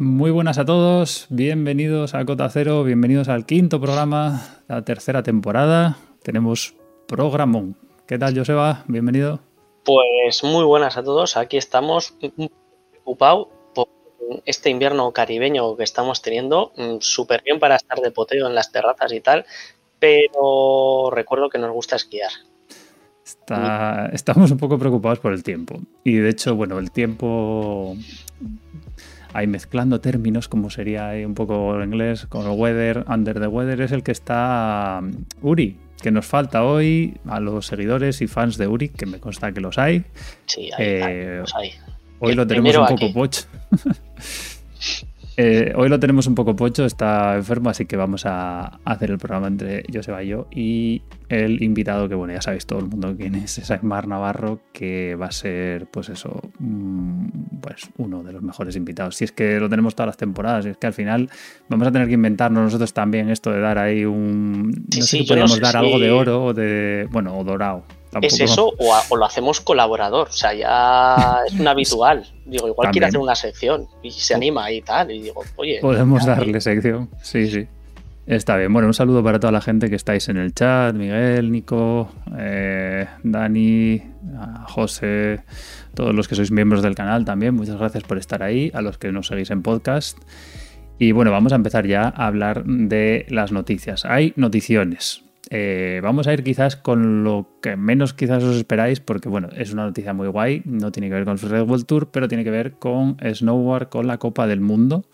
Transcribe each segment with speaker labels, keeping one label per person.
Speaker 1: Muy buenas a todos, bienvenidos a Cota Cero, bienvenidos al quinto programa, la tercera temporada. Tenemos programón. ¿Qué tal, Joseba? Bienvenido.
Speaker 2: Pues muy buenas a todos, aquí estamos preocupados por este invierno caribeño que estamos teniendo, mm, súper bien para estar de poteo en las terrazas y tal, pero recuerdo que nos gusta esquiar.
Speaker 1: estamos un poco preocupados por el tiempo. Y de hecho, bueno, el tiempo ahí mezclando términos, como sería un poco en inglés, con el weather, under the weather, es el que está um, Uri, que nos falta hoy a los seguidores y fans de Uri, que me consta que los hay.
Speaker 2: Sí, hay, eh, los hay.
Speaker 1: Hoy lo tenemos un poco pocho. Eh, hoy lo tenemos un poco pocho, está enfermo, así que vamos a hacer el programa entre Joseba y yo y el invitado, que bueno, ya sabéis todo el mundo quién es, es Aymar Navarro, que va a ser, pues eso, mm, pues uno de los mejores invitados. Si es que lo tenemos todas las temporadas, si es que al final vamos a tener que inventarnos nosotros también esto de dar ahí un... No sé si podríamos dar algo de oro o de... bueno, o dorado.
Speaker 2: ¿Es eso o, lo hacemos colaborador? O sea, ya es un habitual. Digo, igual quiere hacer una sección y se anima y tal. Y digo, oye.
Speaker 1: Podemos darle sección, sí, sí. Está bien. Bueno, un saludo para toda la gente que estáis en el chat: Miguel, Nico, eh, Dani, José, todos los que sois miembros del canal también. Muchas gracias por estar ahí. A los que nos seguís en podcast. Y bueno, vamos a empezar ya a hablar de las noticias. Hay noticiones. Eh, vamos a ir quizás con lo que menos quizás os esperáis, porque bueno, es una noticia muy guay, no tiene que ver con el Red World Tour, pero tiene que ver con Snowboard, con la Copa del Mundo.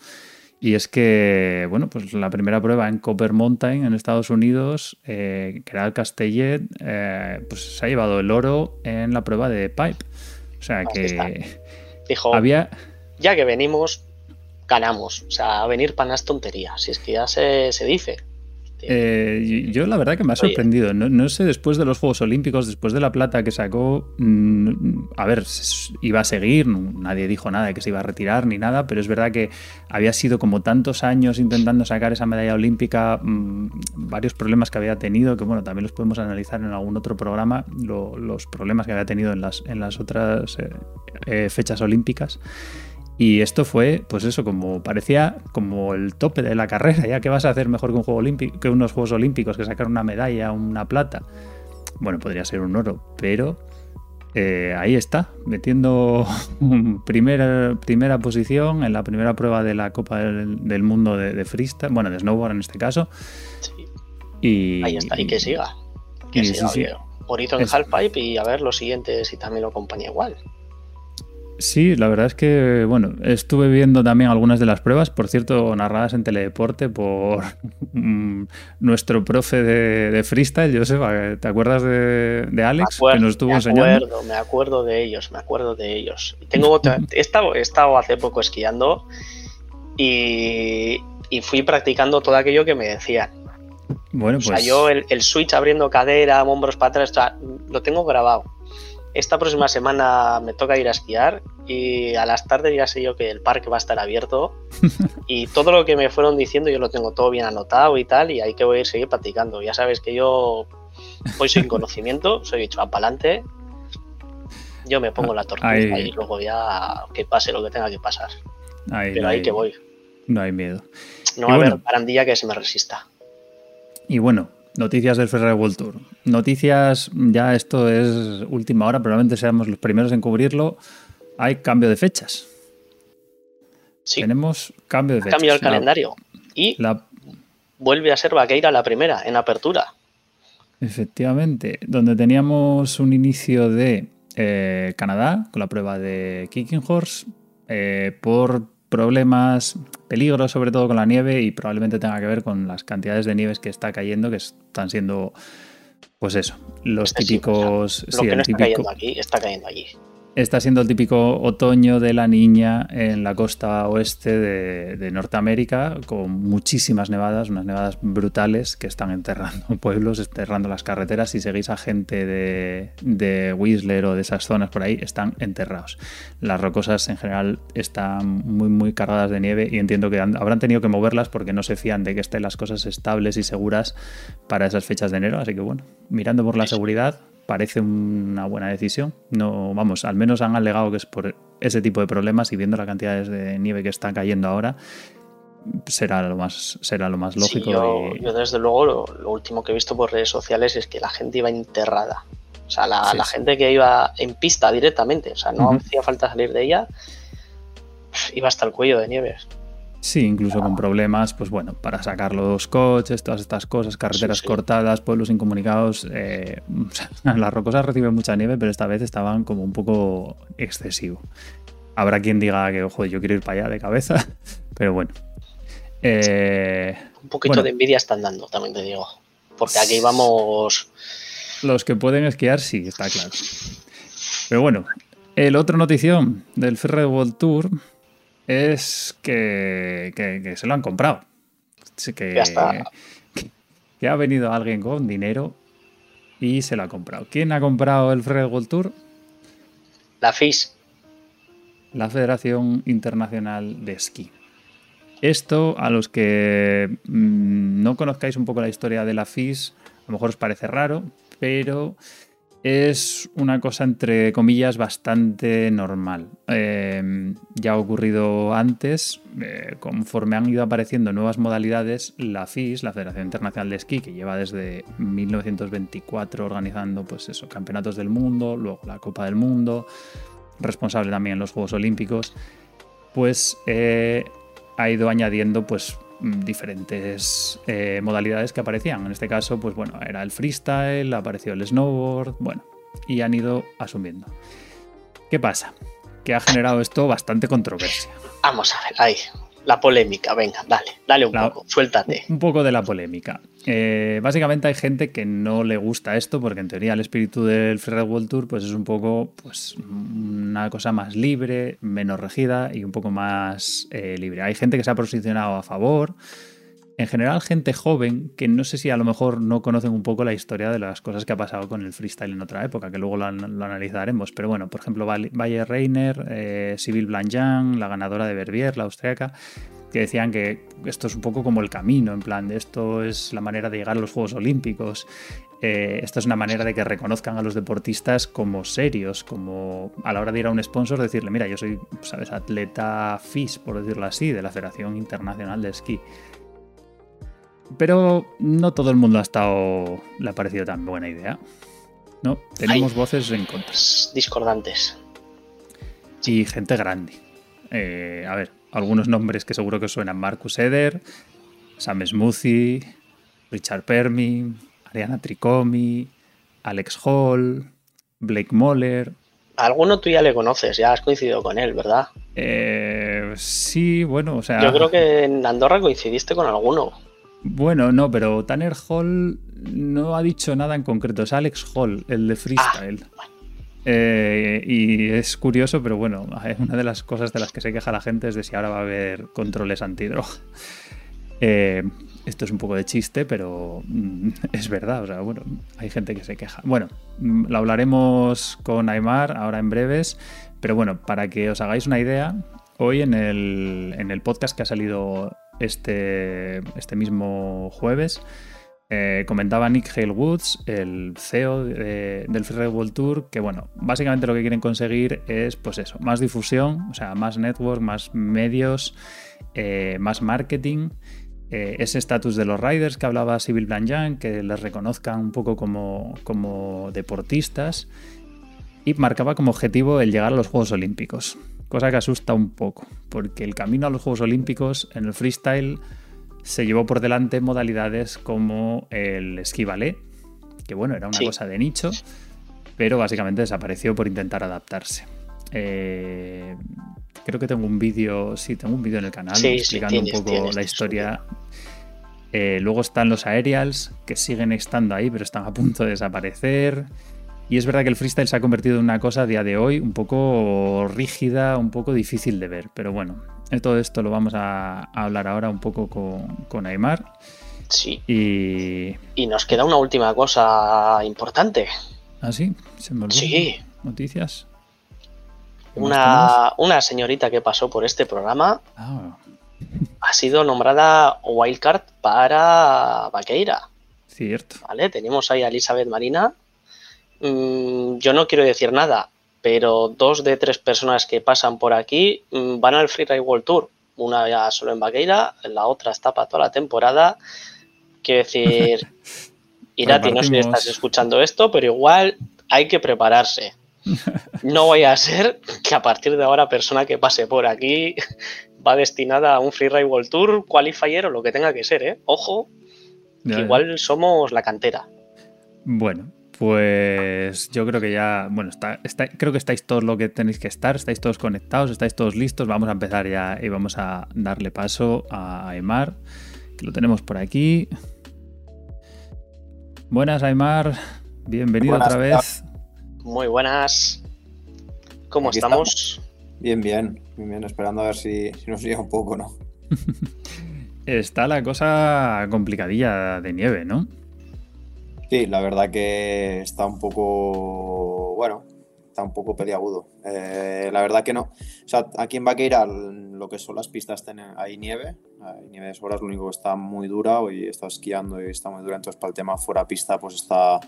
Speaker 1: Y es que, bueno, pues la primera prueba en Copper Mountain, en Estados Unidos, eh, que era el Castellet, eh, pues se ha llevado el oro en la prueba de Pipe. O sea que.
Speaker 2: Dijo, había... ya que venimos, ganamos. O sea, venir para es tontería. Si es que ya se, se dice.
Speaker 1: Eh, yo la verdad que me ha sorprendido. No, sé, después de los Juegos Olímpicos, después de la plata que sacó, mm, a ver, iba a seguir, nadie dijo nada de que se iba a retirar ni nada, pero es verdad que había sido como tantos años intentando sacar esa medalla olímpica, mm, varios problemas que había tenido, que bueno, también los podemos analizar en algún otro programa, los problemas que había tenido en las, en las otras eh, eh, fechas olímpicas. Y esto fue, pues eso, como parecía como el tope de la carrera, ya que vas a hacer mejor que un juego olímpico, que unos Juegos Olímpicos, que sacar una medalla, una plata. Bueno, podría ser un oro, pero eh, ahí está, metiendo primera, primera posición en la primera prueba de la Copa del, Mundo de, freestyle, bueno, de snowboard en este caso.
Speaker 2: Sí. Y, ahí está, y que siga. Que siga, sí, en halfpipe y a ver los siguientes si también lo acompaña igual.
Speaker 1: Sí, la verdad es que, bueno, estuve viendo también algunas de las pruebas, por cierto, narradas en Teledeporte por mm, nuestro profe de, freestyle, Joseba. ¿Te acuerdas de, Alex?
Speaker 2: que nos estuvo me acuerdo, Me acuerdo de ellos, me acuerdo de ellos. Tengo otra, he, estado, he estado hace poco esquiando y, fui practicando todo aquello que me decían. Bueno, pues. O sea, pues yo el, el switch abriendo cadera, hombros para atrás, lo tengo grabado esta próxima semana me toca ir a esquiar y a las tardes ya sé yo que el parque va a estar abierto y todo lo que me fueron diciendo yo lo tengo todo bien anotado y tal y hay que voy a ir seguir practicando. Ya sabes que yo voy sin conocimiento, soy hecho apalante. Yo me pongo la tortuga y luego ya que pase lo que tenga que pasar. Pero ahí que voy.
Speaker 1: No hay miedo.
Speaker 2: No va a haber barandilla que se me resista.
Speaker 1: Y bueno, Noticias del Ferrari World Tour. Noticias, ya esto es última hora, probablemente seamos los primeros en cubrirlo. Hay cambio de fechas.
Speaker 2: Sí.
Speaker 1: Tenemos cambio de fechas.
Speaker 2: Cambio el calendario. Y vuelve a ser Vaqueira la primera, en apertura.
Speaker 1: Efectivamente, donde teníamos un inicio de eh, Canadá con la prueba de Kicking Horse eh, por problemas, peligros sobre todo con la nieve y probablemente tenga que ver con las cantidades de nieves que está cayendo, que están siendo, pues eso, los típicos...
Speaker 2: lo que no está cayendo aquí, está cayendo allí.
Speaker 1: Está siendo el típico otoño de la niña en la costa oeste de, Norteamérica, con muchísimas nevadas, unas nevadas brutales que están enterrando pueblos, enterrando las carreteras. Si seguís a gente de, de Whistler o de esas zonas por ahí, están enterrados. Las rocosas en general están muy, muy cargadas de nieve y entiendo que habrán tenido que moverlas porque no se fían de que estén las cosas estables y seguras para esas fechas de enero. Así que bueno, mirando por la seguridad, parece una buena decisión. No, vamos, al menos han alegado que es por ese tipo de problemas y viendo la cantidad de nieve que está cayendo ahora, será lo más, será lo más lógico.
Speaker 2: yo, desde luego lo, último que he visto por redes sociales es que la gente iba enterrada. O sea, la, gente que iba en pista directamente, o sea, no hacía falta salir de ella, iba hasta el cuello de nieves.
Speaker 1: Sí, incluso con problemas, pues bueno, para sacar los coches, todas estas cosas, carreteras cortadas, pueblos incomunicados. Eh, las rocosas reciben mucha nieve, pero esta vez estaban como un poco excesivo. Habrá quien diga que, ojo, yo quiero ir para allá de cabeza, pero bueno.
Speaker 2: Eh, un poquito de envidia están dando, también te digo. Porque aquí vamos.
Speaker 1: Los que pueden esquiar, sí, está claro. Pero bueno, el otro notición del Ferry World Tour es que, se lo han comprado. Que, que, ha venido alguien con dinero y se lo ha comprado. ¿Quién ha comprado el Freire World Tour?
Speaker 2: La FIS.
Speaker 1: La Federación Internacional de Esquí. Esto, a los que mm, no conozcáis un poco la historia de la FIS, a lo mejor os parece raro, pero es una cosa entre comillas bastante normal. Em, ya ha ocurrido antes, eh, conforme han ido apareciendo nuevas modalidades, la FIS, la Federación Internacional de Esquí, que lleva desde 1924 organizando pues eso, campeonatos del mundo, luego la Copa del Mundo, responsable también en los Juegos Olímpicos, pues eh, ha ido añadiendo pues diferentes eh, modalidades que aparecían. En este caso, pues bueno, era el freestyle, apareció el snowboard, bueno, y han ido asumiendo. ¿Qué pasa? Que ha generado esto bastante controversia.
Speaker 2: Vamos a ver, ahí, la polémica, venga, dale, dale un poco, suéltate.
Speaker 1: Un poco de la polémica. Eh, básicamente hay gente que no le gusta esto porque en teoría el espíritu del Free World Tour pues es un poco pues una cosa más libre, menos regida y un poco más eh, libre. Hay gente que se ha posicionado a favor, en general gente joven que no sé si a lo mejor no conocen un poco la historia de las cosas que ha pasado con el freestyle en otra época, que luego lo, analizaremos. Pero bueno, por ejemplo, Valle Reiner, eh, Sibyl Blanjan, la ganadora de Verbier, la austriaca, que decían que esto es un poco como el camino, en plan, de esto es la manera de llegar a los Juegos Olímpicos. Eh, esta es una manera de que reconozcan a los deportistas como serios, como a la hora de ir a un sponsor decirle, mira, yo soy, sabes, atleta FIS, por decirlo así, de la Federación Internacional de Esquí. Pero no todo el mundo ha estado. le ha parecido tan buena idea. ¿No? Tenemos voces en contra.
Speaker 2: Discordantes.
Speaker 1: Y gente grande. Eh, a ver, algunos nombres que seguro que suenan: Marcus Eder, Sam Smoothie, Richard Permin, Ariana Tricomi, Alex Hall, Blake Moller.
Speaker 2: Alguno tú ya le conoces, ya has coincidido con él, ¿verdad?
Speaker 1: Eh, sí, bueno, o sea.
Speaker 2: Yo creo que en Andorra coincidiste con alguno.
Speaker 1: Bueno, no, pero Tanner Hall no ha dicho nada en concreto. Es Alex Hall, el de freestyle. Ah, eh, y es curioso, pero bueno, una de las cosas de las que se queja la gente es de si ahora va a haber controles antidroga. Eh, esto es un poco de chiste, pero mm, es verdad. O sea, bueno, hay gente que se queja. Bueno, mm, lo hablaremos con Aymar ahora en breves. Pero bueno, para que os hagáis una idea, hoy en el, en el podcast que ha salido este, este mismo jueves. Eh, comentaba Nick Hale Woods, el CEO del Free World Tour, que bueno, básicamente lo que quieren conseguir es pues eso, más difusión, o sea, más network, más medios, eh, más marketing, eh, ese estatus de los riders que hablaba Sibyl Blanjan, que les reconozcan un poco como, como deportistas, y marcaba como objetivo el llegar a los Juegos Olímpicos cosa que asusta un poco, porque el camino a los Juegos Olímpicos en el freestyle se llevó por delante modalidades como el esquí ballet, que bueno, era una cosa de nicho, pero básicamente desapareció por intentar adaptarse. Eh, creo que tengo un vídeo, sí, tengo un vídeo en el canal explicando un poco la historia. Eh, luego están los aerials, que siguen estando ahí, pero están a punto de desaparecer. Y es verdad que el freestyle se ha convertido en una cosa a día de hoy un poco rígida, un poco difícil de ver. Pero bueno, todo esto lo vamos a, hablar ahora un poco con, con Aymar.
Speaker 2: Sí.
Speaker 1: Y...
Speaker 2: y nos queda una última cosa importante.
Speaker 1: ¿Ah, sí? ¿Se me
Speaker 2: Sí.
Speaker 1: ¿Noticias?
Speaker 2: Una, una, señorita que pasó por este programa ah. ha sido nombrada wildcard para Vaqueira.
Speaker 1: Cierto.
Speaker 2: ¿Vale? Tenemos ahí a Elizabeth Marina, mm, yo no quiero decir nada, pero dos de tres personas que pasan por aquí mm, van al Freeride World Tour. Una ya solo en Vaqueira, la otra está para toda la temporada. Quiero decir, Irati, no sé si estás escuchando esto, pero igual hay que prepararse. No vaya a ser que a partir de ahora persona que pase por aquí va destinada a un Freeride World Tour, Qualifier o lo que tenga que ser, ¿eh? Ojo, igual somos la cantera.
Speaker 1: Bueno, pues yo creo que ya, bueno, está, creo que estáis todos lo que tenéis que estar, estáis todos conectados, estáis todos listos. Vamos a empezar ya y vamos a darle paso a Aymar, que lo tenemos por aquí. Buenas, Aymar. Bienvenido otra vez.
Speaker 2: Muy buenas. ¿Cómo estamos?
Speaker 3: Bien, bien, bien, bien, esperando a ver si, si nos llega un poco, ¿no?
Speaker 1: Está la cosa complicadilla de nieve, ¿no?
Speaker 3: Sí, la verdad que está un poco, bueno, está un poco peliagudo. Eh, la verdad que no. O sea, aquí en Vaqueira lo que son las pistas hay nieve, hay nieve de sobras, lo único que está muy dura, hoy está esquiando y está muy dura, entonces para el tema fuera pista pues está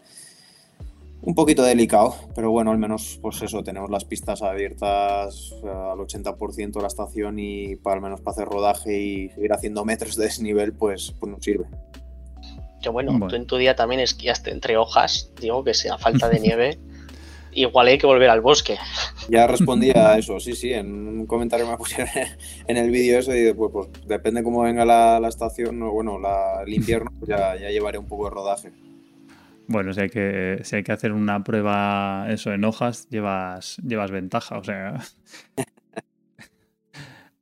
Speaker 3: un poquito delicado, pero bueno, al menos pues eso, tenemos las pistas abiertas al 80% de la estación y para al menos para hacer rodaje y seguir haciendo metros de desnivel pues, pues nos sirve.
Speaker 2: Que bueno, tú en tu día también esquiaste entre hojas, digo que sea falta de nieve, igual hay que volver al bosque.
Speaker 3: Ya respondí a eso, sí, sí, en un comentario me pusieron en el vídeo eso y después, pues depende cómo venga la, estación, o bueno, el invierno, pues ya, ya llevaré un poco de rodaje.
Speaker 1: Bueno, si hay que, si hay que hacer una prueba eso en hojas, llevas, llevas ventaja, o sea.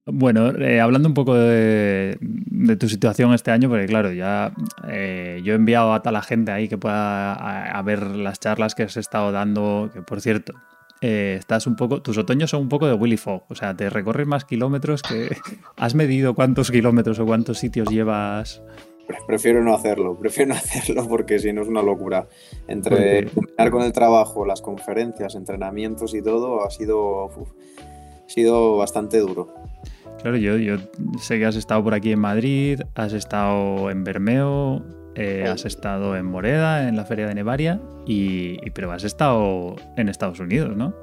Speaker 1: Bueno, eh, hablando un poco de, tu situación este año, porque claro, ya eh, yo he enviado a toda la gente ahí que pueda ver las charlas que has estado dando, que por cierto, eh, estás un poco, tus otoños son un poco de Willy Fogg, o sea, te recorres más kilómetros que... ¿Has medido cuántos kilómetros o cuántos sitios llevas?
Speaker 3: Prefiero no hacerlo, prefiero no hacerlo porque si no es una locura. Entre terminar con el trabajo, las conferencias, entrenamientos y todo, ha sido, ha sido bastante duro.
Speaker 1: Claro, yo, yo sé que has estado por aquí en Madrid, has estado en Bermeo, eh, has estado en Moreda, en la Feria de Nevaria, y, pero has estado en Estados Unidos, ¿no?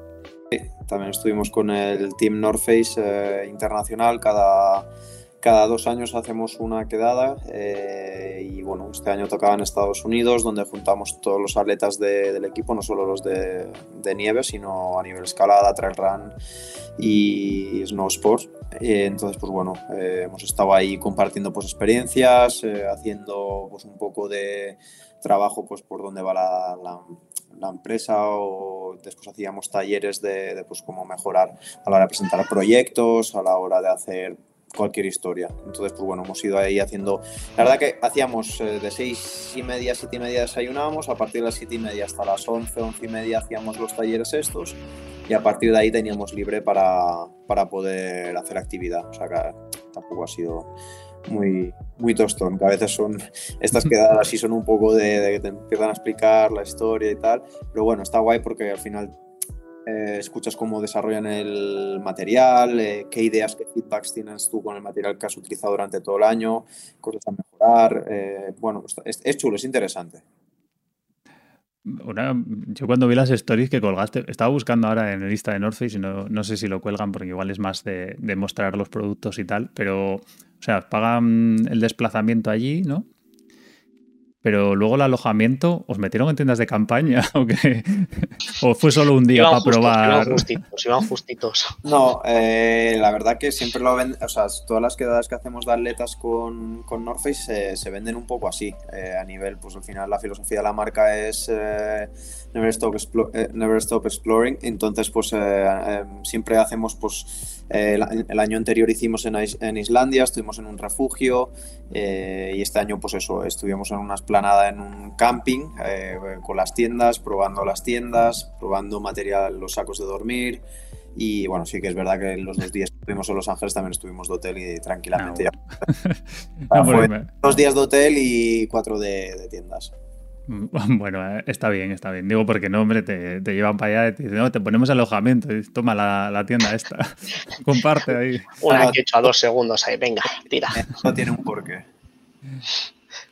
Speaker 3: Sí, también estuvimos con el Team North Face eh, Internacional cada, cada dos años hacemos una quedada eh, y bueno, este año tocaba en Estados Unidos donde juntamos todos los atletas del equipo, no solo los de, nieve, sino a nivel escalada, trail run y snow sports. Eh, entonces, pues bueno, eh, hemos estado ahí compartiendo pues, experiencias, eh, haciendo pues, un poco de trabajo pues, por dónde va la, la, empresa o después hacíamos talleres de, de, pues, cómo mejorar a la hora de presentar proyectos, a la hora de hacer cualquier historia. Entonces, pues bueno, hemos ido ahí haciendo. La verdad que hacíamos de seis y media, siete y media desayunábamos, a partir de las siete y media hasta las once, once y media hacíamos los talleres estos y a partir de ahí teníamos libre para, para poder hacer actividad. O sea que tampoco ha sido muy, muy tostón, que a veces son estas quedadas así son un poco de, que te empiezan a explicar la historia y tal, pero bueno, está guay porque al final eh, escuchas cómo desarrollan el material, eh, qué ideas, qué feedbacks tienes tú con el material que has utilizado durante todo el año, cosas a mejorar, eh, bueno, es, es chulo, es interesante
Speaker 1: yo cuando vi las stories que colgaste, estaba buscando ahora en el lista de North Face y no, no, sé si lo cuelgan porque igual es más de, mostrar los productos y tal, pero, o sea, pagan el desplazamiento allí, ¿no? Pero luego el alojamiento, ¿os metieron en tiendas de campaña o qué? ¿O fue solo un día para probar?
Speaker 2: Iban justitos, iban justitos.
Speaker 3: No, eh, la verdad que siempre lo venden, o sea, todas las quedadas que hacemos de atletas con, con North Face se venden un poco así. Eh, a nivel, pues al final la filosofía de la marca es eh, never, stop never, stop Exploring. Entonces, pues siempre hacemos, pues el, año anterior hicimos en, en Islandia, estuvimos en un refugio y este año, pues eso, estuvimos en unas nada en un camping eh, con las tiendas, probando las tiendas, probando material, los sacos de dormir. Y bueno, sí que es verdad que los dos días que estuvimos en Los Ángeles también estuvimos de hotel y tranquilamente. dos días de hotel y cuatro de, tiendas.
Speaker 1: Bueno, eh, está bien, está bien. Digo porque no, hombre, te, llevan para allá y te dicen, no, te ponemos alojamiento y toma la, tienda esta. Comparte ahí.
Speaker 2: Una que he hecho a dos segundos ahí, venga, tira.
Speaker 3: No tiene un porqué.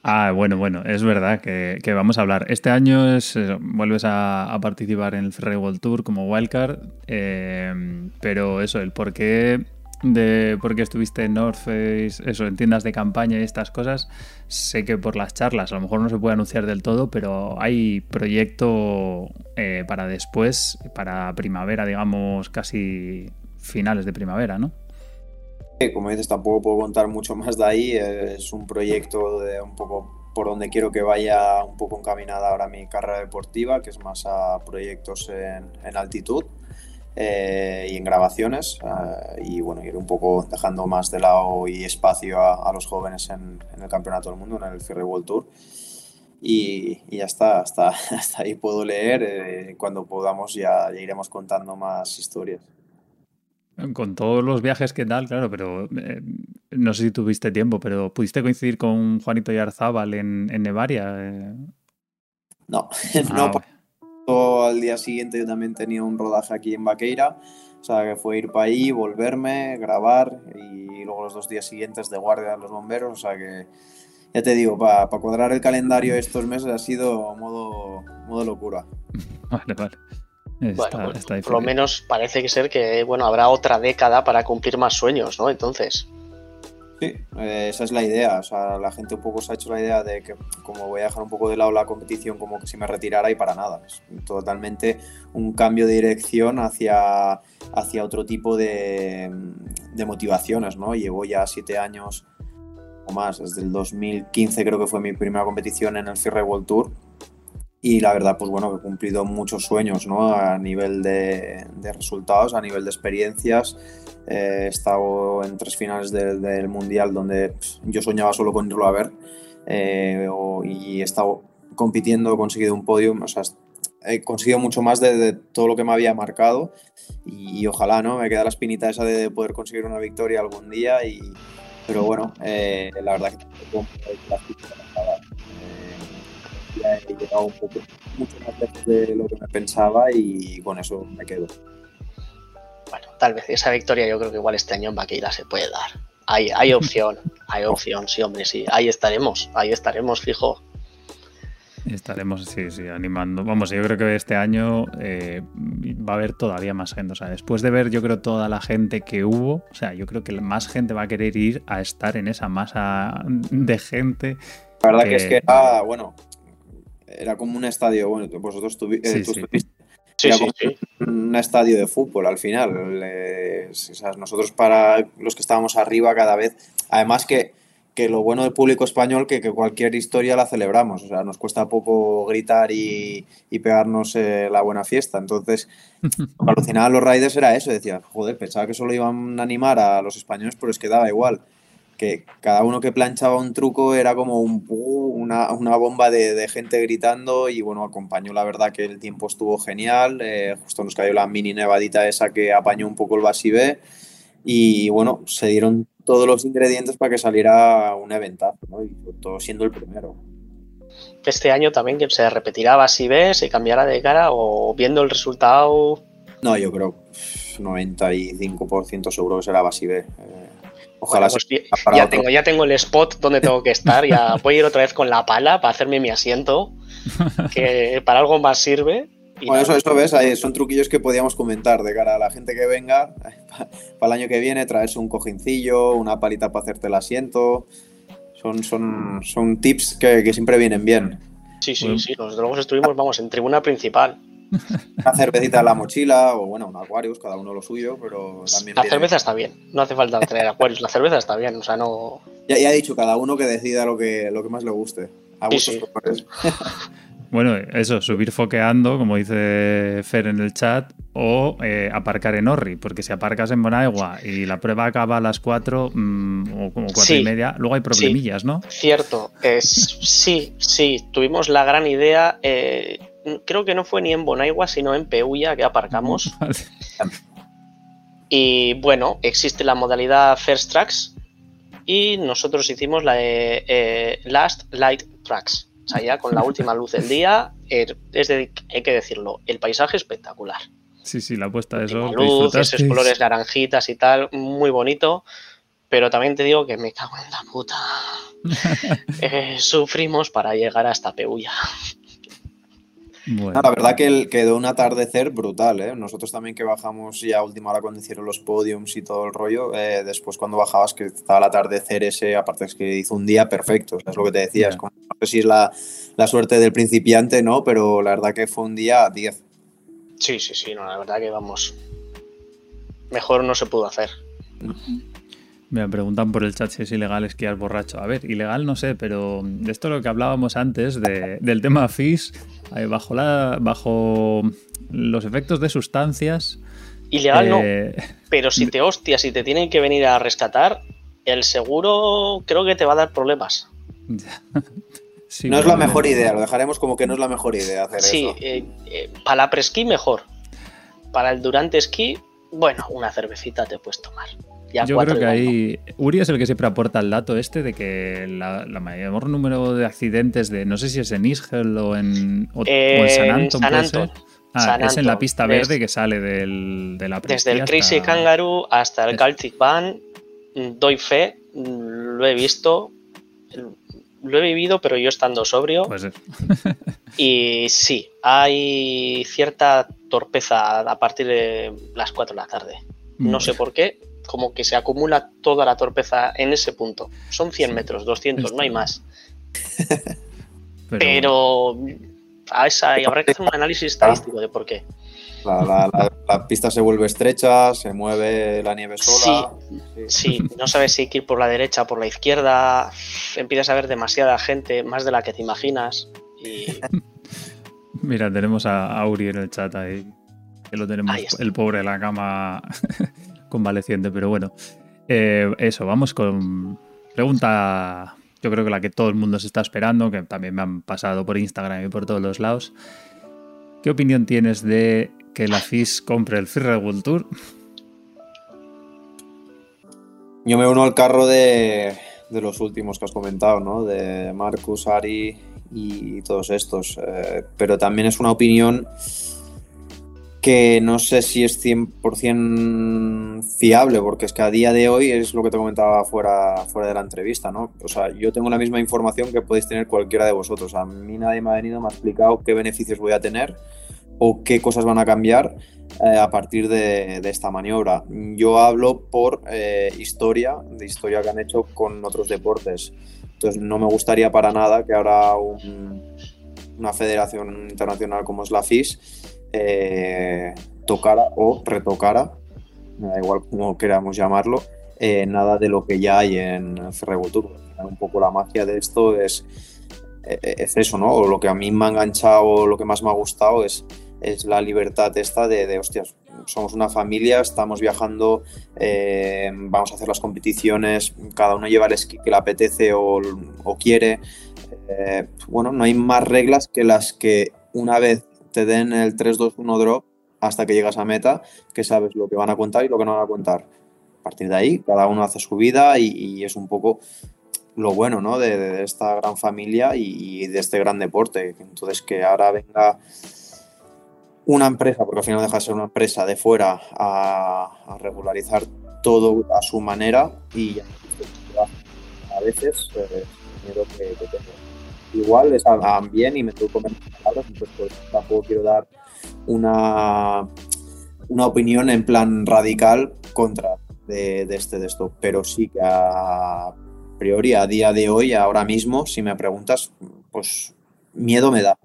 Speaker 1: Ah, bueno, bueno, es verdad que, vamos a hablar. Este año es, eh, vuelves a, participar en el Ferry World Tour como wildcard, eh, pero eso, el por qué de por qué estuviste en North Face, eso, en tiendas de campaña y estas cosas, sé que por las charlas a lo mejor no se puede anunciar del todo, pero hay proyecto eh, para después, para primavera, digamos, casi finales de primavera, ¿no?
Speaker 3: Como dices, tampoco puedo contar mucho más de ahí. Es un proyecto de un poco por donde quiero que vaya un poco encaminada ahora mi carrera deportiva, que es más a proyectos en, altitud eh, y en grabaciones. Eh, y bueno, ir un poco dejando más de lado y espacio a, los jóvenes en, el Campeonato del Mundo, en el Ferry World Tour. Y, ya está, hasta, hasta ahí puedo leer. Eh, cuando podamos ya iremos contando más historias.
Speaker 1: Con todos los viajes que tal, claro, pero eh, no sé si tuviste tiempo, pero ¿pudiste coincidir con Juanito Yarzábal en, en Nevaria? Eh.
Speaker 3: No, ah, no. Al día siguiente yo también tenía un rodaje aquí en Vaqueira, o sea que fue ir para ahí, volverme, grabar y luego los dos días siguientes de guardia de los bomberos, o sea que ya te digo, para cuadrar el calendario estos meses ha sido modo, modo locura.
Speaker 1: Vale, vale
Speaker 2: bueno, pues, por lo menos parece que ser que bueno habrá otra década para cumplir más sueños, ¿no? Entonces.
Speaker 3: Sí, eh, esa es la idea. O sea, la gente un poco se ha hecho la idea de que como voy a dejar un poco de lado la competición, como que si me retirara y para nada. Es totalmente un cambio de dirección hacia, hacia otro tipo de, motivaciones, ¿no? Llevo ya siete años o más, desde el 2015 creo que fue mi primera competición en el Cierre World Tour y la verdad, pues bueno, he cumplido muchos sueños, ¿no? A nivel de, resultados, a nivel de experiencias. he estado en tres finales del Mundial donde yo soñaba solo con irlo a ver. Eh, y he estado compitiendo, he conseguido un podio, o sea, he conseguido mucho más de, todo lo que me había marcado. Y, ojalá, ¿no? Me queda la espinita esa de poder conseguir una victoria algún día. Y, pero bueno, eh, la verdad que he llegado un poco, mucho más lejos de lo que me pensaba y con eso me quedo.
Speaker 2: Bueno, tal vez esa victoria yo creo que igual este año en Vaqueira se puede dar. Hay, hay opción, hay opción, sí, hombre, sí. Ahí estaremos, ahí estaremos, fijo.
Speaker 1: Estaremos, sí, sí, animando. Vamos, yo creo que este año eh, va a haber todavía más gente. O sea, después de ver, yo creo, toda la gente que hubo, o sea, yo creo que más gente va a querer ir a estar en esa masa de gente.
Speaker 3: La verdad que, es que era, bueno, era como un estadio, bueno, vosotros eh, estuviste, un estadio de fútbol al final. nosotros para los que estábamos arriba cada vez, además que, que lo bueno del público español que, que, cualquier historia la celebramos, o sea, nos cuesta poco gritar y, y pegarnos eh, la buena fiesta. Entonces, alucinaba a los Raiders era eso, decía, joder, pensaba que solo iban a animar a los españoles, pero es que daba igual que cada uno que planchaba un truco era como un, una, una bomba de, de, gente gritando y bueno, acompañó la verdad que el tiempo estuvo genial, eh, justo nos cayó la mini nevadita esa que apañó un poco el Basibé y bueno, se dieron todos los ingredientes para que saliera un eventazo, ¿no? y todo siendo el primero.
Speaker 2: Este año también que se repetirá Basibé, se cambiará de cara o viendo el resultado...
Speaker 3: No, yo creo 95% seguro que será Basibé. Eh,
Speaker 2: Ojalá pues ya, tengo, ya tengo el spot donde tengo que estar. Ya voy a ir otra vez con la pala para hacerme mi asiento, que para algo más sirve.
Speaker 3: bueno, eso, eso ves, son truquillos que podíamos comentar de cara a la gente que venga para el año que viene, traerse un cojincillo, una palita para hacerte el asiento. Son, son, son tips que, que siempre vienen bien.
Speaker 2: Sí, sí, sí. Nosotros estuvimos, vamos, en tribuna principal.
Speaker 3: Una cervecita en la mochila o bueno, un Aquarius, cada uno lo suyo, pero también.
Speaker 2: La cerveza está bien, no hace falta traer Aquarius, la cerveza está bien, o sea, no.
Speaker 3: Ya, ya he dicho, cada uno que decida lo que, lo que más le guste. A sí,
Speaker 1: Bueno, eso, subir foqueando, como dice Fer en el chat, o eh, aparcar en Orri, porque si aparcas en Bonagua y la prueba acaba a las 4 mm, o como 4 y media, luego hay problemillas, ¿no?
Speaker 2: Cierto, es, sí, sí, tuvimos la gran idea. Eh, creo que no fue ni en Bonaigua, sino en Peulla que aparcamos. Y bueno, existe la modalidad First Tracks y nosotros hicimos la de eh, Last Light Tracks. O sea, ya con la última luz del día, er, es de, hay que decirlo, el paisaje espectacular.
Speaker 1: Sí, sí, la puesta de sol.
Speaker 2: Luz, esos colores naranjitas y tal, muy bonito. pero también te digo que me cago en la puta. Eh, sufrimos para llegar hasta Peulla.
Speaker 3: La verdad que quedó un atardecer brutal, ¿eh? Nosotros también que bajamos ya a última hora cuando hicieron los podiums y todo el rollo, eh, después cuando bajabas que estaba el atardecer ese, aparte es que hizo un día perfecto, es lo que te decía, es como, no sé si es la, la, suerte del principiante, ¿no? Pero la verdad que fue un día 10.
Speaker 2: Sí, sí, sí, no, la verdad que vamos, mejor no se pudo hacer.
Speaker 1: Me preguntan por el chat si es ilegal esquiar borracho. A ver, ilegal no sé, pero de esto lo que hablábamos antes, del tema FIS, eh, bajo, la, bajo los efectos de sustancias.
Speaker 2: Ilegal no. Eh, pero si te hostias y te tienen que venir a rescatar, el seguro creo que te va a dar problemas.
Speaker 3: no es la mejor idea, lo dejaremos como que no es la mejor idea hacer
Speaker 2: sí,
Speaker 3: eso.
Speaker 2: Sí, eh, para la presquí mejor. Para el durante esquí, bueno, una cervecita te puedes tomar.
Speaker 1: Yo creo que ahí Uri es el que siempre aporta el dato este de que la, mayor número de accidentes de no sé si es en Isgel o en, o, en San Anton, Ah, es en la pista verde que sale del, de la
Speaker 2: Desde el Crazy Kangaroo hasta el Celtic Van, doy fe, lo he visto, lo he vivido, pero yo estando sobrio. Pues y sí, hay cierta torpeza a partir de las 4 de la tarde. No sé por qué, como que se acumula toda la torpeza en ese punto. Son 100 metros, 200, no hay más. Pero, a esa, habrá que hacer un análisis estadístico de por qué.
Speaker 3: La, pista se vuelve estrecha, se mueve la nieve sola.
Speaker 2: Sí, no sabes si ir por la derecha o por la izquierda. Empiezas a ver demasiada gente, más de la que te imaginas.
Speaker 1: Mira, tenemos a Auri en el chat ahí. Que lo tenemos el pobre en la cama convaleciente, pero bueno. Eh, eso, vamos con pregunta, yo creo que la que todo el mundo se está esperando, que también me han pasado por Instagram y por todos los lados. ¿Qué opinión tienes de que la FIS compre el Free World Tour?
Speaker 3: Yo me uno al carro de, los últimos que has comentado, ¿no? De Marcus, Ari y todos estos. Eh, pero también es una opinión que no sé si es 100% fiable, porque es que a día de hoy es lo que te comentaba fuera, fuera de la entrevista, ¿no? O sea, yo tengo la misma información que podéis tener cualquiera de vosotros. A mí nadie me ha venido, me ha explicado qué beneficios voy a tener o qué cosas van a cambiar eh, a partir de, esta maniobra. Yo hablo por eh, historia, de historia que han hecho con otros deportes. Entonces, no me gustaría para nada que ahora una federación internacional como es la FIS eh, tocara o retocara, me da igual como queramos llamarlo, eh, nada de lo que ya hay en Ferrari Tour. Un poco la magia de esto es, eh, es eso, ¿no? O lo que a mí me ha enganchado, lo que más me ha gustado es, es la libertad esta de, hostias, somos una familia, estamos viajando, vamos a hacer las competiciones, cada uno lleva el esquí que le apetece o quiere. bueno, no hay más reglas que las que una vez te den el 3-2-1 drop hasta que llegas a meta, que sabes lo que van a contar y lo que no van a contar. A partir de ahí, cada uno hace su vida y, es un poco lo bueno ¿no? de, esta gran familia y, de este gran deporte. Entonces, que ahora venga una empresa, porque al final deja de ser una empresa de fuera, a, regularizar todo a su manera y a veces eh, miedo que, que igual les hagan bien y me tengo que palabras, entonces pues, tampoco quiero dar una, una opinión en plan radical contra de, este de esto, pero sí que a priori, a día de hoy, ahora mismo, si me preguntas, pues miedo me da.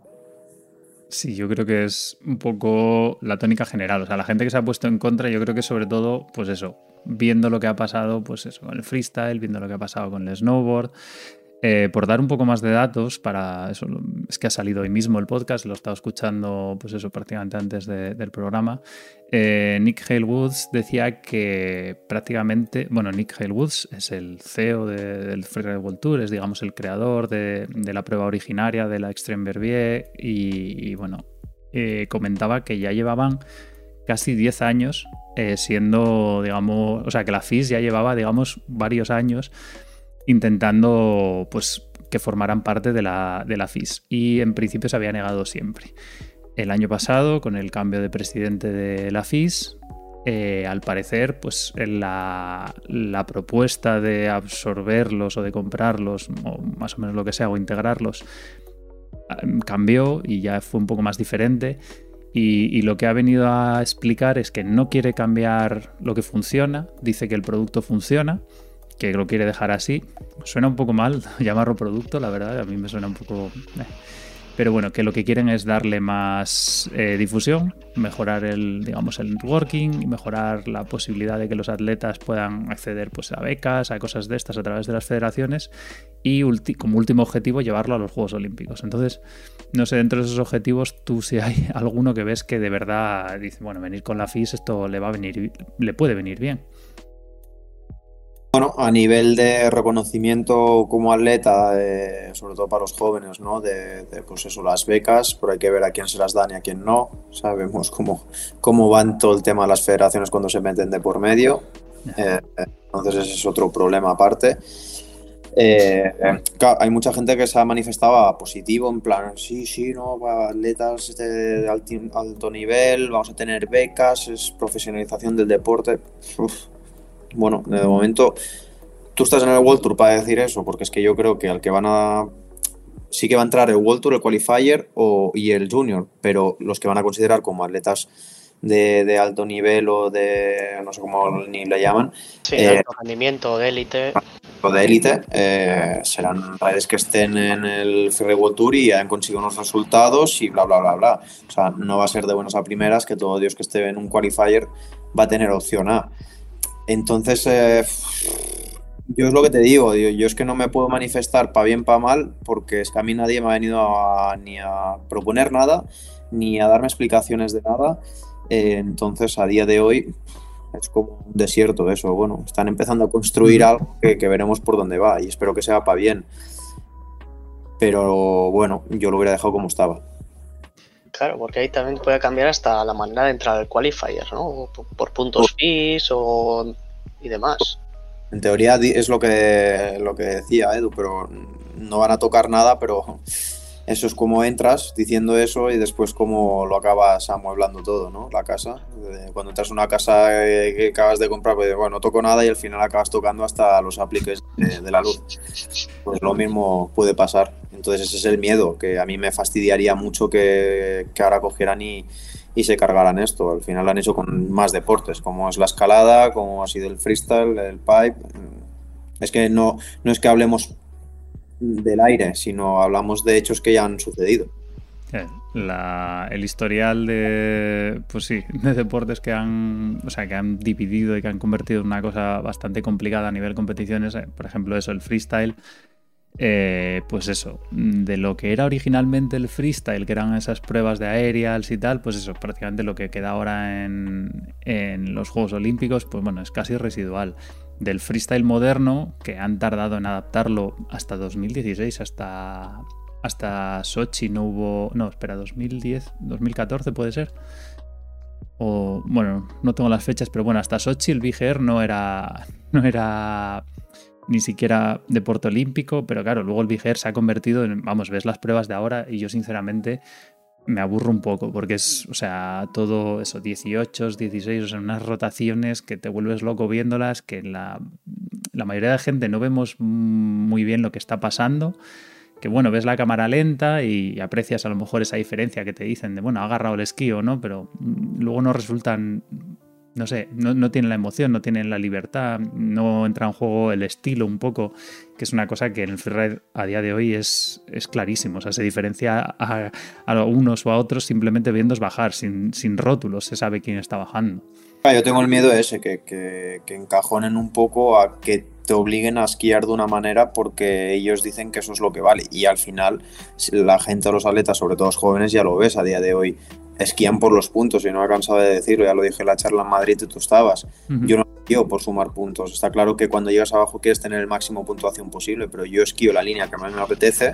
Speaker 1: Sí, yo creo que es un poco la tónica general. O sea, la gente que se ha puesto en contra, yo creo que sobre todo, pues eso, viendo lo que ha pasado, pues eso, con el freestyle, viendo lo que ha pasado con el snowboard, eh, por dar un poco más de datos para eso, es que ha salido hoy mismo el podcast, lo he estado escuchando, pues eso, prácticamente antes del programa. Eh, Nick Hale Woods decía que prácticamente, bueno, Nick Hale Woods es el CEO del Freeride World Tour, es digamos el creador de, la prueba originaria de la Extreme Verbier y, bueno, eh, comentaba que ya llevaban casi 10 años siendo, digamos, o sea, que la FIS ya llevaba, digamos, varios años intentando pues, que formaran parte de la, de la FIS. Y en principio se había negado siempre. El año pasado, con el cambio de presidente de la FIS, eh, al parecer, pues la, la, propuesta de absorberlos o de comprarlos, o más o menos lo que sea, o integrarlos, em, cambió y ya fue un poco más diferente. Y, lo que ha venido a explicar es que no quiere cambiar lo que funciona, dice que el producto funciona, que lo quiere dejar así. Suena un poco mal llamarlo producto, la verdad, a mí me suena un poco... Eh. Pero bueno, que lo que quieren es darle más eh, difusión, mejorar el, digamos, el networking, mejorar la posibilidad de que los atletas puedan acceder pues, a becas, a cosas de estas a través de las federaciones y como último objetivo llevarlo a los Juegos Olímpicos. Entonces, no sé, dentro de esos objetivos, tú si hay alguno que ves que de verdad dice, bueno, venir con la FIS esto le va a venir, le puede venir bien.
Speaker 3: Bueno, a nivel de reconocimiento como atleta, eh, sobre todo para los jóvenes, ¿no? De, pues eso, las becas, pero hay que ver a quién se las dan y a quién no. Sabemos cómo, cómo van todo el tema de las federaciones cuando se meten de por medio. Eh, entonces ese es otro problema aparte. Eh, hay mucha gente que se ha manifestado positivo, en plan, sí, sí, no, para atletas de alto nivel, vamos a tener becas, es profesionalización del deporte bueno, de momento tú estás en el World Tour para decir eso, porque es que yo creo que al que van a sí que va a entrar el World Tour, el Qualifier o, y el Junior, pero los que van a considerar como atletas de, alto nivel o de, no sé cómo ni le llaman.
Speaker 2: Sí, eh, alto rendimiento, de élite.
Speaker 3: O de élite, eh, serán redes que estén en el Free World Tour y han conseguido unos resultados y bla, bla, bla, bla. O sea, no va a ser de buenas a primeras que todo Dios que esté en un Qualifier va a tener opción A. Entonces, eh, yo es lo que te digo, yo, es que no me puedo manifestar para bien, para mal, porque es que a mí nadie me ha venido ni a proponer nada, ni a darme explicaciones de nada. Eh, entonces, a día de hoy es como un desierto eso. Bueno, están empezando a construir algo que, veremos por dónde va y espero que sea para bien. Pero bueno, yo lo hubiera dejado como estaba.
Speaker 2: Claro, porque ahí también puede cambiar hasta la manera de entrar al qualifier, ¿no? Por, puntos fees o y demás.
Speaker 3: En teoría es lo que, lo que decía Edu, pero no van a tocar nada, pero eso es como entras diciendo eso y después como lo acabas amueblando todo, ¿no? La casa. Cuando entras a una casa que acabas de comprar, pues bueno, no toco nada y al final acabas tocando hasta los apliques de, la luz. Pues lo mismo puede pasar. Entonces ese es el miedo, que a mí me fastidiaría mucho que, que ahora cogieran y, y se cargaran esto. Al final lo han hecho con más deportes, como es la escalada, como ha sido el freestyle, el pipe. Es que no, no es que hablemos del aire, sino hablamos de hechos que ya han sucedido.
Speaker 1: el historial de pues sí, de deportes que han, o sea, que han dividido y que han convertido en una cosa bastante complicada a nivel competiciones, eh, por ejemplo, eso, el freestyle, eh, pues eso, de lo que era originalmente el freestyle, que eran esas pruebas de aerials y tal, pues eso, prácticamente lo que queda ahora en, en los Juegos Olímpicos, pues bueno, es casi residual del freestyle moderno, que han tardado en adaptarlo hasta 2016, hasta, hasta Sochi no hubo... No, espera, 2010, 2014 puede ser. O, bueno, no tengo las fechas, pero bueno, hasta Sochi el BGR no era, no era ni siquiera deporte olímpico, pero claro, luego el BGR se ha convertido en, vamos, ves las pruebas de ahora y yo sinceramente me aburro un poco porque es, o sea, todo eso, 18, 16, o sea, unas rotaciones que te vuelves loco viéndolas, que la, la mayoría de gente no vemos muy bien lo que está pasando, que bueno, ves la cámara lenta y aprecias a lo mejor esa diferencia que te dicen de, bueno, ha agarrado el esquí o no, pero luego no resultan no sé, no, no, tienen la emoción, no tienen la libertad, no entra en juego el estilo un poco, que es una cosa que en el freeride a día de hoy es, es clarísimo. O sea, se diferencia a, a unos o a otros simplemente viéndos bajar, sin, sin rótulos, se sabe quién está bajando.
Speaker 3: Ah, yo tengo el miedo ese, que, que, que encajonen un poco a que te obliguen a esquiar de una manera porque ellos dicen que eso es lo que vale. Y al final, la gente, los atletas, sobre todo los jóvenes, ya lo ves a día de hoy esquían por los puntos y no he cansado de decirlo, ya lo dije en la charla en Madrid y tú estabas. Yo no esquío por sumar puntos. Está claro que cuando llegas abajo quieres tener el máximo puntuación posible, pero yo esquío la línea que más me apetece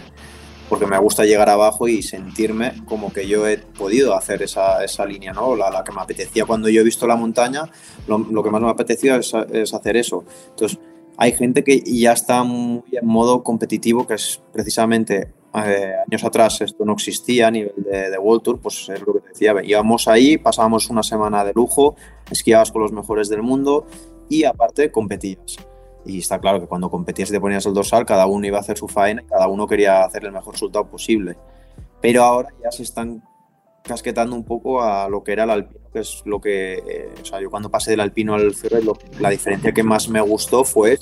Speaker 3: porque me gusta llegar abajo y sentirme como que yo he podido hacer esa, esa línea, ¿no? La, la, que me apetecía cuando yo he visto la montaña, lo, lo que más me apetecía es, es hacer eso. Entonces, hay gente que ya está muy en modo competitivo, que es precisamente eh, años atrás esto no existía a nivel de, de, World Tour, pues es lo que decía, íbamos ahí, pasábamos una semana de lujo, esquiabas con los mejores del mundo y aparte competías. Y está claro que cuando competías y te ponías el dorsal, cada uno iba a hacer su faena y cada uno quería hacer el mejor resultado posible. Pero ahora ya se están casquetando un poco a lo que era el alpino, que es lo que, eh, o sea, yo cuando pasé del alpino al ferro, la diferencia que más me gustó fue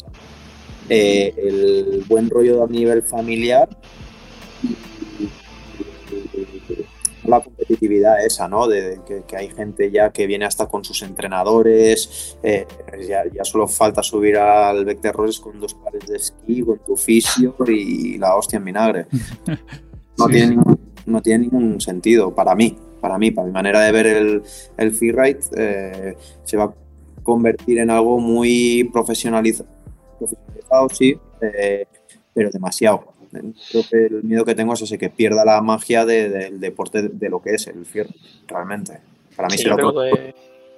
Speaker 3: eh, el buen rollo a nivel familiar la competitividad esa, ¿no? De, que, hay gente ya que viene hasta con sus entrenadores, eh, ya, solo falta subir al Bec de Roses con dos pares de esquí, con tu fisio y la hostia en vinagre. No, tiene, ningún, no tiene ningún sentido para mí, para mí, para mi manera de ver el, el freeride, eh, se va a convertir en algo muy profesionalizado, profesionalizado sí, eh, pero demasiado creo que el miedo que tengo es ese, que pierda la magia del deporte de, lo que es el fierro, realmente. Para mí sí,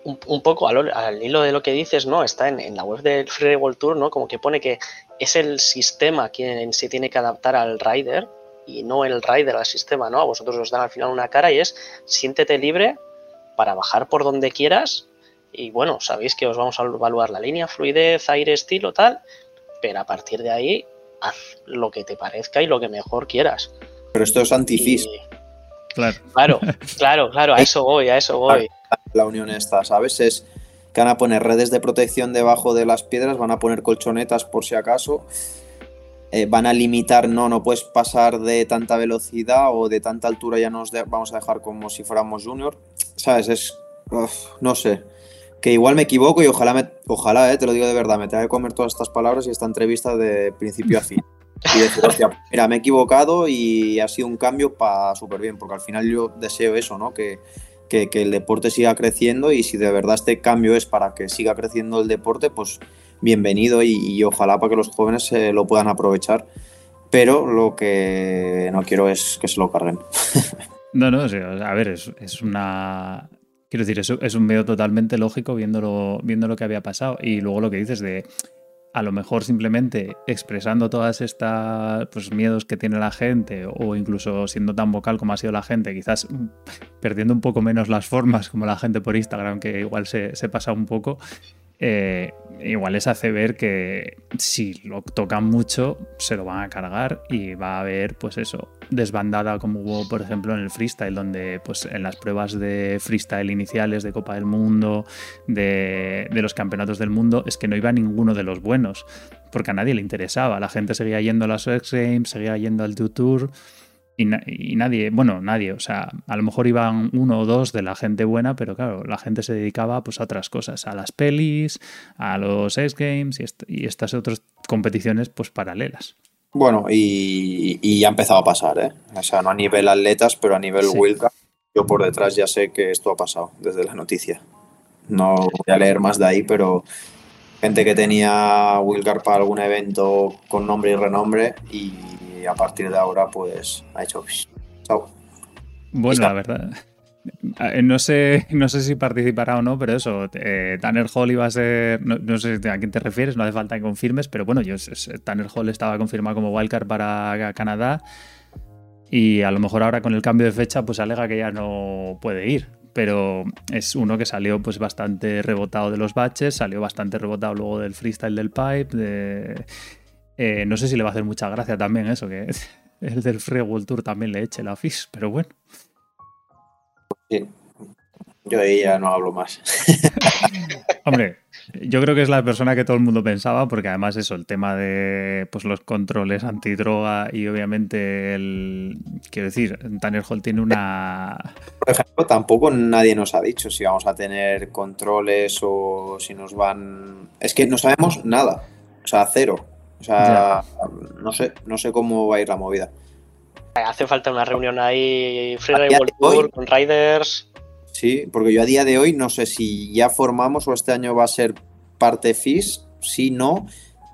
Speaker 2: un, poco al, hilo de lo que dices, ¿no? Está en, la web del Free World Tour, ¿no? Como que pone que es el sistema quien se tiene que adaptar al rider y no el rider al sistema, ¿no? A vosotros os dan al final una cara y es siéntete libre para bajar por donde quieras y bueno, sabéis que os vamos a evaluar la línea, fluidez, aire, estilo, tal, pero a partir de ahí haz lo que te parezca y lo que mejor quieras.
Speaker 3: Pero esto es antifis.
Speaker 2: Claro. claro, claro, claro, a eso voy, a eso voy.
Speaker 3: La unión esta, ¿sabes? Es que van a poner redes de protección debajo de las piedras, van a poner colchonetas por si acaso, eh, van a limitar, no, no puedes pasar de tanta velocidad o de tanta altura, ya nos vamos a dejar como si fuéramos junior, ¿sabes? Es, no sé, que igual me equivoco y ojalá, ojalá eh, te lo digo de verdad, me tenga que comer todas estas palabras y esta entrevista de principio a fin. Y decir, hostia, mira, me he equivocado y ha sido un cambio para súper bien, porque al final yo deseo eso, ¿no? Que, que, el deporte siga creciendo y si de verdad este cambio es para que siga creciendo el deporte, pues bienvenido y, ojalá para que los jóvenes lo puedan aprovechar. Pero lo que no quiero es que se lo carguen.
Speaker 1: No, no, a ver, es, es una Quiero decir, eso es un medio totalmente lógico viendo lo que había pasado. Y luego lo que dices de a lo mejor simplemente expresando todas estas pues, miedos que tiene la gente o incluso siendo tan vocal como ha sido la gente, quizás perdiendo un poco menos las formas como la gente por Instagram, que igual se, se pasa un poco, eh, igual les hace ver que si lo tocan mucho se lo van a cargar y va a haber pues eso desbandada como hubo por ejemplo en el freestyle donde pues en las pruebas de freestyle iniciales de Copa del Mundo de, los campeonatos del mundo es que no iba ninguno de los buenos porque a nadie le interesaba. La gente seguía yendo a las X Games seguía yendo al Tour y, nadie, bueno, nadie, o sea, a lo mejor iban uno o dos de la gente buena, pero claro, la gente se dedicaba pues a otras cosas, a las pelis, a los X Games y, estas otras competiciones pues paralelas.
Speaker 3: Bueno, y, ya ha empezado a pasar, ¿eh? O sea, no a nivel atletas, pero a nivel sí. yo por detrás ya sé que esto ha pasado desde la noticia. No voy a leer más de ahí, pero gente que tenía Wilcar para algún evento con nombre y renombre y a partir de ahora pues ha hecho chao.
Speaker 1: Bueno, la verdad. Eh, no sé, no sé si participará o no, pero eso, eh, Tanner Hall iba a ser, no, sé a quién te refieres, no hace falta que confirmes, pero bueno, yo, Tanner Hall estaba confirmado como wildcard para Canadá y a lo mejor ahora con el cambio de fecha pues alega que ya no puede ir, pero es uno que salió pues bastante rebotado de los baches, salió bastante rebotado luego del freestyle del pipe, de eh, no sé si le va a hacer mucha gracia también eso, que el del Free World Tour también le eche la FIS, pero bueno.
Speaker 3: Sí. Yo ahí ya no hablo más.
Speaker 1: Hombre, yo creo que es la persona que todo el mundo pensaba, porque además eso, el tema de pues, los controles antidroga y obviamente el. Quiero decir, Tanner Hall tiene una.
Speaker 3: Por ejemplo, tampoco nadie nos ha dicho si vamos a tener controles o si nos van. Es que no sabemos nada. O sea, cero. O sea, no sé, no sé cómo va a ir la movida.
Speaker 2: Hace falta una reunión ahí, Freeride World Tour, con Riders.
Speaker 3: Sí, porque yo a día de hoy no sé si ya formamos o este año va a ser parte FIS, si no,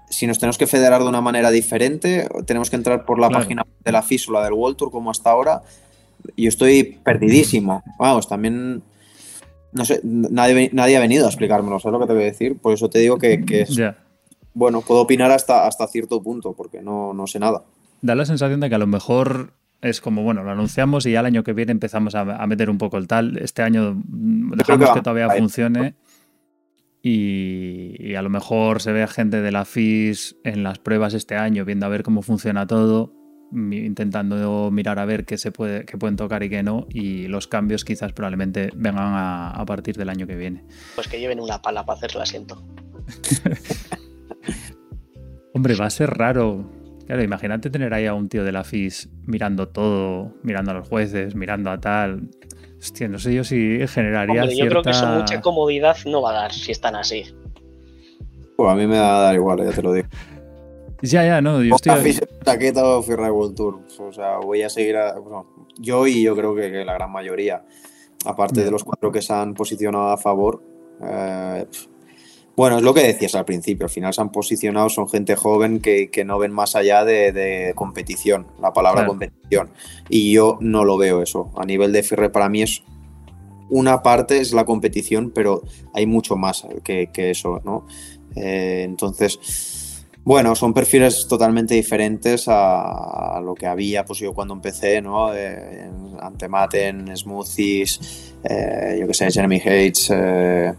Speaker 3: si nos tenemos que federar de una manera diferente, tenemos que entrar por la página de la FIS o la del World Tour como hasta ahora. Yo estoy perdidísimo. Vamos, también no sé, nadie, nadie ha venido a explicármelo, ¿sabes lo que te voy a decir? Por eso te digo que, es, bueno, puedo opinar hasta, hasta cierto punto, porque no, no sé nada.
Speaker 1: Da la sensación de que a lo mejor es como, bueno, lo anunciamos y ya el año que viene empezamos a, meter un poco el tal. Este año mm, dejamos que, todavía funcione y, a lo mejor se ve gente de la FIS en las pruebas este año viendo a ver cómo funciona todo, intentando mirar a ver qué se puede, qué pueden tocar y qué no, y los cambios quizás probablemente vengan a, a partir del año que viene.
Speaker 2: Pues que lleven una pala para hacer el asiento.
Speaker 1: Hombre, va a ser raro. Claro, imagínate tener ahí a un tío de la FIS mirando todo, mirando a los jueces, mirando a tal. Hostia, no sé yo si generaría Hombre, Yo creo que eso
Speaker 2: mucha comodidad no va a dar si están así.
Speaker 3: Pues a mí me va a dar igual, ya te lo digo.
Speaker 1: Ya, ya, no, yo estoy...
Speaker 3: Taqueta o World Tour. O sea, voy a seguir a... yo y yo creo que, la gran mayoría, aparte de los cuatro que se han posicionado a favor, eh, bueno, es lo que decías al principio, al final se han posicionado, son gente joven que, no ven más allá de, competición, la palabra competición. Y yo no lo veo eso. A nivel de FR para mí es una parte, es la competición, pero hay mucho más que, eso, ¿no? Eh, entonces, bueno, son perfiles totalmente diferentes a, lo que había pues yo cuando empecé, ¿no? Eh, Antematen, Smoothies, eh, yo qué sé, Jeremy Hates, eh,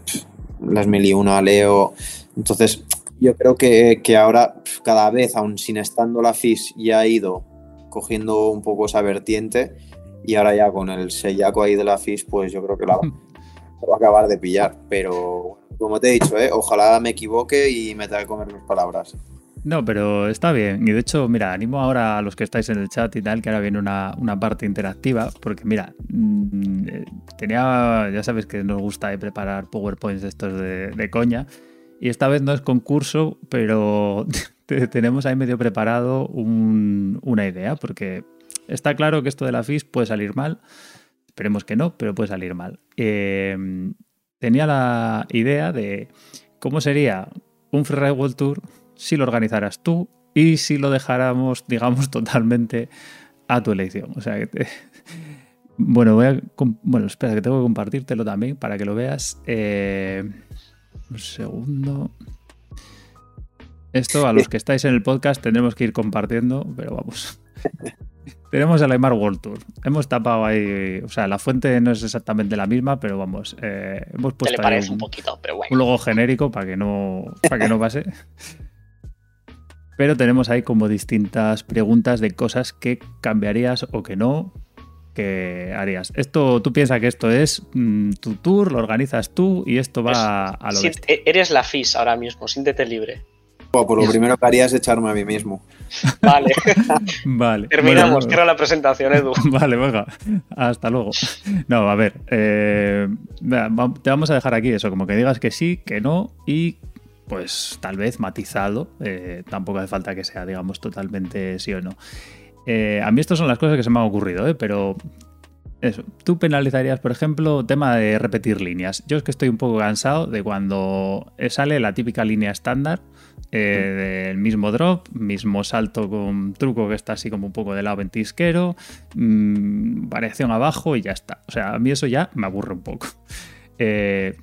Speaker 3: las y una Leo. Entonces, yo creo que, ahora cada vez, aún sin estando la FIS, ya ha ido cogiendo un poco esa vertiente y ahora ya con el sellaco ahí de la FIS, pues yo creo que la, va a acabar de pillar. Pero como te he dicho, ¿eh? ojalá me equivoque y me tenga que comer mis palabras.
Speaker 1: No, pero está bien. Y de hecho, mira, animo ahora a los que estáis en el chat y tal, que ahora viene una, parte interactiva, porque mira, mm, eh, tenía, ya sabes que nos gusta preparar PowerPoints estos de, coña, y esta vez no es concurso, pero tenemos ahí medio preparado una idea, porque está claro que esto de la FIS puede salir mal, esperemos que no, pero puede salir mal. Eh, tenía la idea de cómo sería un Freeride World Tour si lo organizaras tú y si lo dejáramos, digamos, totalmente a tu elección. O sea que Bueno, voy a... Bueno, espera, que tengo que compartírtelo también para que lo veas. Eh, un segundo. Esto a los que estáis en el podcast tendremos que ir compartiendo, pero vamos. Tenemos el Aymar World Tour. Hemos tapado ahí, o sea, la fuente no es exactamente la misma, pero vamos, eh, hemos puesto
Speaker 2: un, un, poquito, pero bueno.
Speaker 1: un logo genérico para que no, para que no pase. Pero tenemos ahí como distintas preguntas de cosas que cambiarías o que no, que harías. Esto, tú piensas que esto es mm, tu tour, lo organizas tú y esto va a lo
Speaker 2: e-, Eres la FIS ahora mismo, siéntete libre.
Speaker 3: Pues lo primero que haría es echarme a mí mismo.
Speaker 2: Vale.
Speaker 1: vale.
Speaker 2: Terminamos, cierra la presentación, Edu.
Speaker 1: Vale, venga. Hasta luego. No, a ver. Eh, te vamos a dejar aquí eso, como que digas que sí, que no y pues tal vez matizado, eh, tampoco hace falta que sea, digamos, totalmente sí o no. Eh, a mí estas son las cosas que se me han ocurrido, ¿eh? pero eso, tú penalizarías, por ejemplo, tema de repetir líneas. Yo es que estoy un poco cansado de cuando sale la típica línea estándar del mismo drop, mismo salto con truco que está así como un poco de lado ventisquero, mm, variación abajo y ya está. O sea, a mí eso ya me aburre un poco. Eh,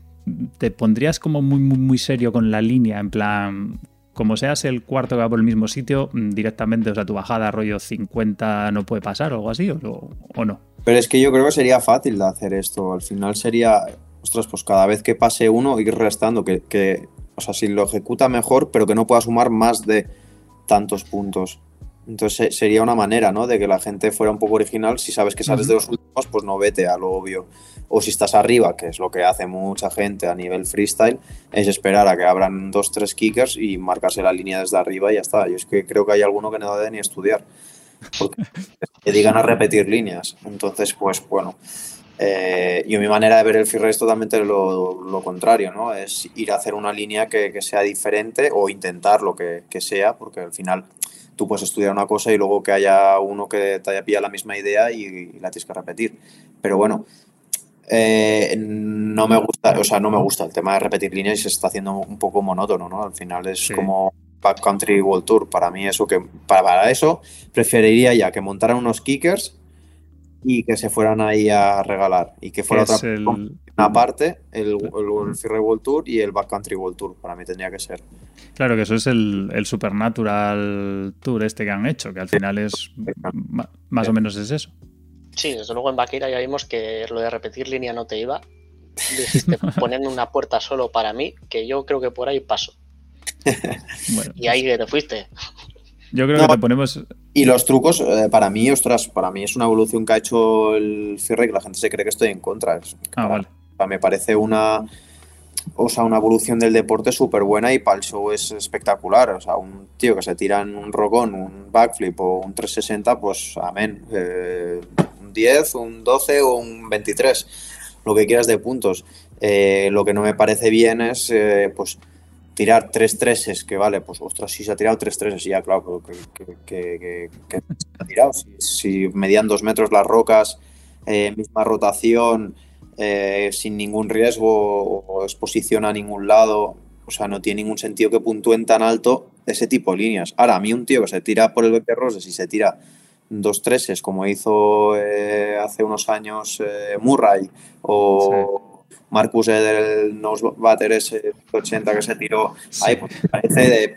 Speaker 1: te pondrías como muy, muy, muy serio con la línea, en plan, como seas el cuarto que va por el mismo sitio, mm, directamente, o sea, tu bajada rollo 50 no puede pasar o algo así, o, no.
Speaker 3: Pero es que yo creo que sería fácil de hacer esto. Al final sería, ostras, pues cada vez que pase uno, ir restando, que, que o sea, si lo ejecuta mejor, pero que no pueda sumar más de tantos puntos. Entonces sería una manera, ¿no? De que la gente fuera un poco original. Si sabes que sales de los últimos, pues no vete a lo obvio. O si estás arriba, que es lo que hace mucha gente a nivel freestyle, es esperar a que abran dos, tres kickers y marcarse la línea desde arriba y ya está. Yo es que creo que hay alguno que no debe ni estudiar. Porque te digan a repetir líneas. Entonces, pues bueno. Eh, yo mi manera de ver el freestyle es totalmente lo, contrario, ¿no? Es ir a hacer una línea que, sea diferente o intentar lo que, que sea, porque al final tú puedes estudiar una cosa y luego que haya uno que te haya pillado la misma idea y, la tienes que repetir. Pero bueno, eh, no me gusta, o sea, no me gusta el tema de repetir líneas y se está haciendo un poco monótono, ¿no? Al final es como Backcountry World Tour. Para mí eso que para, eso preferiría ya que montaran unos kickers y que se fueran ahí a regalar. Y que fuera otra
Speaker 1: el...
Speaker 3: parte, el, el, Freeride World Tour y el Backcountry World Tour, para mí tendría que ser.
Speaker 1: Claro, que eso es el, el Supernatural Tour este que han hecho, que al final es más o menos es eso.
Speaker 2: Sí, desde luego en Vaquera ya vimos que lo de repetir línea no te iba. Dijiste poner una puerta solo para mí, que yo creo que por ahí paso. y ahí te fuiste.
Speaker 1: Yo creo que te ponemos.
Speaker 3: Y los trucos, eh, para mí, ostras, para mí es una evolución que ha hecho el cierre que la gente se cree que estoy en contra.
Speaker 1: Ah, vale.
Speaker 3: Me parece una. O sea, una evolución del deporte súper buena y para el show es espectacular. O sea, un tío que se tira en un rogón, un backflip o un 360, pues amén. Eh, un 10, un 12 o un 23, lo que quieras de puntos. Eh, lo que no me parece bien es, pues, tirar tres treses, que vale, pues ostras, si se ha tirado tres treses, ya claro, que, que, ha tirado. Si, medían dos metros las rocas, eh, misma rotación, eh, sin ningún riesgo o exposición a ningún lado, o sea, no tiene ningún sentido que puntúen tan alto ese tipo de líneas. Ahora, a mí un tío que se tira por el BP Roses y se tira dos treses, como hizo eh, hace unos años Murray o... Marcus del nose batter ese 80 que se tiró ahí, pues parece de.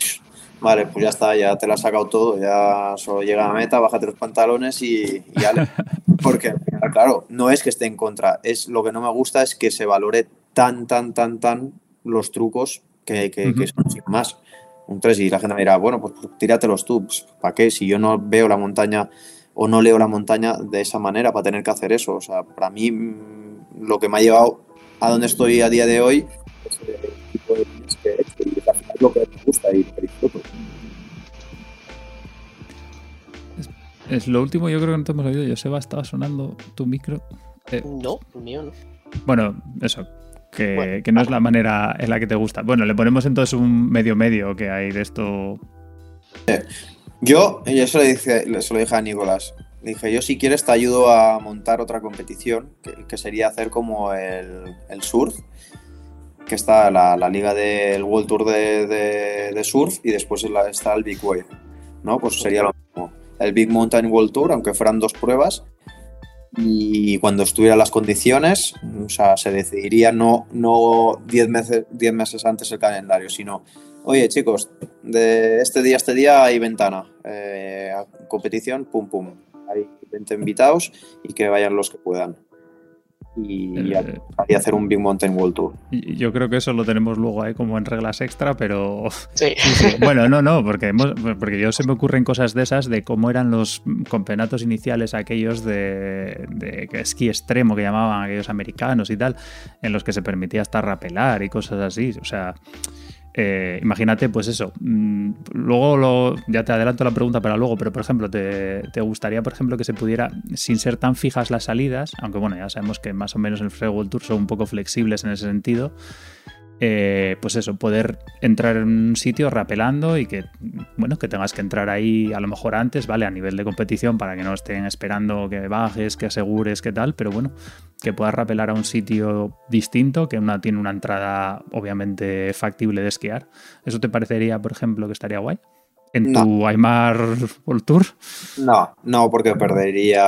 Speaker 3: vale, pues ya está, ya te lo has sacado todo, ya solo llega a la meta, bájate los pantalones y, ya Porque, claro, no es que esté en contra, es lo que no me gusta es que se valore tan, tan, tan, tan los trucos que, que, son sin más. Un 3 y la gente me dirá, bueno, pues, pues tíratelos tú, pues, ¿para qué? Si yo no veo la montaña o no leo la montaña de esa manera para tener que hacer eso. O sea, para mí mm, lo que me ha llevado a donde estoy a día de hoy, es el tipo de que he hecho y es lo que me gusta y lo que disfruto.
Speaker 1: Es, lo último, yo creo que no te hemos oído. Joseba, estaba sonando tu micro.
Speaker 2: Eh, no, mío no.
Speaker 1: Bueno, eso, que, que, no es la manera en la que te gusta. Bueno, le ponemos entonces un medio medio que hay de esto.
Speaker 3: Yo, yo se lo, dije, se lo dije a Nicolás. Dije, yo si quieres te ayudo a montar otra competición, que, sería hacer como el, surf, que está la, liga del World Tour de, surf y después está el Big Wave, ¿no? Pues sería lo mismo. El Big Mountain World Tour, aunque fueran dos pruebas, y cuando estuvieran las condiciones, o sea, se decidiría no 10 no meses, diez meses antes el calendario, sino, oye chicos, de este día a este día hay ventana, eh, competición, pum pum, 20 invitados y que vayan los que puedan. Y, eh, hacer un Big Mountain World Tour.
Speaker 1: Yo creo que eso lo tenemos luego ahí como en reglas extra, pero.
Speaker 2: Sí.
Speaker 1: Bueno, no, no, porque, porque yo se me ocurren cosas de esas de cómo eran los campeonatos iniciales aquellos de, de esquí extremo que llamaban aquellos americanos y tal, en los que se permitía hasta rapelar y cosas así. O sea. Eh, imagínate, pues eso. Mm, luego lo, ya te adelanto la pregunta para luego, pero por ejemplo, te, gustaría, por ejemplo, que se pudiera, sin ser tan fijas las salidas, aunque bueno, ya sabemos que más o menos el Free World Tour son un poco flexibles en ese sentido, eh, pues eso, poder entrar en un sitio rapelando y que, bueno, que tengas que entrar ahí a lo mejor antes, ¿vale? A nivel de competición para que no estén esperando que bajes, que asegures, que tal, pero bueno, que puedas rapelar a un sitio distinto, que una tiene una entrada obviamente factible de esquiar. ¿Eso te parecería, por ejemplo, que estaría guay? ¿En tu Aymar World Tour?
Speaker 3: No, no, porque perdería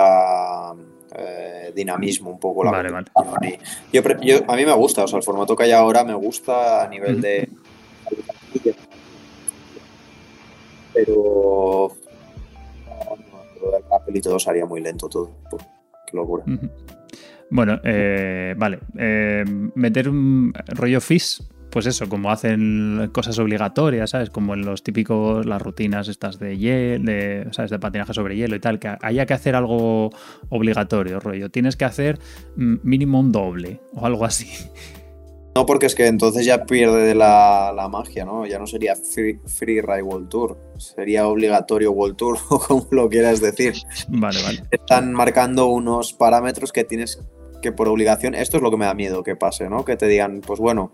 Speaker 3: eh, dinamismo un poco la
Speaker 1: vale, vale.
Speaker 3: Yo, a mí me gusta, o sea, el formato que hay ahora me gusta a nivel de pero el y todo sería muy lento todo. Qué locura.
Speaker 1: Bueno, eh, vale. Eh, meter un rollo FIS pues eso, como hacen cosas obligatorias, ¿sabes? Como en los típicos, las rutinas estas de hielo, de, ¿sabes? De patinaje sobre hielo y tal, que haya que hacer algo obligatorio, rollo. Tienes que hacer mm, mínimo un doble o algo así.
Speaker 3: No, porque es que entonces ya pierde la, la magia, ¿no? Ya no sería free, free, Ride World Tour, sería obligatorio World Tour, o como lo quieras decir.
Speaker 1: Vale, vale.
Speaker 3: Están marcando unos parámetros que tienes que por obligación, esto es lo que me da miedo que pase, ¿no? Que te digan, pues bueno,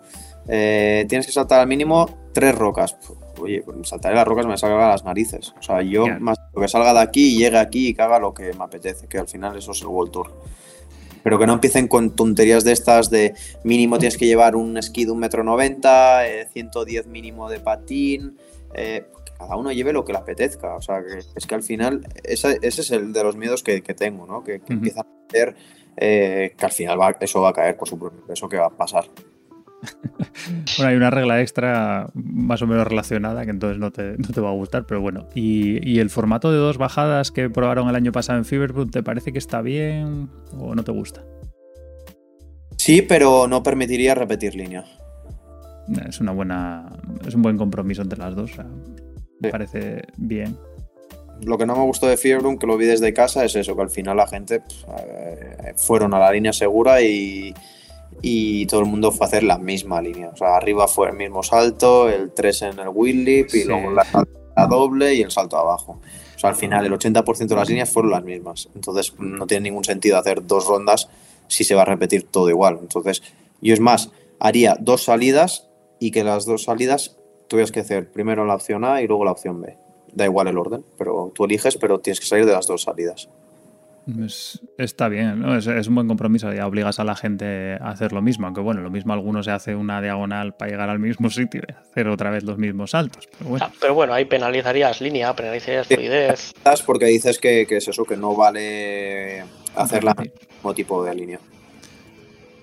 Speaker 3: eh, tienes que saltar al mínimo tres rocas. Oye, pues saltaré las rocas me salga las narices. O sea, yo más lo que salga de aquí y llegue aquí y que haga lo que me apetece, que al final eso es el World Tour. Pero que no empiecen con tonterías de estas de mínimo tienes que llevar un esquí de un metro noventa, 110 eh, mínimo de patín. Eh, cada uno lleve lo que le apetezca. O sea, que es que al final, ese, es el de los miedos que, tengo, ¿no? Que, empiezan a hacer eh, que al final va, eso va a caer por su propio peso, que va a pasar.
Speaker 1: bueno, hay una regla extra más o menos relacionada que entonces no te, va a gustar, pero bueno. ¿Y, el formato de dos bajadas que probaron el año pasado en Fiberbrook, te parece que está bien o no te gusta?
Speaker 3: Sí, pero no permitiría repetir línea.
Speaker 1: Es una buena. Es un buen compromiso entre las dos. me parece bien.
Speaker 3: Lo que no me gustó de Fiberbrook, que lo vi desde casa, es eso, que al final la gente pues, eh, fueron a la línea segura y y todo el mundo fue a hacer la misma línea. O sea, arriba fue el mismo salto, el 3 en el wheel lip y luego la, doble y el salto abajo. O sea, al final el 80% de las líneas fueron las mismas. Entonces no tiene ningún sentido hacer dos rondas si se va a repetir todo igual. Entonces, yo es más, haría dos salidas y que las dos salidas tuvieras que hacer primero la opción A y luego la opción B. Da igual el orden, pero tú eliges, pero tienes que salir de las dos salidas
Speaker 1: está bien, ¿no? es, un buen compromiso, ya obligas a la gente a hacer lo mismo, aunque bueno, lo mismo algunos se hace una diagonal para llegar al mismo sitio y hacer otra vez los mismos saltos. Pero bueno,
Speaker 2: ah, pero bueno ahí penalizarías línea, penalizarías fluidez.
Speaker 3: Porque dices que, que, es eso, que no vale hacer el mismo tipo de línea.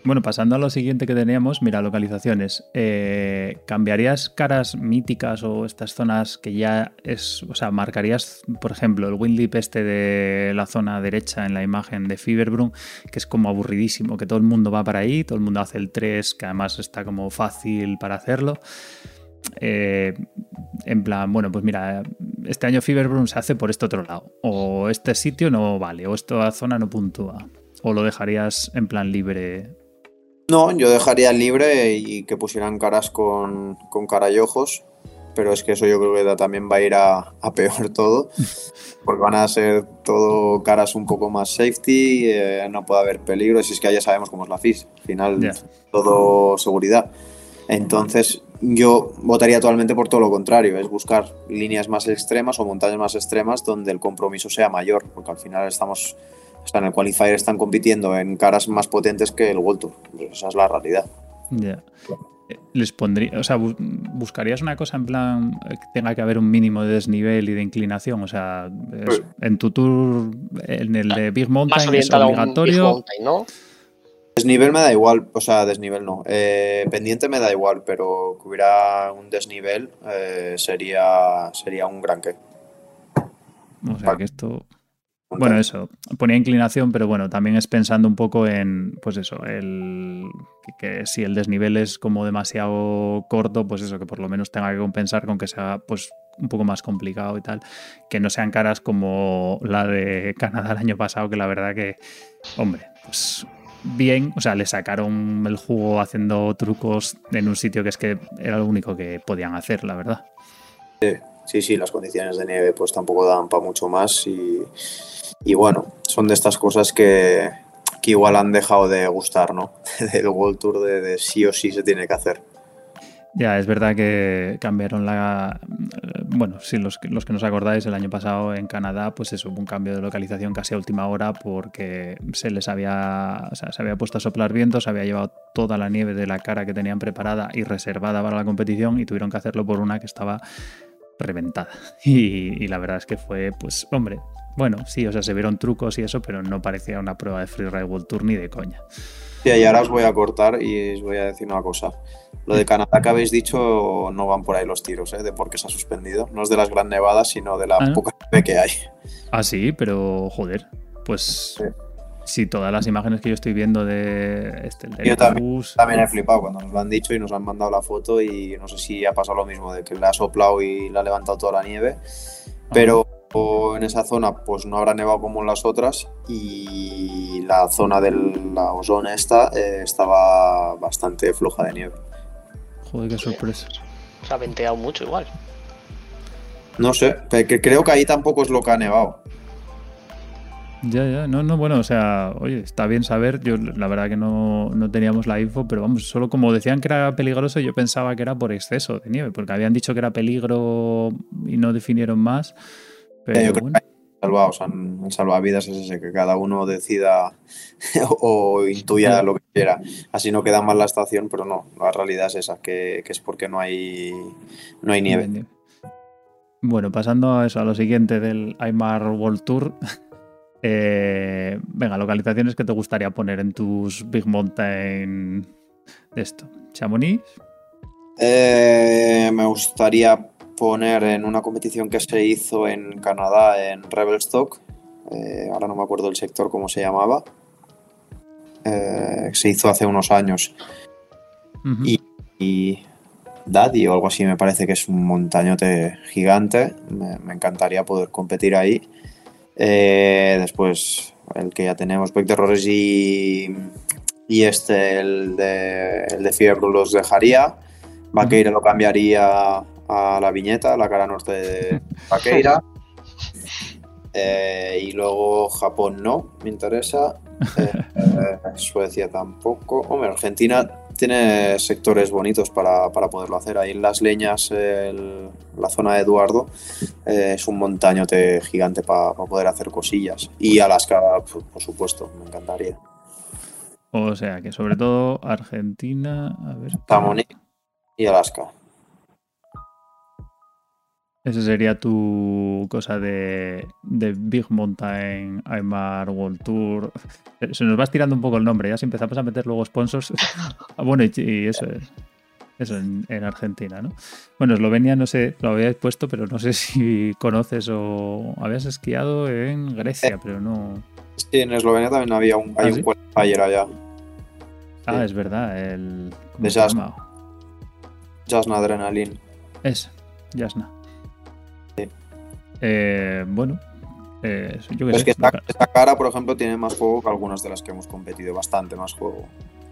Speaker 1: Bueno, pasando a lo siguiente que teníamos, mira, localizaciones. Eh, ¿Cambiarías caras míticas o estas zonas que ya es, o sea, marcarías, por ejemplo, el Windlip este de la zona derecha en la imagen de Fiberbrun, que es como aburridísimo, que todo el mundo va para ahí, todo el mundo hace el 3, que además está como fácil para hacerlo. Eh, en plan, bueno, pues mira, este año Fiberbrun se hace por este otro lado, o este sitio no vale, o esta zona no puntúa, o lo dejarías en plan libre
Speaker 3: no, yo dejaría libre y que pusieran caras con, con cara y ojos, pero es que eso yo creo que también va a ir a, peor todo, porque van a ser todo caras un poco más safety, eh, no puede haber peligro, si es que ya sabemos cómo es la FIS, al final todo seguridad. Entonces yo votaría totalmente por todo lo contrario, es buscar líneas más extremas o montañas más extremas donde el compromiso sea mayor, porque al final estamos en el qualifier están compitiendo en caras más potentes que el World Tour. Pues esa es la realidad.
Speaker 1: Ya. Les pondría, o sea, buscarías una cosa en plan que tenga que haber un mínimo de desnivel y de inclinación. O sea, en tu tour, en el de Big Mountain es obligatorio.
Speaker 3: Desnivel me da igual, o sea, desnivel no. Eh, pendiente me da igual, pero que hubiera un desnivel eh, sería, sería un gran que.
Speaker 1: O sea, que esto. Bueno, eso, ponía inclinación, pero bueno, también es pensando un poco en, pues eso, el que, si el desnivel es como demasiado corto, pues eso, que por lo menos tenga que compensar con que sea pues un poco más complicado y tal, que no sean caras como la de Canadá el año pasado, que la verdad que, hombre, pues bien, o sea, le sacaron el jugo haciendo trucos en un sitio que es que era lo único que podían hacer, la verdad.
Speaker 3: Sí, sí, sí las condiciones de nieve pues tampoco dan para mucho más y y bueno, son de estas cosas que, igual han dejado de gustar, ¿no? Del World Tour de, sí o sí se tiene que hacer.
Speaker 1: Ya, es verdad que cambiaron la. Bueno, sí, los, los que nos acordáis, el año pasado en Canadá, pues eso, hubo un cambio de localización casi a última hora porque se les había. O sea, se había puesto a soplar vientos, se había llevado toda la nieve de la cara que tenían preparada y reservada para la competición y tuvieron que hacerlo por una que estaba reventada. Y la verdad es que fue, pues, hombre, bueno, sí, o sea, se vieron trucos y eso, pero no parecía una prueba de Freeride World Tour ni de coña.
Speaker 3: Sí, y ahora os voy a cortar y os voy a decir una cosa. Lo de Canadá que habéis dicho no van por ahí los tiros, ¿eh? De por qué se ha suspendido. No es de las gran nevadas, sino de la ah. poca nieve que hay.
Speaker 1: Ah, sí, pero joder, pues... Sí. todas las imágenes que yo estoy viendo de este
Speaker 3: Yo también, también, he flipado cuando nos lo han dicho y nos han mandado la foto y no sé si ha pasado lo mismo de que le ha soplado y le ha levantado toda la nieve, pero en esa zona pues no habrá nevado como en las otras y la zona de la ozona esta eh, estaba bastante floja de nieve.
Speaker 1: Joder, qué sorpresa.
Speaker 2: Se ha venteado mucho igual.
Speaker 3: No sé, que creo que ahí tampoco es lo que ha nevado.
Speaker 1: Ya, ya, no, no, bueno, o sea, oye, está bien saber, yo la verdad que no, no, teníamos la info, pero vamos, solo como decían que era peligroso, yo pensaba que era por exceso de nieve, porque habían dicho que era peligro y no definieron más, yo creo que
Speaker 3: salvados, en, salvavidas es ese, que cada uno decida o intuya lo que quiera. Así no queda mal la estación, pero no, la realidad es esa, que, es porque no hay, no hay nieve.
Speaker 1: Bueno, pasando a eso, a lo siguiente del Aymar World Tour. Eh, venga, localizaciones que te gustaría poner en tus Big Mountain de esto. Chamonix.
Speaker 3: Eh, me gustaría poner en una competición que se hizo en Canadá, en Revelstock. Eh, ahora no me acuerdo el sector cómo se llamaba. se hizo hace unos años. y, Daddy o algo así me parece que es un montañote gigante. me encantaría poder competir ahí. Eh, después, el que ya tenemos, Back Terrores y, y este, el de, el de Fiebre, los dejaría. Vaqueira lo cambiaría a la viñeta, la cara norte de Vaqueira. Eh, y luego Japón no, me interesa. Eh, Suecia tampoco. Hombre, Argentina tiene sectores bonitos para, poderlo hacer. Ahí en las leñas, la zona de Eduardo, eh, es un montañote gigante para poder hacer cosillas. Y Alaska, por, supuesto, me encantaría.
Speaker 1: O sea que sobre todo Argentina, a ver.
Speaker 3: y Alaska.
Speaker 1: Esa sería tu cosa de, Big Mountain Aymar World Tour. Se nos va estirando un poco el nombre, ya si empezamos a meter luego sponsors. Ah, bueno, y, eso es. Eso en, Argentina, ¿no? Bueno, Eslovenia no sé, lo habíais puesto, pero no sé si conoces o habías esquiado en Grecia, eh, pero no.
Speaker 3: Sí, en Eslovenia también había un, hay ¿Ah, un allá.
Speaker 1: Ah, es verdad, el.
Speaker 3: De Jasna. Jasna Adrenaline.
Speaker 1: Es, Jasna. Eh, bueno, eh, yo
Speaker 3: es que esta, cara, por ejemplo, tiene más juego que algunas de las que hemos competido, bastante más juego.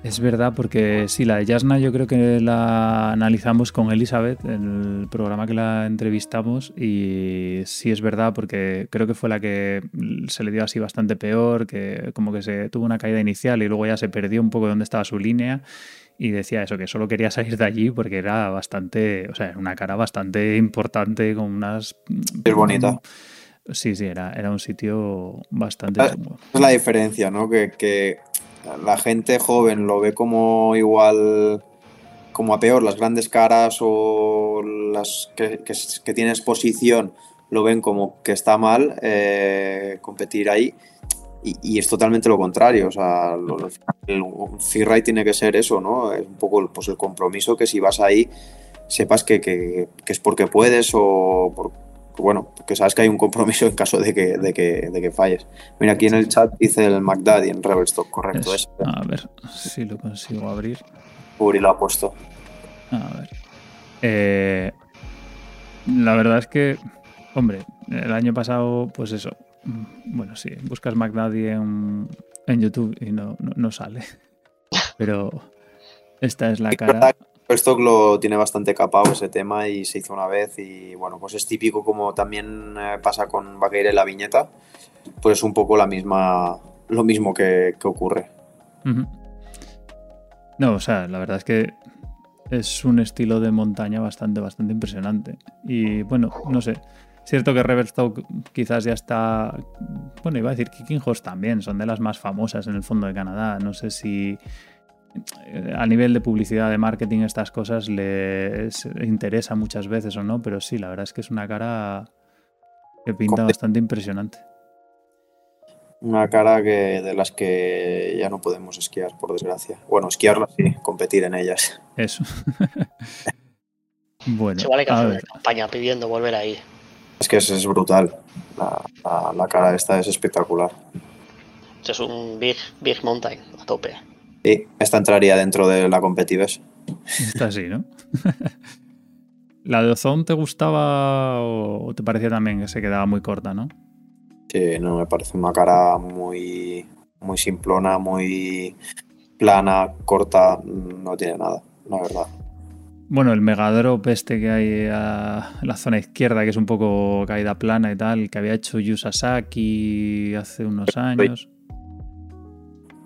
Speaker 1: Es verdad, porque sí, la de Jasna yo creo que la analizamos con Elizabeth en el programa que la entrevistamos y sí es verdad porque creo que fue la que se le dio así bastante peor, que como que se tuvo una caída inicial y luego ya se perdió un poco de dónde estaba su línea y decía eso, que solo quería salir de allí porque era bastante, o sea, una cara bastante importante con unas...
Speaker 3: Es bonita.
Speaker 1: Sí, sí, era, era un sitio bastante...
Speaker 3: Es la diferencia, ¿no? Que, la gente joven lo ve como igual, como a peor, las grandes caras o las que, que, tienen exposición lo ven como que está mal eh, competir ahí y, es totalmente lo contrario. O sea, el free tiene que ser eso, ¿no? Es un poco pues, el compromiso que si vas ahí sepas que, que, es porque puedes o por, bueno, que sabes que hay un compromiso en caso de que, de que, de que falles. Mira, aquí en el chat dice el McDaddy en Rebelstock, correcto.
Speaker 1: a ver si lo consigo abrir.
Speaker 3: Uri lo ha puesto.
Speaker 1: A ver. Eh, la verdad es que, hombre, el año pasado, pues eso, bueno, sí, buscas McDaddy en, en YouTube y no, no, sale. Pero esta es la cara.
Speaker 3: Stock lo tiene bastante capado ese tema y se hizo una vez y bueno, pues es típico como también eh, pasa con Vaqueira y la viñeta, pues es un poco la misma, lo mismo que, ocurre.
Speaker 1: No, o sea, la verdad es que es un estilo de montaña bastante, bastante impresionante. Y bueno, no sé, Cierto que Reverstock quizás ya está. Bueno, iba a decir que King también, son de las más famosas en el fondo de Canadá. No sé si eh, a nivel de publicidad, de marketing, estas cosas les interesa muchas veces o no, pero sí, la verdad es que es una cara que pinta bastante impresionante.
Speaker 3: Una cara que de las que ya no podemos esquiar, por desgracia. Bueno, esquiarlas sí, competir en ellas.
Speaker 1: Eso. bueno,
Speaker 2: Se vale que hacer campaña pidiendo volver ahí.
Speaker 3: Es que es, brutal. La, la, cara esta es espectacular.
Speaker 2: Es un Big, big Mountain a tope.
Speaker 3: Sí, esta entraría dentro de la Competives.
Speaker 1: Está así, ¿no? ¿La de Ozone te gustaba o te parecía también que se quedaba muy corta, no?
Speaker 3: Sí, no, me parece una cara muy, muy simplona, muy plana, corta, no tiene nada, la verdad.
Speaker 1: Bueno, el megadrop este que hay a la zona izquierda, que es un poco caída plana y tal, que había hecho Yu Sasaki hace unos años.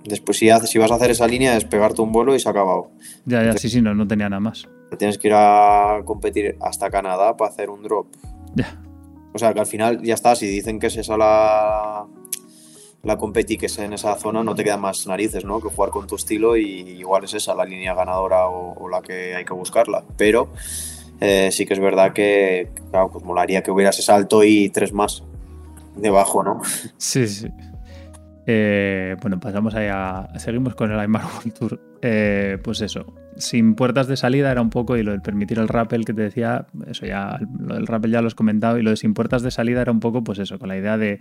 Speaker 3: Después, si, haces, si vas a hacer esa línea, es pegarte un vuelo y se ha acabado.
Speaker 1: Ya, ya, sí, sí, no, no tenía nada más.
Speaker 3: Tienes que ir a competir hasta Canadá para hacer un drop.
Speaker 1: Ya.
Speaker 3: O sea, que al final ya está. Si dicen que es esa la, la competi que es en esa zona no te quedan más narices, ¿no? Que jugar con tu estilo y igual es esa la línea ganadora o, la que hay que buscarla. Pero eh, sí que es verdad que, claro, pues molaría que hubiera ese salto y tres más debajo, ¿no?
Speaker 1: Sí, sí. Eh, bueno, pasamos ahí a. Seguimos con el Aymar World Tour. Eh, pues eso, sin puertas de salida era un poco, y lo del permitir el rappel que te decía, eso ya, lo del rappel ya lo has comentado, y lo de sin puertas de salida era un poco, pues eso, con la idea de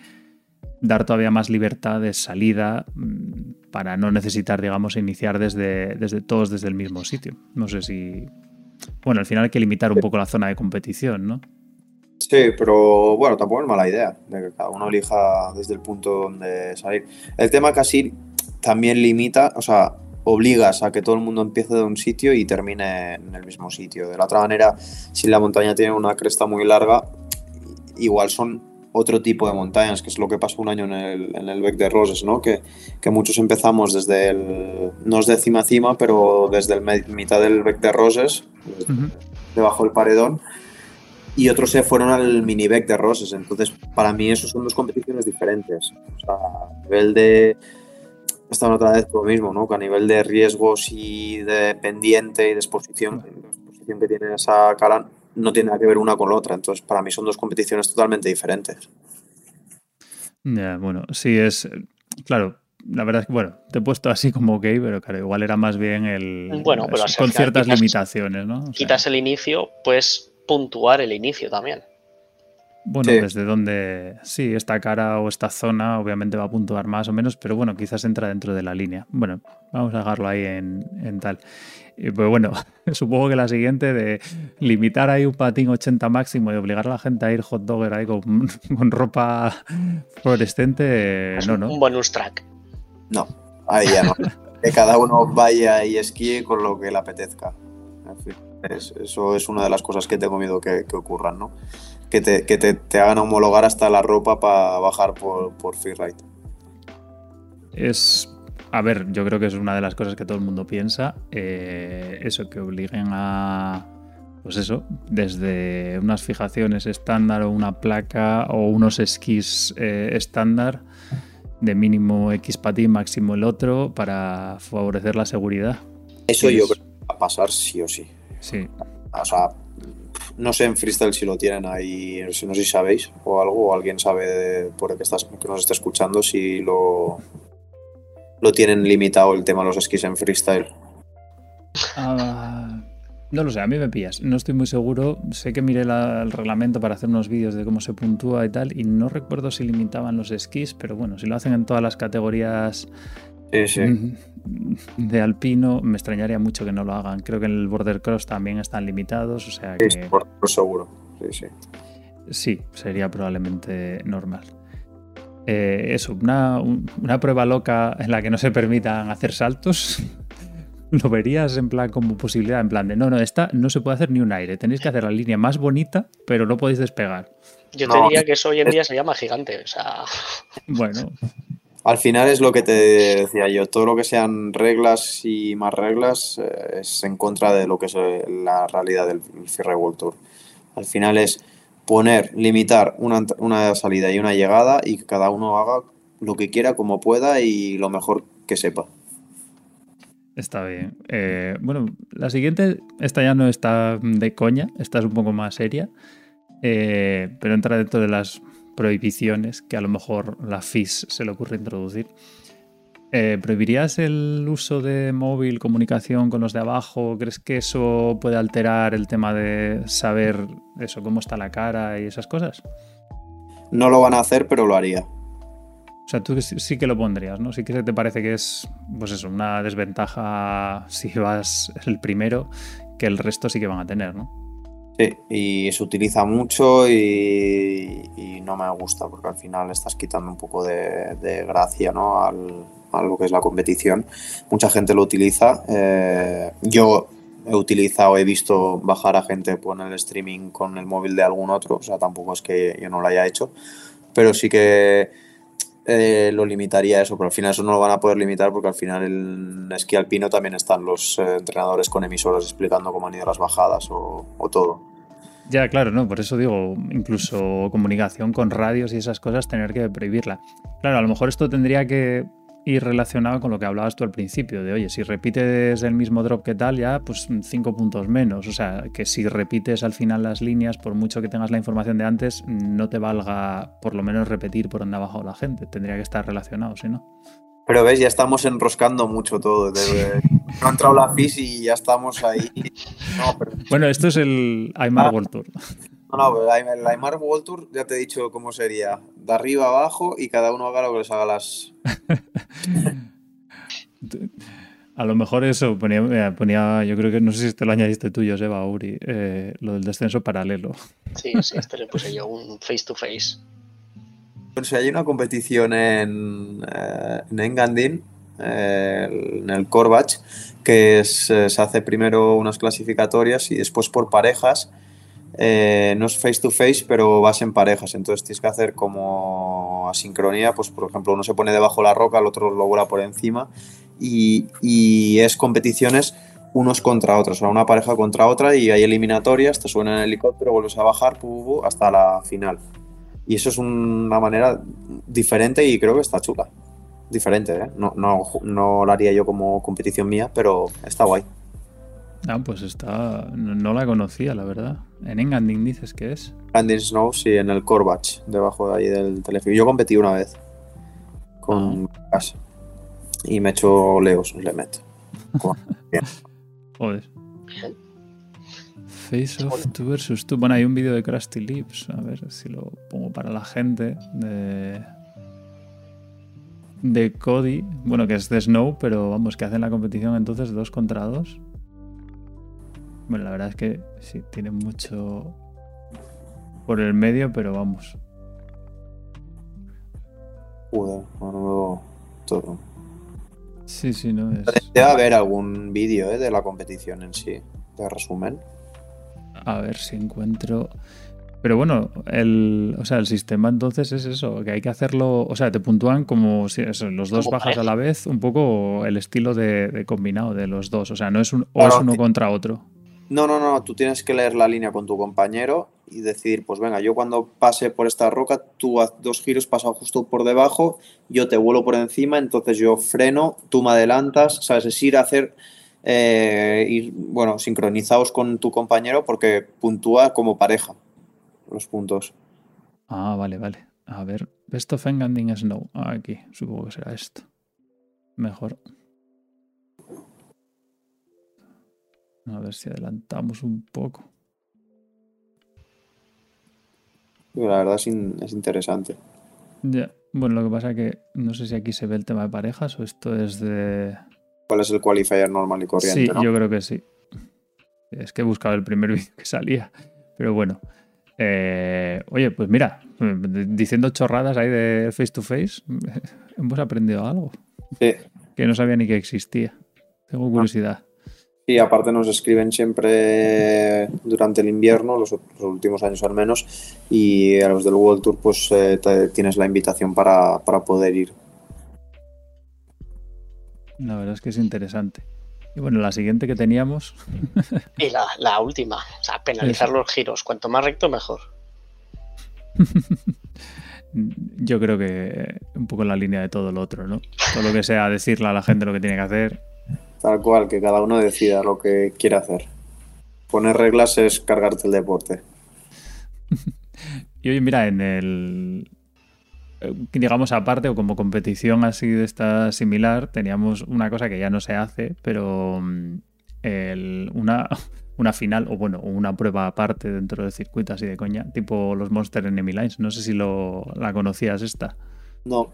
Speaker 1: dar todavía más libertad de salida mm, para no necesitar, digamos, iniciar desde, desde todos desde el mismo sitio. No sé si. Bueno, al final hay que limitar un poco la zona de competición, ¿no?
Speaker 3: Sí, pero bueno, tampoco es mala idea de que cada uno elija desde el punto donde salir. El tema casi también limita, o sea, obligas a que todo el mundo empiece de un sitio y termine en el mismo sitio. De la otra manera, si la montaña tiene una cresta muy larga, igual son otro tipo de montañas, que es lo que pasó un año en el, en el Bec de Roses, ¿no? Que, que, muchos empezamos desde el, no es de cima a cima, pero desde el mitad del Bec de Roses, debajo del paredón, y otros se fueron al mini Bec de Roses. Entonces, para mí, eso son dos competiciones diferentes. O sea, a nivel de. Esta otra vez lo mismo, ¿no? Que a nivel de riesgos y de pendiente y de exposición, la exposición que tiene esa cara no tiene nada que ver una con la otra. Entonces, para mí son dos competiciones totalmente diferentes.
Speaker 1: Ya, bueno, sí es. Claro, la verdad es que, bueno, te he puesto así como ok, pero claro, igual era más bien el.
Speaker 2: Bueno, pero
Speaker 1: con ciertas limitaciones, ¿no?
Speaker 2: O quitas el inicio, pues puntuar el inicio también.
Speaker 1: Bueno, desde donde sí, esta cara o esta zona obviamente va a puntuar más o menos, pero bueno, quizás entra dentro de la línea. Bueno, vamos a dejarlo ahí en, tal. Y pues bueno, supongo que la siguiente de limitar ahí un patín 80 máximo y obligar a la gente a ir hot dogger ahí con, con ropa fluorescente, no, no.
Speaker 2: Un bonus track.
Speaker 3: No, ahí ya no. que cada uno vaya y esquíe con lo que le apetezca. eso es una de las cosas que tengo miedo que, que ocurran, ¿no? que te, que te, hagan homologar hasta la ropa para bajar por, por freeride.
Speaker 1: Es. A ver, yo creo que es una de las cosas que todo el mundo piensa. Eh, eso, que obliguen a. Pues eso, desde unas fijaciones estándar o una placa o unos esquís eh, estándar de mínimo X patín, máximo el otro, para favorecer la seguridad.
Speaker 3: Eso yo creo que va a pasar sí o sí.
Speaker 1: Sí.
Speaker 3: O sea, no sé en freestyle si lo tienen ahí, no sé si sabéis o algo, o alguien sabe por el que, estás, que nos está escuchando si lo, lo tienen limitado el tema de los esquís en freestyle.
Speaker 1: Ah, no lo sé, a mí me pillas. No estoy muy seguro. Sé que miré el reglamento para hacer unos vídeos de cómo se puntúa y tal, y no recuerdo si limitaban los esquís, pero bueno, si lo hacen en todas las categorías de alpino, me extrañaría mucho que no lo hagan. Creo que en el border cross también están limitados, o sea que...
Speaker 3: seguro, sí, sí.
Speaker 1: Sí, sería probablemente normal. Eh, eso, una, una, prueba loca en la que no se permitan hacer saltos, ¿lo verías en plan como posibilidad? En plan de, no, no, esta no se puede hacer ni un aire, tenéis que hacer la línea más bonita, pero no podéis despegar.
Speaker 2: Yo te diría que eso hoy en día se llama gigante, o sea...
Speaker 1: Bueno,
Speaker 3: al final es lo que te decía yo, todo lo que sean reglas y más reglas eh, es en contra de lo que es eh, la realidad del Freeride World Tour. Al final es poner, limitar una, salida y una llegada y que cada uno haga lo que quiera, como pueda y lo mejor que sepa.
Speaker 1: Está bien. Eh, bueno, la siguiente, esta ya no está de coña, esta es un poco más seria, pero entra dentro de las prohibiciones que a lo mejor la FIS se le ocurre introducir. Eh, ¿Prohibirías el uso de móvil, comunicación con los de abajo? ¿Crees que eso puede alterar el tema de saber eso, cómo está la cara y esas cosas?
Speaker 3: No lo van a hacer, pero lo haría.
Speaker 1: O sea, tú sí que lo pondrías, ¿no? Sí que te parece que es, pues eso, una desventaja si vas el primero, que el resto sí que van a tener, ¿no?
Speaker 3: Sí, y se utiliza mucho y, no me gusta porque al final estás quitando un poco de, gracia ¿no? Al, a lo que es la competición. Mucha gente lo utiliza. Eh, yo he utilizado, he visto bajar a gente por el streaming con el móvil de algún otro, o sea, tampoco es que yo no lo haya hecho, pero sí que eh, lo limitaría eso, pero al final eso no lo van a poder limitar porque al final en esquí alpino también están los eh, entrenadores con emisoras explicando cómo han ido las bajadas o, todo.
Speaker 1: Ya, claro, no, por eso digo, incluso comunicación con radios y esas cosas, tener que prohibirla. Claro, a lo mejor esto tendría que ir relacionado con lo que hablabas tú al principio, de oye, si repites el mismo drop que tal, ya pues cinco puntos menos. O sea, que si repites al final las líneas, por mucho que tengas la información de antes, no te valga por lo menos repetir por donde ha bajado la gente. Tendría que estar relacionado, si no.
Speaker 3: Pero ves, ya estamos enroscando mucho todo. No ha entrado la FIS y ya estamos ahí.
Speaker 1: Bueno, esto es el Aymar ah. World Tour.
Speaker 3: No, no, el Aymar World Tour ya te he dicho cómo sería. De arriba a abajo y cada uno haga lo que les haga las.
Speaker 1: a lo mejor eso ponía, ponía, yo creo que no sé si este lo añadiste tú, Joseba Uri, eh, lo del descenso paralelo.
Speaker 2: Sí, sí, este le puse yo un face to face.
Speaker 3: Si hay una competición en, eh, en Engadin, eh, en el Corbach, que se hace primero unas clasificatorias y después por parejas. Eh, no es face to face, pero vas en parejas, entonces tienes que hacer como asincronía, pues por ejemplo uno se pone debajo de la roca, el otro lo vuela por encima y, es competiciones unos contra otros, o sea, una pareja contra otra y hay eliminatorias, te suena en el helicóptero, vuelves a bajar hasta la final. Y eso es una manera diferente y creo que está chula. Diferente, ¿eh? No, no, no lo haría yo como competición mía, pero está guay.
Speaker 1: Ah, pues está. No, la conocía, la verdad. En Engadin dices que es.
Speaker 3: Engadin Snow, sí, en el Corbach, debajo de ahí del teléfono. Yo competí una vez con ah. Y me he hecho Leos, le meto.
Speaker 1: Joder. Face of tú versus tú. Bueno, hay un vídeo de Krusty Lips. A ver si lo pongo para la gente. De. De Cody. Bueno, que es de Snow, pero vamos, que hacen la competición entonces dos contra dos. Bueno, la verdad es que sí, tiene mucho por el medio, pero vamos.
Speaker 3: Joder, no, todo.
Speaker 1: Sí, sí, no es.
Speaker 3: Debe haber algún vídeo ¿eh? de la competición en sí, de resumen.
Speaker 1: A ver si encuentro. Pero bueno, el, o sea, el sistema entonces es eso, que hay que hacerlo, o sea, te puntúan como si los dos bajas a la vez, un poco el estilo de, combinado de los dos, o sea, no es, un, o es uno contra otro.
Speaker 3: No, no, no, tú tienes que leer la línea con tu compañero y decir, pues venga, yo cuando pase por esta roca, tú haz dos giros, pasa justo por debajo, yo te vuelo por encima, entonces yo freno, tú me adelantas, ¿sabes? Es ir a hacer, eh, ir, bueno, sincronizados con tu compañero porque puntúa como pareja los puntos.
Speaker 1: Ah, vale, vale. A ver, Best of Enganding Snow. Aquí, supongo que será esto. Mejor. A ver si adelantamos un poco.
Speaker 3: La verdad es, interesante.
Speaker 1: Ya. Bueno, lo que pasa es que no sé si aquí se ve el tema de parejas o esto es de.
Speaker 3: ¿Cuál es el qualifier normal y corriente?
Speaker 1: Sí, yo creo que sí. Es que he buscado el primer vídeo que salía. Pero bueno. Eh, oye, pues mira, diciendo chorradas ahí de face to face, hemos aprendido algo.
Speaker 3: Sí.
Speaker 1: Que no sabía ni que existía. Tengo curiosidad.
Speaker 3: Y aparte nos escriben siempre durante el invierno, los, últimos años al menos, y a los del World Tour pues eh, tienes la invitación para, poder ir.
Speaker 1: La verdad es que es interesante. Y bueno, la siguiente que teníamos.
Speaker 2: y la, última, o sea, penalizar los giros. Cuanto más recto, mejor.
Speaker 1: Yo creo que un poco en la línea de todo lo otro, ¿no? Todo lo que sea decirle a la gente lo que tiene que hacer,
Speaker 3: Tal cual, que cada uno decida lo que quiere hacer. Poner reglas es cargarte el deporte.
Speaker 1: y oye, mira, en el. Eh, digamos aparte o como competición así de esta similar, teníamos una cosa que ya no se hace, pero mm, una, una final, o bueno, una prueba aparte dentro del circuito así de coña, tipo los Monster Enemy Lines. No sé si lo, la conocías esta.
Speaker 3: No.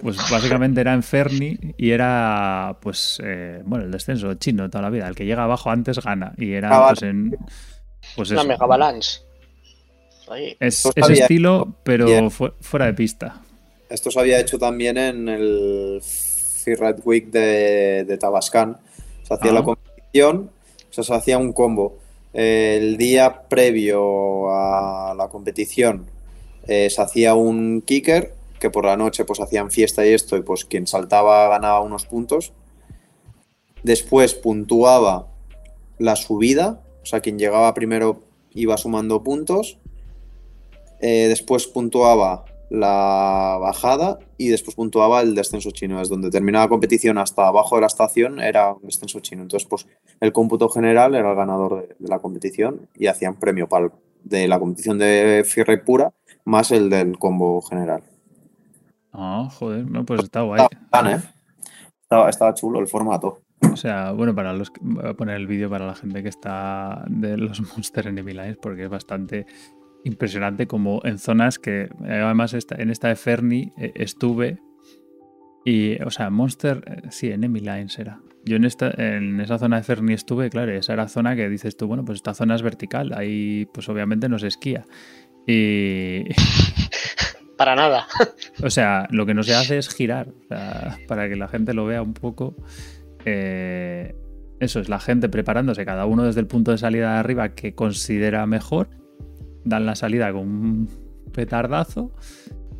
Speaker 1: Pues básicamente era en Ferni y era, pues, eh, bueno, el descenso chino toda la vida. El que llega abajo antes gana. Y era, pues, en.
Speaker 2: Pues Una mega balance.
Speaker 1: Es ese estilo, pero fuera de pista.
Speaker 3: Esto se había hecho también en el Red Week de, de Tabascan. Se hacía la ah. competición, o sea, se hacía un combo. El día previo a la competición eh, se hacía un kicker que por la noche pues hacían fiesta y esto, y pues quien saltaba ganaba unos puntos. Después puntuaba la subida, o sea, quien llegaba primero iba sumando puntos. Eh, después puntuaba la bajada y después puntuaba el descenso chino. Es donde terminaba la competición hasta abajo de la estación era un descenso chino. Entonces, pues el cómputo general era el ganador de, la competición y hacían premio para de la competición de Fierre pura más el del combo general.
Speaker 1: Ah, joder, no, pues está guay.
Speaker 3: ¿eh? Estaba, estaba, chulo el formato.
Speaker 1: O sea, bueno, para los voy a poner el vídeo para la gente que está de los Monster Enemy Lines porque es bastante impresionante como en zonas que además en esta de Ferni eh, estuve y, o sea, Monster, eh, sí, Enemy Lines era. Yo en, esta, en esa zona de Ferni estuve, claro, esa era zona que dices tú, bueno, pues esta zona es vertical, ahí pues obviamente no se esquía. Y...
Speaker 2: Para nada.
Speaker 1: O sea, lo que no se hace es girar, para que la gente lo vea un poco. Eh, eso es la gente preparándose, cada uno desde el punto de salida de arriba que considera mejor dan la salida con un petardazo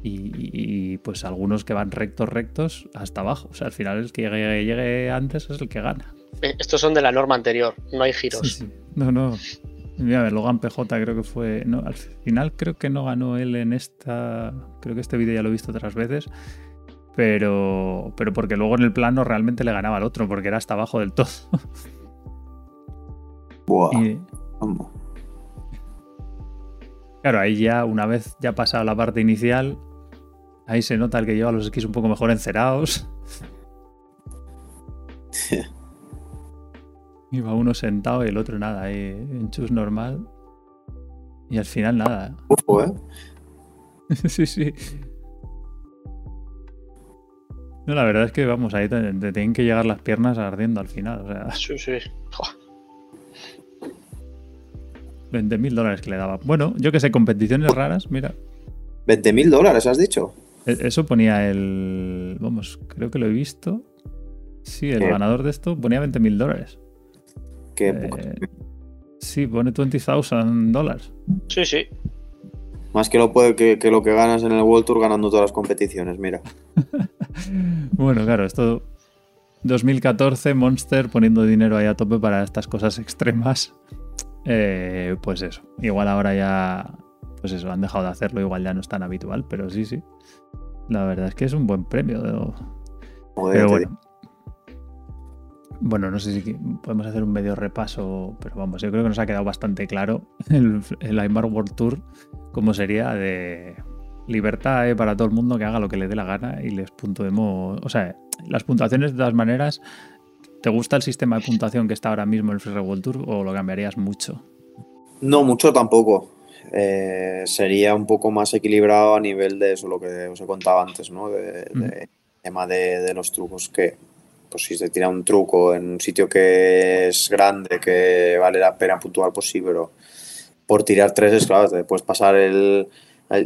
Speaker 1: y, pues algunos que van rectos, rectos hasta abajo. O sea, al final el que llegue, antes es el que gana.
Speaker 2: Eh, estos son de la norma anterior, no hay giros.
Speaker 1: No, no. Mira, Logan PJ creo que fue. No, al final creo que no ganó él en esta. Creo que este vídeo ya lo he visto otras veces. Pero. Pero porque luego en el plano realmente le ganaba al otro, porque era hasta abajo del todo.
Speaker 3: Buah.
Speaker 1: Claro, ahí ya, una vez ya pasado la parte inicial, ahí se nota el que lleva los esquís un poco mejor encerados. Iba uno sentado y el otro nada, ahí en chus normal. Y al final nada.
Speaker 3: ¿eh?
Speaker 1: sí, sí. No, la verdad es que vamos, ahí te, tienen que llegar las piernas ardiendo al final. O sea.
Speaker 2: Sí, sí.
Speaker 1: 20 mil dólares que le daba. Bueno, yo que sé, competiciones raras, mira.
Speaker 3: 20 mil dólares, has dicho.
Speaker 1: E, eso ponía el. Vamos, creo que lo he visto. Sí, el ganador de esto ponía 20 mil dólares.
Speaker 3: Qué eh,
Speaker 1: Sí, pone 20,000 dólares.
Speaker 2: Sí, sí.
Speaker 3: Más que lo, puede, que, que, lo que ganas en el World Tour ganando todas las competiciones, mira.
Speaker 1: bueno, claro, esto. 2014, Monster poniendo dinero ahí a tope para estas cosas extremas. Eh, pues eso. Igual ahora ya, pues eso, han dejado de hacerlo, igual ya no es tan habitual, pero sí, sí. La verdad es que es un buen premio. pero bueno. Bueno, no sé si podemos hacer un medio repaso, pero vamos, yo creo que nos ha quedado bastante claro el, el Aymar World Tour, como sería de libertad eh, para todo el mundo que haga lo que le dé la gana y les puntuemos. O sea, las puntuaciones de todas maneras ¿Te gusta el sistema de puntuación que está ahora mismo en el Free World Tour o lo cambiarías mucho?
Speaker 3: No, mucho tampoco. Eh, sería un poco más equilibrado a nivel de eso, lo que os he contado antes, ¿no? De, mm. tema de, los trucos que, pues si se tira un truco en un sitio que es grande, que vale la pena puntuar, pues sí, pero por tirar tres es claro, te puedes pasar el,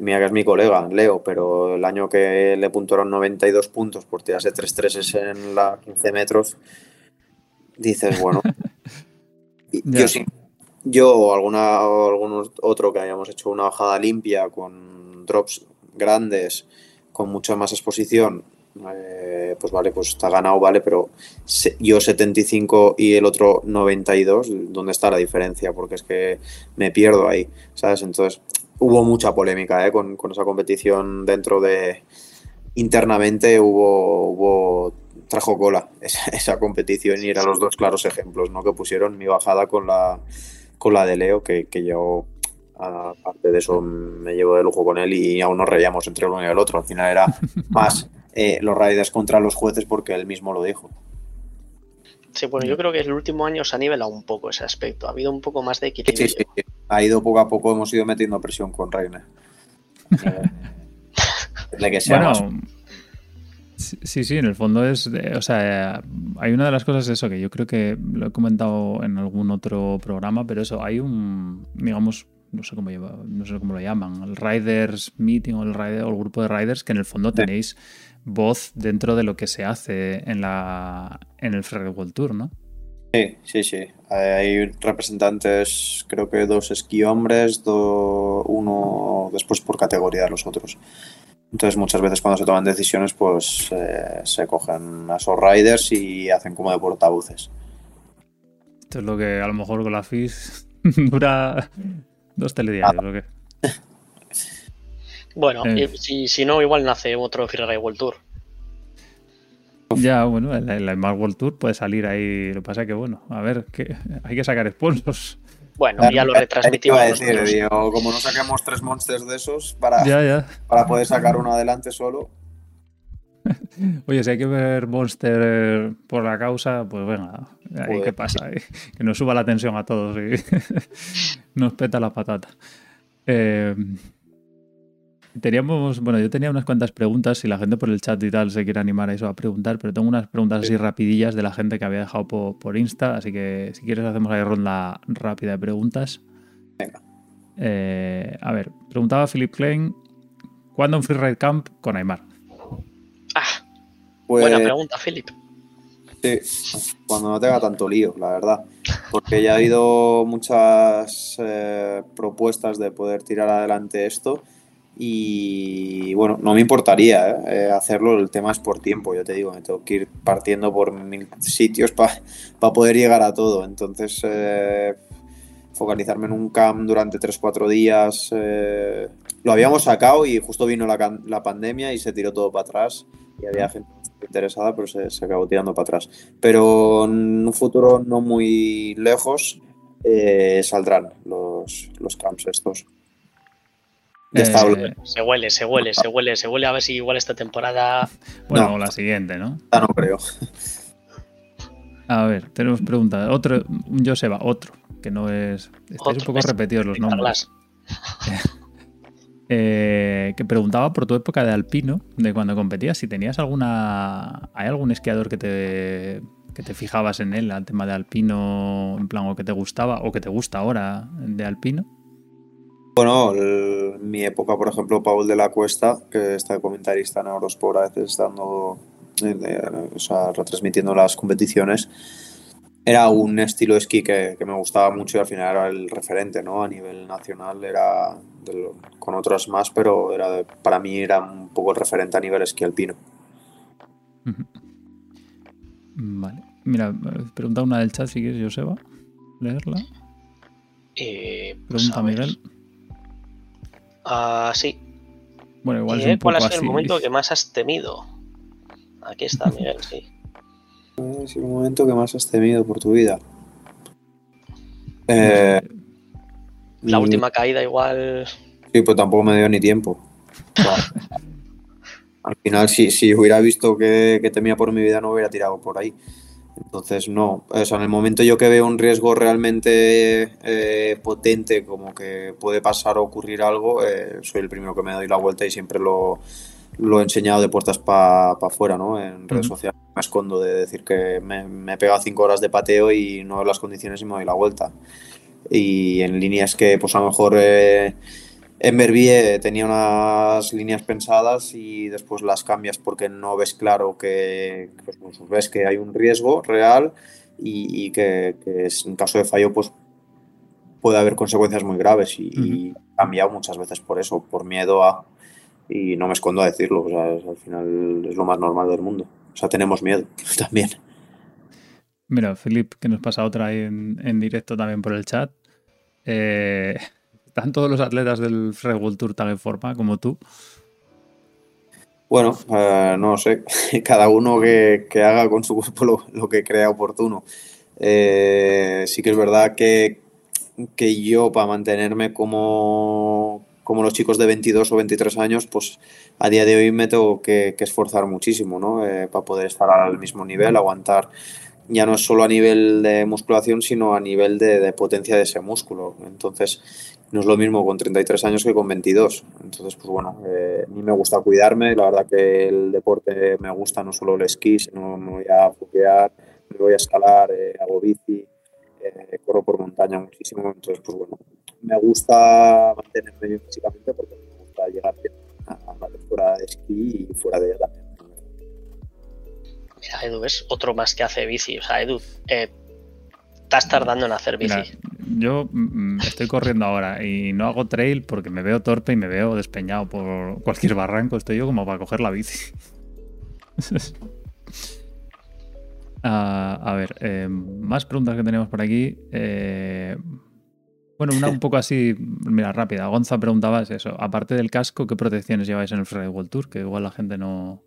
Speaker 3: mira que es mi colega, Leo, pero el año que le puntuaron 92 puntos por tirarse tres treses en la 15 metros, dices, bueno, yo sí. Yo o alguna algún otro que hayamos hecho una bajada limpia con drops grandes, con mucha más exposición, eh, pues vale, pues está ganado, vale, pero yo 75 y el otro 92, ¿dónde está la diferencia? Porque es que me pierdo ahí, ¿sabes? Entonces hubo mucha polémica ¿eh? con, con esa competición dentro de... Internamente hubo, hubo trajo cola esa, competición y eran los dos claros ejemplos, ¿no? Que pusieron mi bajada con la, con la de Leo, que, que yo, aparte de eso, me llevo de lujo con él y aún nos reíamos entre uno y el otro. Al final era más eh, los Raiders contra los jueces porque él mismo lo dijo.
Speaker 2: Sí, bueno, yo creo que el último año se ha nivelado un poco ese aspecto. Ha habido un poco más de equilibrio.
Speaker 3: Sí, sí, sí. Ha ido poco a poco, hemos ido metiendo presión con Reina. de que sea
Speaker 1: Sí, sí, en el fondo es, o sea, hay una de las cosas eso que yo creo que lo he comentado en algún otro programa, pero eso, hay un, digamos, no sé cómo lleva, no sé cómo lo llaman, el Riders Meeting o el, rider, o el grupo de Riders que en el fondo tenéis voz dentro de lo que se hace en la en el Free World Tour, ¿no?
Speaker 3: Sí, sí, sí. Hay representantes, creo que dos esquí hombres, uno después por categoría de los otros. Entonces muchas veces cuando se toman decisiones pues eh, se cogen a esos riders y hacen como de portavoces.
Speaker 1: Esto es lo que a lo mejor con la FIS dura dos telediarios.
Speaker 2: Bueno,
Speaker 1: Eh.
Speaker 2: si, si no, igual nace otro Freeride World Tour.
Speaker 1: Ya, bueno, el, el Smart World Tour puede salir ahí. Lo que pasa es que, bueno, a ver, que hay que sacar sponsors.
Speaker 2: Bueno,
Speaker 3: Claro,
Speaker 2: ya lo
Speaker 3: ahí
Speaker 2: retransmitimos.
Speaker 3: decir, digo, como no saquemos tres monsters de esos para,
Speaker 1: Ya, ya.
Speaker 3: para poder sacar uno adelante solo.
Speaker 1: Oye, si hay que ver Monster por la causa, pues venga, ahí qué pasa, ahí? que nos suba la tensión a todos y nos peta la patata. Eh, teníamos, bueno, yo tenía unas cuantas preguntas, si la gente por el chat y tal se quiere animar a eso a preguntar, pero tengo unas preguntas así rapidillas de la gente que había dejado po- por, Insta, así que si quieres hacemos ahí ronda rápida de preguntas.
Speaker 3: Venga.
Speaker 1: Eh, a ver, preguntaba Philip Klein, ¿cuándo un Freeride Camp con Aymar?
Speaker 2: Ah,
Speaker 3: Pues,
Speaker 2: buena pregunta, Philip.
Speaker 3: Sí, cuando no tenga tanto lío, la verdad. Porque ya ha habido muchas eh, propuestas de poder tirar adelante esto. Y bueno, no me importaría ¿eh? Eh, hacerlo. El tema es por tiempo, yo te digo, me tengo que ir partiendo por mil sitios para poder llegar a todo. Entonces, eh, focalizarme en un camp durante 3-4 días. eh, lo habíamos sacado y justo vino la, la pandemia y se tiró todo para atrás. Y había gente interesada, pero se, se acabó tirando para atrás. Pero en un futuro no muy lejos saldrán los, los camps estos.
Speaker 1: Eh.
Speaker 2: Se huele, se huele, se huele, se huele. A ver si igual esta temporada.
Speaker 1: Bueno,
Speaker 3: No.
Speaker 1: o la siguiente, ¿no?
Speaker 3: Ah, no creo.
Speaker 1: A ver, tenemos preguntas. Otro, un Joseba, otro, que no es. Estáis un poco repetidos los nombres.
Speaker 2: Carlas.
Speaker 1: Eh, que preguntaba por tu época de alpino, de cuando competías, si tenías alguna. ¿Hay algún esquiador que te, que te fijabas en él, al tema de alpino, en plan, o que te gustaba, o que te gusta ahora de alpino?
Speaker 3: Bueno, el- mi época, por ejemplo, Paul de la Cuesta, que está de comentarista en Eurosport, a veces dando, eh, eh, o sea, retransmitiendo las competiciones, era un estilo de esquí que, que me gustaba mucho y al final era el referente, ¿no? A nivel nacional era de lo- con otros más, pero era de- para mí era un poco el referente a nivel esquí alpino.
Speaker 1: Vale. Mira, pregunta una del chat si quieres, Joseba. Leerla.
Speaker 2: Eh, pues,
Speaker 1: Pregunta
Speaker 2: a ver. Ah, sí.
Speaker 1: Bueno, igual es un
Speaker 2: ¿Cuál
Speaker 1: poco
Speaker 2: ha sido
Speaker 1: así.
Speaker 2: el momento que más has temido? Aquí está, Miguel, sí.
Speaker 3: Es el momento que más has temido por tu vida. Eh,
Speaker 2: La
Speaker 3: mm,
Speaker 2: última caída, igual.
Speaker 3: Sí, pues tampoco me dio ni tiempo. Al final, si, si hubiera visto que, que temía por mi vida, no hubiera tirado por ahí. Entonces, no. O sea, en el momento yo que veo un riesgo realmente eh, potente, como que puede pasar o ocurrir algo, eh, soy el primero que me doy la vuelta y siempre lo, lo he enseñado de puertas para afuera, ¿no? En redes
Speaker 1: Ujú.
Speaker 3: sociales me escondo de decir que me, me he pegado cinco horas de pateo y no veo las condiciones y me doy la vuelta. Y en líneas que, pues a lo mejor eh, en Verbier tenía unas líneas pensadas y después las cambias porque no ves claro que pues, pues, ves que hay un riesgo real y, y que, que es- en caso de fallo pues puede haber consecuencias muy graves y, y he cambiado muchas veces por eso, por miedo a y no me escondo a decirlo, o sea, es- al final es lo más normal del mundo. O sea, tenemos miedo también.
Speaker 1: Mira, Philip, que nos pasa otra en, en directo también por el chat. Eh, ¿Están todos los atletas del Freire World Tour tan en forma como tú?
Speaker 3: Bueno, eh, no sé, cada uno que, haga con su cuerpo lo, que crea oportuno. Eh, sí que es verdad que, que yo para mantenerme como, como los chicos de 22 o 23 años, pues a día de hoy me tengo que, que esforzar muchísimo, ¿no? Eh, para poder estar al mismo nivel, aguantar ya no es solo a nivel de musculación, sino a nivel de, de potencia de ese músculo. Entonces, no es lo mismo con 33 años que con 22. Entonces, pues bueno, eh, a mí me gusta cuidarme. La verdad que el deporte me gusta, no solo el esquí, sino me voy a foquear, me voy a escalar, eh, hago bici, eh, corro por montaña muchísimo. Entonces, pues bueno, me gusta mantenerme bien físicamente porque me gusta llegar bien a, la temporada de esquí y fuera de ella también.
Speaker 2: Edu es otro más que hace bici. O sea, Edu, eh, estás tardando en hacer bici.
Speaker 1: Yo mm, estoy corriendo ahora y no hago trail porque me veo torpe y me veo despeñado por cualquier barranco. Estoy yo como para coger la bici. Ah, a ver, eh, más preguntas que tenemos por aquí. Eh, Bueno, una un poco así, mira, rápida. Gonza preguntaba eso. Aparte del casco, ¿qué protecciones lleváis en el World Tour? Que igual la gente no.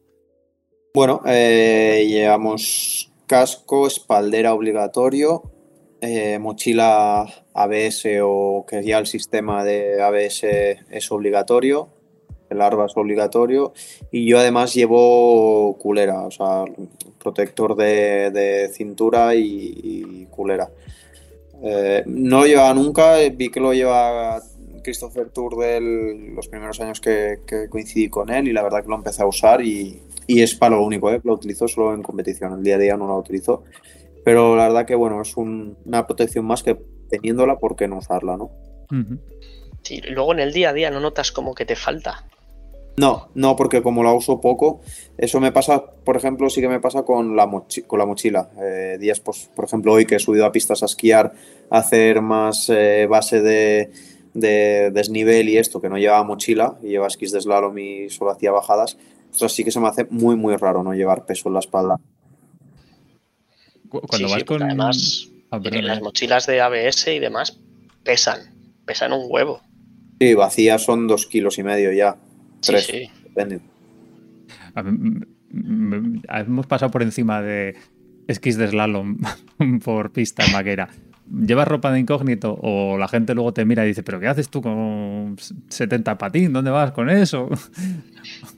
Speaker 3: Bueno, eh, llevamos casco, espaldera obligatorio, eh, mochila ABS o que ya el sistema de ABS es obligatorio, el ARBA es obligatorio y yo además llevo culera, o sea, protector de, cintura y, culera. Eh, no lo llevaba nunca, vi que lo lleva Christopher Tour de los primeros años que, coincidí con él y la verdad que lo empecé a usar y, es para lo único, ¿eh? lo utilizo solo en competición, el día a día no lo utilizo, pero la verdad que bueno, es una protección más que teniéndola, ¿por qué no usarla? ¿no?
Speaker 2: Sí, luego en el día a día no notas como que te falta.
Speaker 3: No, no, porque como la uso poco, eso me pasa, por ejemplo, sí que me pasa con la, con la mochila. Eh, días, pues, por ejemplo, hoy que he subido a pistas a esquiar, a hacer más eh, base de, desnivel y esto, que no llevaba mochila y lleva esquís de slalom y solo hacía bajadas, sí que se me hace muy, muy raro no llevar peso en la espalda.
Speaker 2: Cuando vas con. Además, ah, las mochilas de ABS y demás pesan, pesan un huevo.
Speaker 3: Sí, vacías son dos kilos y medio ya. Tres, sí,
Speaker 1: Hemos pasado por encima de esquís de slalom por pista en Maquera. ¿Llevas ropa de incógnito o la gente luego te mira y dice, pero ¿qué haces tú con 70 patín? ¿Dónde vas con eso?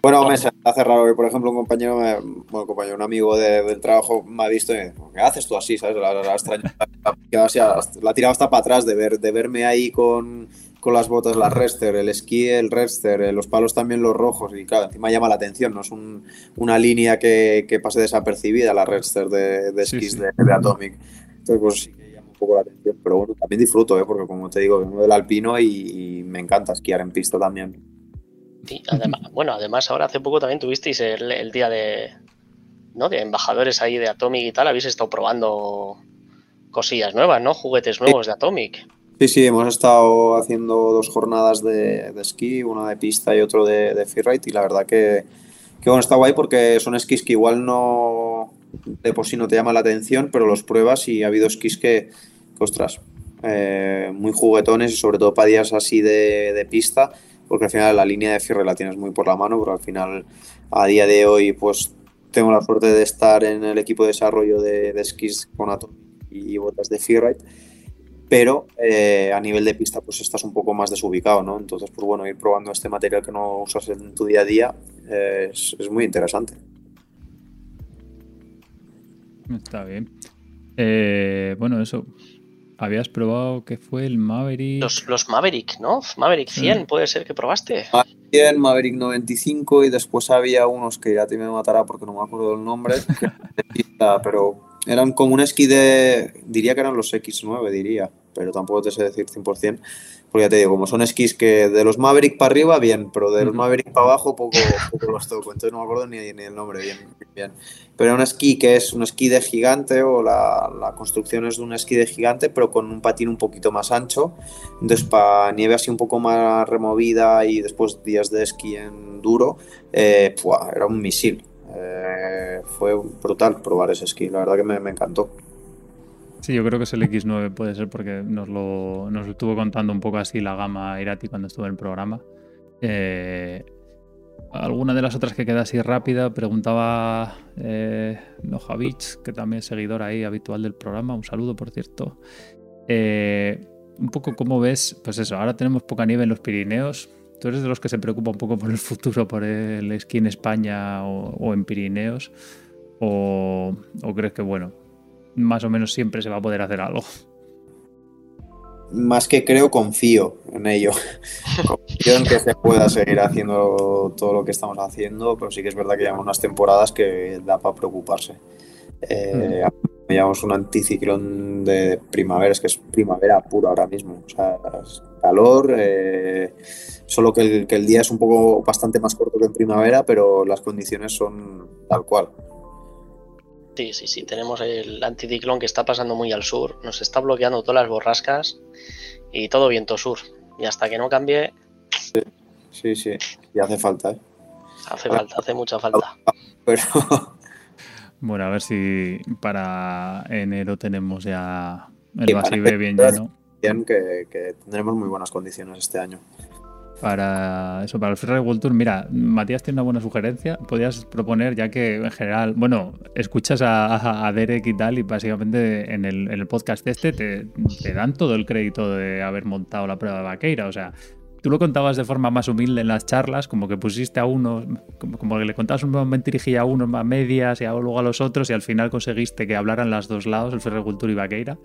Speaker 3: Bueno, me hace raro que, por ejemplo, un compañero, bueno, compañero, un amigo del trabajo me ha visto y me dice, ¿qué haces tú así? ¿Sabes? La, la, la, ha tirado hasta para atrás de, ver, de verme ahí con, con las botas, la Rester, el esquí, el Rester, eh, los palos también los rojos y claro, encima llama la atención, no es una línea que, pase desapercibida la Rester de, de esquís De, Atomic. Entonces, pues sí que poco la atención, pero bueno, también disfruto, ¿eh? porque como te digo, vengo del alpino y, me encanta esquiar en pista también.
Speaker 2: Sí, además, bueno, además ahora hace poco también tuvisteis el, día de, ¿no? de embajadores ahí de Atomic y tal, habéis estado probando cosillas nuevas, ¿no? Juguetes nuevos de Atomic.
Speaker 3: Sí, sí, hemos estado haciendo dos jornadas de, esquí, una de pista y otro de, de freeride y la verdad que, que, bueno, está guay porque son esquís que igual no de por sí no te llama la atención, pero los pruebas y ha habido esquís que, ostras, eh, muy juguetones y sobre todo para días así de, pista, porque al final la línea de fierre la tienes muy por la mano, pero al final a día de hoy pues tengo la suerte de estar en el equipo de desarrollo de, esquís con Atom y botas de freeride pero eh, a nivel de pista pues estás un poco más desubicado, ¿no? Entonces, pues bueno, ir probando este material que no usas en tu día a día eh, es, muy interesante.
Speaker 1: Está bien. Bueno, eso. Habías probado que fue el Maverick.
Speaker 2: Los, Maverick, ¿no? Maverick 100, puede ser que probaste.
Speaker 3: Maverick 100, Maverick 95 y después había unos que ya te me matará porque no me acuerdo el nombre, pero eran como un esquí de. Diría que eran los X9, diría pero tampoco te sé decir 100%, porque ya te digo, como son esquís que de los Maverick para arriba, bien, pero de los Maverick para abajo poco, poco los toco, entonces no me acuerdo ni, ni el nombre bien, bien. Pero un esquí que es un esquí de gigante o la, la, construcción es de un esquí de gigante, pero con un patín un poquito más ancho, entonces para nieve así un poco más removida y después días de esquí en duro, eh, era un misil. Eh, fue brutal probar ese esquí, la verdad que me, me encantó.
Speaker 1: Sí, yo creo que es el X9, puede ser porque nos lo, nos estuvo contando un poco así la gama Irati cuando estuvo en el programa. Eh, alguna de las otras que queda así rápida, preguntaba eh, que también es seguidor ahí habitual del programa, un saludo por cierto. Eh, un poco cómo ves, pues eso, ahora tenemos poca nieve en los Pirineos. ¿Tú eres de los que se preocupa un poco por el futuro, por el esquí en España o, en Pirineos? ¿O crees que, bueno, más o menos siempre se va a poder hacer algo.
Speaker 3: Más que creo, confío en ello. confío en que se pueda seguir haciendo todo lo que estamos haciendo, pero sí que es verdad que llevamos unas temporadas que da para preocuparse. Eh, mm. Llevamos un anticiclón de primavera, es que es primavera pura ahora mismo. O sea, calor, eh, solo que el, que el día es un poco bastante más corto que en primavera, pero las condiciones son tal cual.
Speaker 2: Sí, sí, sí. Tenemos el anticiclón que está pasando muy al sur. Nos está bloqueando todas las borrascas y todo viento sur. Y hasta que no cambie.
Speaker 3: Sí, sí. Y hace falta, ¿eh?
Speaker 2: Hace falta, hace mucha falta.
Speaker 3: Pero.
Speaker 1: Bueno, a ver si para enero tenemos ya el Basibe bien lleno.
Speaker 3: bien que, que tendremos muy buenas condiciones este año
Speaker 1: para eso, para el Free World Tour. Mira, Matías tiene una buena sugerencia. Podrías proponer, ya que en general, bueno, escuchas a, Derek y tal, y básicamente en el, en el podcast este te, te, dan todo el crédito de haber montado la prueba de vaqueira. O sea, tú lo contabas de forma más humilde en las charlas, como que pusiste a uno, como, que le contabas un mentirijilla a uno a medias y luego a los otros y al final conseguiste que hablaran las dos lados, el Ferrecultura y Vaqueira.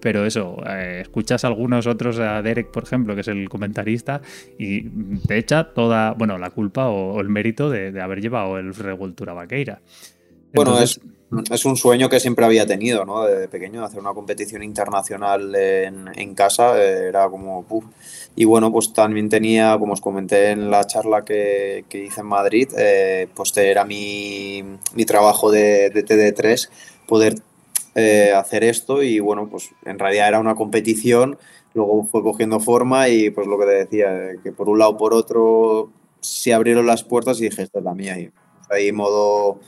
Speaker 1: Pero eso, eh, escuchas a algunos otros, a Derek, por ejemplo, que es el comentarista, y te echa toda, bueno, la culpa o, el mérito de, haber llevado el Ferrecultura Vaqueira.
Speaker 3: Bueno, es, es, un sueño que siempre había tenido, ¿no? De pequeño, hacer una competición internacional en, en casa, eh, era como... Y bueno, pues también tenía, como os comenté en la charla que, que hice en Madrid, eh, pues era mi, mi trabajo de, de, TD3 poder eh, hacer esto y bueno, pues en realidad era una competición, luego fue cogiendo forma y pues lo que te decía, que por un lado por otro se abrieron las puertas y dije, esta es la mía. Y ahí modo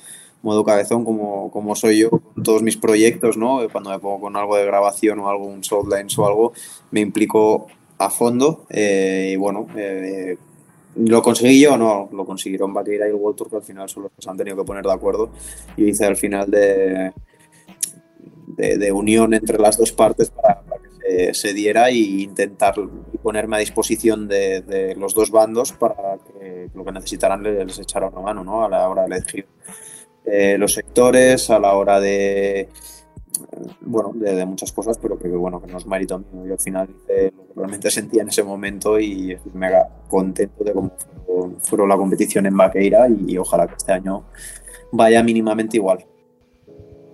Speaker 3: modo cabezón como, como soy yo con todos mis proyectos, ¿no? Cuando me pongo con algo de grabación o algo, un Soundlines o algo, me implico a fondo eh, y bueno, eh, lo conseguí yo o no, lo consiguieron Vaqueira y el World Tour que al final son los que se han tenido que poner de acuerdo y hice al final de, de, unión entre las dos partes para, que se, diera e intentar ponerme a disposición de, de, los dos bandos para que lo que necesitaran les, echara una mano ¿no? a la hora de elegir eh, los sectores, a la hora de bueno, de, muchas cosas, pero que bueno, que no es mérito mío. Yo al final hice lo que realmente sentía en ese momento y estoy mega contento de cómo fue, la competición en Vaqueira y, ojalá que este año vaya mínimamente igual.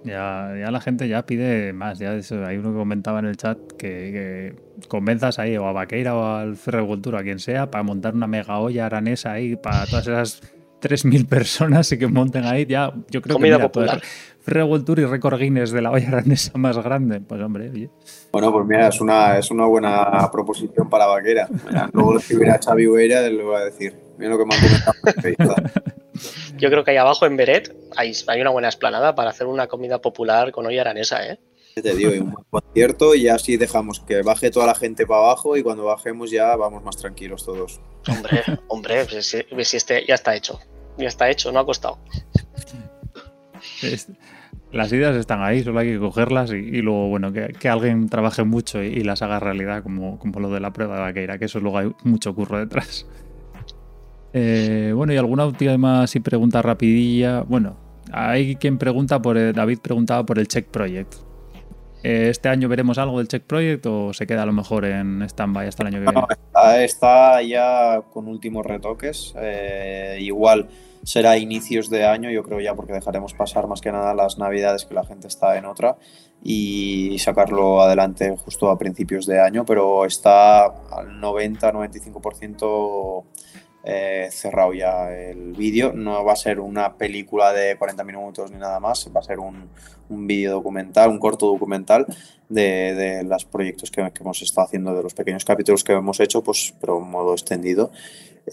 Speaker 1: Ya, ya la gente ya pide más. Ya hay uno que comentaba en el chat que, convenzas ahí o a Vaqueira o al Ferrecultura, a quien sea, para montar una mega olla aranesa ahí para todas esas 3.000 personas y que monten ahí ya, yo creo que mira, popular. Tour y récord Guinness de la olla aranesa más grande, pues hombre, oye.
Speaker 3: Bueno, pues mira, es una, es una buena proposición para Vaquera. luego si hubiera Xavi Uera, le voy a decir, mira lo que me han comentado.
Speaker 2: Yo creo que ahí abajo en Beret hay, hay una buena esplanada para hacer una comida popular con olla aranesa, ¿eh?
Speaker 3: Te digo, un buen concierto y así dejamos que baje toda la gente para abajo y cuando bajemos ya vamos más tranquilos todos.
Speaker 2: Hombre, hombre, pues si, si este ya está hecho ya está hecho, no ha costado.
Speaker 1: las ideas están ahí, solo hay que cogerlas y, luego, bueno, que, alguien trabaje mucho y, las haga realidad, como, como lo de la prueba de vaqueira, que eso luego hay mucho curro detrás. Eh, bueno, y alguna última así pregunta rapidilla. Bueno, hay quien pregunta por David preguntaba por el Check Project. Eh, ¿Este año veremos algo del Check Project o se queda a lo mejor en stand-by hasta el año que viene?
Speaker 3: está, ya con últimos retoques. Eh, igual será inicios de año, yo creo ya porque dejaremos pasar más que nada las navidades que la gente está en otra y sacarlo adelante justo a principios de año, pero está al 90-95% eh, cerrado ya el vídeo. No va a ser una película de 40 minutos ni nada más, va a ser un, un vídeo documental, un corto documental de, de los proyectos que, hemos estado haciendo, de los pequeños capítulos que hemos hecho, pues, pero en modo extendido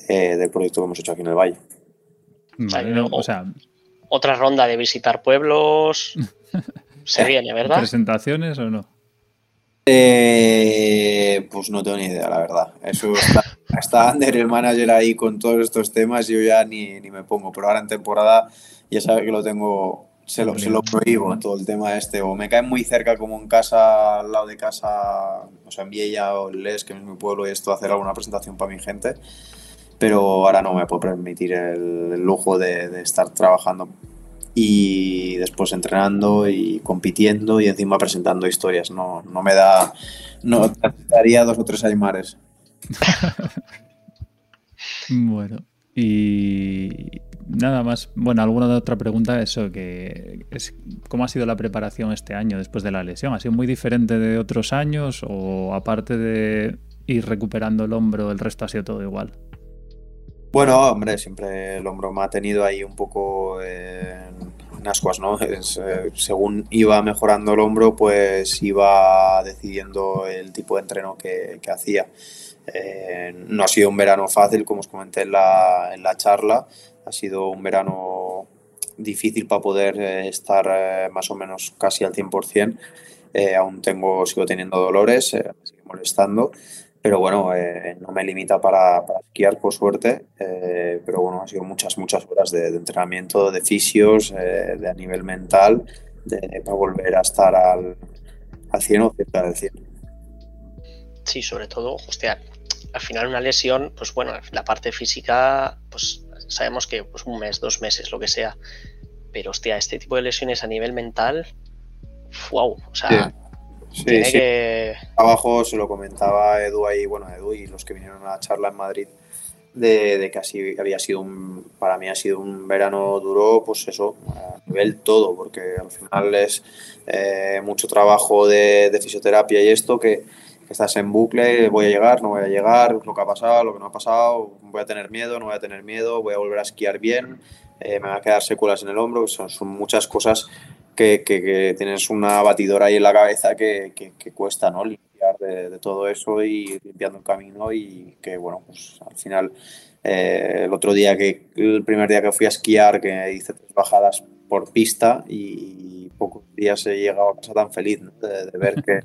Speaker 3: eh, del proyecto que hemos hecho aquí en el Valle.
Speaker 2: o, sea, otra ronda de visitar pueblos. Se viene, ¿verdad?
Speaker 1: ¿Presentaciones o no?
Speaker 3: Eh, pues no tengo ni idea, la verdad. Eso está, está Ander, el manager, ahí con todos estos temas. Yo ya ni, ni, me pongo. Pero ahora en temporada ya sabe que lo tengo, se lo, se lo prohíbo todo el tema este. O me cae muy cerca, como en casa, al lado de casa, o sea, en Viella o Les, que es mi pueblo, y esto, hacer alguna presentación para mi gente. Pero ahora no me puedo permitir el, lujo de, de estar trabajando y después entrenando y compitiendo y encima presentando historias. No, no me da. No daría dos o tres aymares.
Speaker 1: bueno, y nada más. Bueno, alguna otra pregunta, eso, que es ¿cómo ha sido la preparación este año después de la lesión? ¿Ha sido muy diferente de otros años o aparte de ir recuperando el hombro, el resto ha sido todo igual?
Speaker 3: Bueno, hombre, siempre el hombro me ha tenido ahí un poco en ascuas, ¿no? Eh, según iba mejorando el hombro, pues iba decidiendo el tipo de entreno que, hacía. Eh, no ha sido un verano fácil, como os comenté en la, en la charla, ha sido un verano difícil para poder eh, estar más o menos casi al 100%. aún tengo, sigo teniendo dolores, molestando. Pero bueno, eh, no me limita para, esquiar, por suerte. Eh, pero bueno, han sido muchas, muchas horas de, entrenamiento, de fisios, de a nivel mental, de, para volver a estar al, al 100 o cerca del 100.
Speaker 2: Sí, sobre todo, hostia, al final una lesión, pues bueno, la parte física, pues sabemos que pues un mes, dos meses, lo que sea. Pero hostia, este tipo de lesiones a nivel mental, wow, o sea,
Speaker 3: sí. Tiene que... Abajo se lo comentaba Edu ahí, bueno, Edu y los que vinieron a la charla en Madrid, de, que así había sido un, para mí ha sido un verano duro, pues eso, a nivel todo, porque al final es eh, mucho trabajo de, de fisioterapia y esto que estás en bucle, voy a llegar, no voy a llegar, lo que ha pasado, lo que no ha pasado, voy a tener miedo, no voy a tener miedo, voy a volver a esquiar bien, eh, me van a quedar secuelas en el hombro, son, son muchas cosas que, que, tienes una batidora ahí en la cabeza que, que cuesta, ¿no? Limpiar de, todo eso y limpiando el camino y que, bueno, pues al final, eh, el otro día que, el primer día que fui a esquiar, que hice tres bajadas por pista y pocos días he llegado a casa tan feliz de, ver que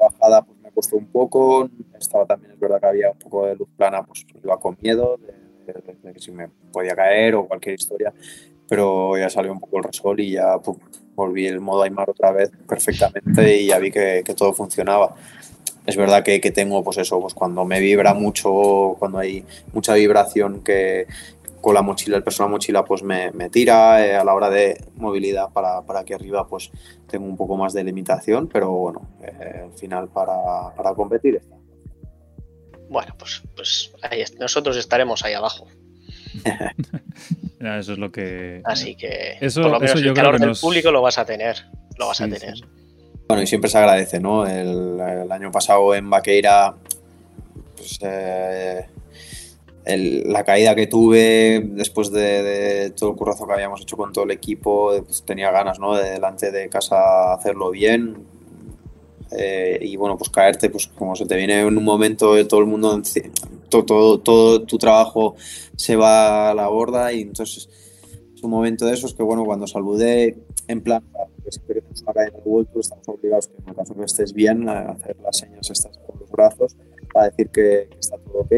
Speaker 3: bajada pues me costó un poco, estaba también, es verdad que había un poco de luz plana, pues iba con miedo de, que si me podía caer o cualquier historia, pero ya salió un poco el resol y ya volví el modo Aymar otra vez perfectamente y ya vi que, que todo funcionaba. Es verdad que, que, tengo, pues eso, pues cuando me vibra mucho, cuando hay mucha vibración que, con la mochila, el peso de la mochila pues me, me tira, eh, a la hora de movilidad para, para, aquí arriba pues tengo un poco más de limitación, pero bueno, eh, al final para, para, competir está.
Speaker 2: Bueno, pues, pues ahí nosotros estaremos ahí abajo.
Speaker 1: eso es lo que...
Speaker 2: Así que eso, por lo menos el calor del público lo vas a tener, lo vas a tener.
Speaker 3: Bueno, y siempre se agradece, ¿no? El, el año pasado en Vaqueira, pues... Eh, la caída que tuve después de, todo el currazo que habíamos hecho con todo el equipo, pues tenía ganas ¿no? de delante de casa hacerlo bien. Eh, y bueno, pues caerte, pues como se te viene en un momento de todo el mundo, todo, todo, todo, tu trabajo se va a la borda y entonces es un momento de esos que bueno, cuando saludé en plan, que siempre que una en el vuelto, estamos obligados que en el caso que estés bien a hacer las señas estas con los brazos para decir que, que está todo ok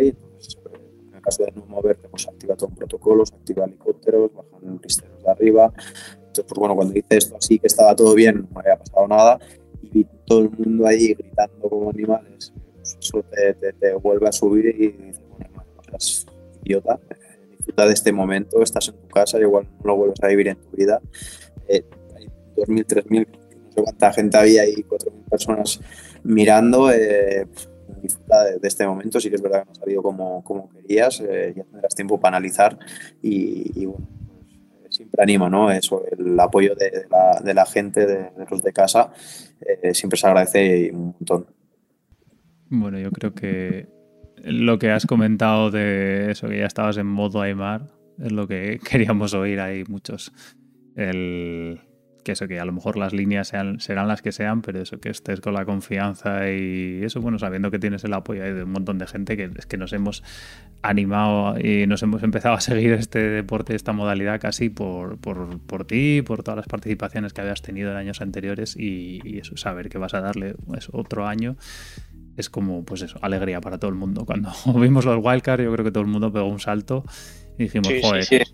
Speaker 3: en caso de no moverte, pues activa todo un protocolo, se activa helicópteros, bajan pisteros de arriba. Entonces, pues bueno, cuando hice esto así, que estaba todo bien, no me había pasado nada, y vi todo el mundo ahí gritando como animales, te, te, vuelve a subir y dices, bueno, no seas idiota, disfruta de este momento, estás en tu casa, igual no lo vuelves a vivir en tu vida. Eh, hay 2.000, 3.000, no sé cuánta gente había ahí, 4.000 personas mirando. Eh, disfruta de, este momento. Sí que es verdad que no ha salido como, como querías, eh, ya tendrás tiempo para analizar y, bueno, pues, siempre anima, ¿no? Eso, el apoyo de, la, de la, gente, de, los de casa, eh, siempre se agradece un montón.
Speaker 1: Bueno, yo creo que lo que has comentado de eso, que ya estabas en modo Aymar, es lo que queríamos oír ahí muchos. El, que eso, que a lo mejor las líneas sean, serán las que sean, pero eso, que estés con la confianza y eso, bueno, sabiendo que tienes el apoyo de un montón de gente que es que nos hemos animado y nos hemos empezado a seguir este deporte, esta modalidad casi por, por, por ti, por todas las participaciones que habías tenido en años anteriores y, eso, saber que vas a darle pues, otro año es como, pues eso, alegría para todo el mundo. Cuando vimos los wildcards, yo creo que todo el mundo pegó un salto y dijimos, joder.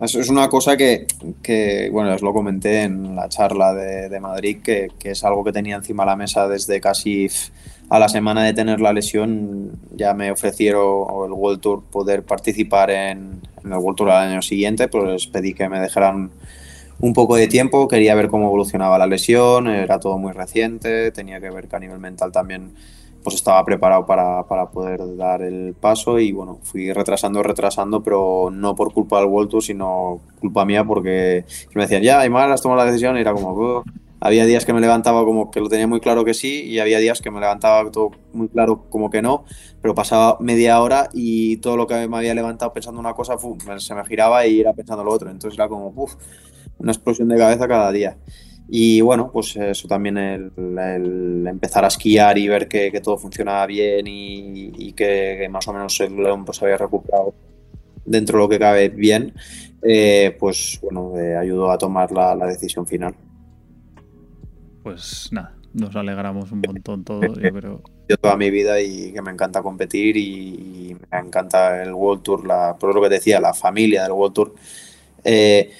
Speaker 3: Es una cosa que, que, bueno, os lo comenté en la charla de, de Madrid, que, que, es algo que tenía encima de la mesa desde casi a la semana de tener la lesión. Ya me ofrecieron el World Tour poder participar en, en el World Tour al año siguiente, pues pedí que me dejaran un poco de tiempo, quería ver cómo evolucionaba la lesión, era todo muy reciente, tenía que ver que a nivel mental también pues estaba preparado para, para, poder dar el paso y bueno, fui retrasando, retrasando, pero no por culpa del World Tour, sino culpa mía porque me decían, ya, Aymar, has tomado la decisión y era como, había días que me levantaba como que lo tenía muy claro que sí y había días que me levantaba todo muy claro como que no, pero pasaba media hora y todo lo que me había levantado pensando una cosa se me giraba y era pensando lo otro, entonces era como, uff, una explosión de cabeza cada día. Y bueno, pues eso también el, empezar a esquiar y ver que, todo funcionaba bien y, que, más o menos el león pues había recuperado dentro de lo que cabe bien, eh, pues bueno, ayudó a tomar la, decisión final.
Speaker 1: Pues nada, nos alegramos un montón todos, yo creo.
Speaker 3: Yo toda mi vida y que me encanta competir y, me encanta el World Tour, la, por lo que decía, la familia del World Tour. Eh,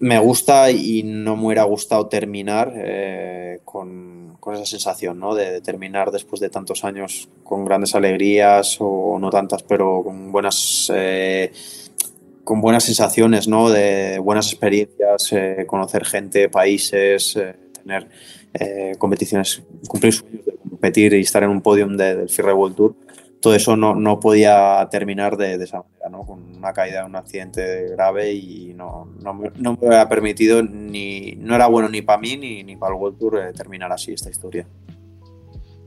Speaker 3: me gusta y no me hubiera gustado terminar eh, con, esa sensación, ¿no? De, terminar después de tantos años con grandes alegrías o no tantas, pero con buenas, eh, con buenas sensaciones, ¿no? De buenas experiencias, eh, conocer gente, países, tener competiciones, cumplir sueños de competir y estar en un podium del Firre World Tour todo eso no, no podía terminar de, esa manera, ¿no? con una caída, un accidente grave y no, no, me, no me había permitido ni, no era bueno ni para mí ni, ni para el World Tour eh, terminar así esta historia.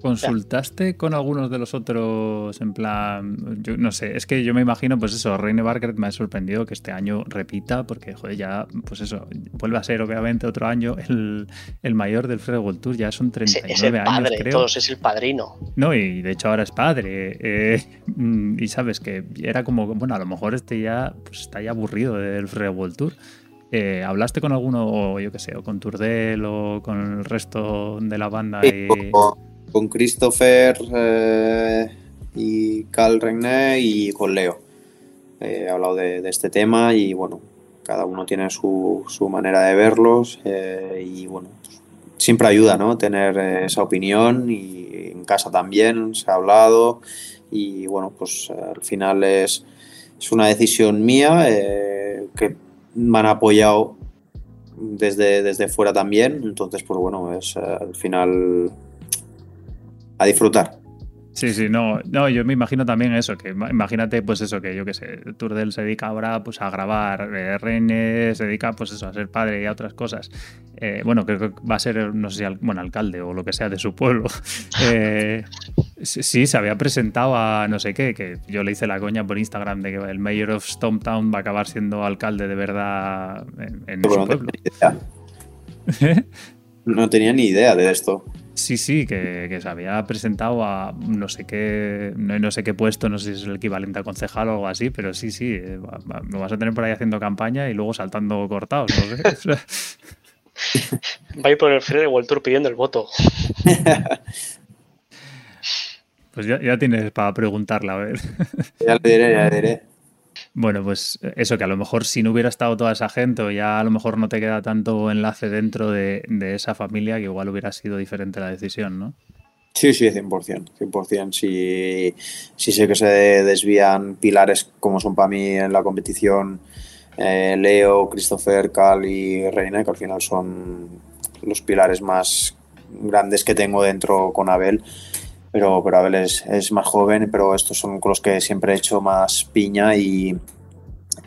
Speaker 1: ¿Consultaste con algunos de los otros en plan, yo no sé, es que yo me imagino, pues eso, Reine Barker me ha sorprendido que este año repita, porque joder, ya, pues eso, vuelve a ser obviamente otro año el, mayor del Fred World Tour, ya son 39
Speaker 2: es el
Speaker 1: padre,
Speaker 2: creo. todos, es el padrino.
Speaker 1: No, y de hecho ahora es padre, eh, y sabes que era como, bueno, a lo mejor este ya, pues está ya aburrido del Fred World Tour. Eh, ¿Hablaste con alguno, o yo qué sé, o con Turdel o con el resto de la banda? Y
Speaker 3: con Christopher eh, y Carl René y con Leo. he hablado de, este tema y bueno, cada uno tiene su, manera de verlos eh, y bueno, siempre ayuda, ¿no? Tener esa opinión y en casa también se ha hablado y bueno, pues al final es, es una decisión mía eh, que me han apoyado desde, desde fuera también, entonces pues bueno, es al final a disfrutar.
Speaker 1: Sí, sí, no, no, yo me imagino también eso, que imagínate, pues eso, que yo qué sé, Turdel se dedica ahora pues a grabar, eh, René se dedica pues eso, a ser padre y a otras cosas. Eh, bueno, creo que va a ser, no sé si, bueno, alcalde o lo que sea de su pueblo. Eh, sí, se había presentado a no sé qué, que yo le hice la coña por Instagram de que el mayor of Stomptown va a acabar siendo alcalde de verdad en, su pueblo.
Speaker 3: no tenía ni idea de esto.
Speaker 1: Sí, sí, que, se había presentado a no sé qué, no, sé qué puesto, no sé si es el equivalente a concejal o algo así, pero sí, sí, eh, lo vas a tener por ahí haciendo campaña y luego saltando cortados, no sé.
Speaker 2: Va a ir por el Fred World Tour pidiendo el voto.
Speaker 1: Pues ya, ya tienes para preguntarla, a ver.
Speaker 3: Ya le diré, ya le diré.
Speaker 1: Bueno, pues eso, que a lo mejor si no hubiera estado toda esa gente, ya a lo mejor no te queda tanto enlace dentro de, esa familia, que igual hubiera sido diferente la decisión, ¿no?
Speaker 3: Sí, sí, 100%. 100%. Si, si sé que se desvían pilares como son para mí en la competición, eh, Leo, Christopher, Cal y Reina, que al final son los pilares más grandes que tengo dentro con Abel pero, pero Abel es, más joven, pero estos son con los que siempre he hecho más piña y,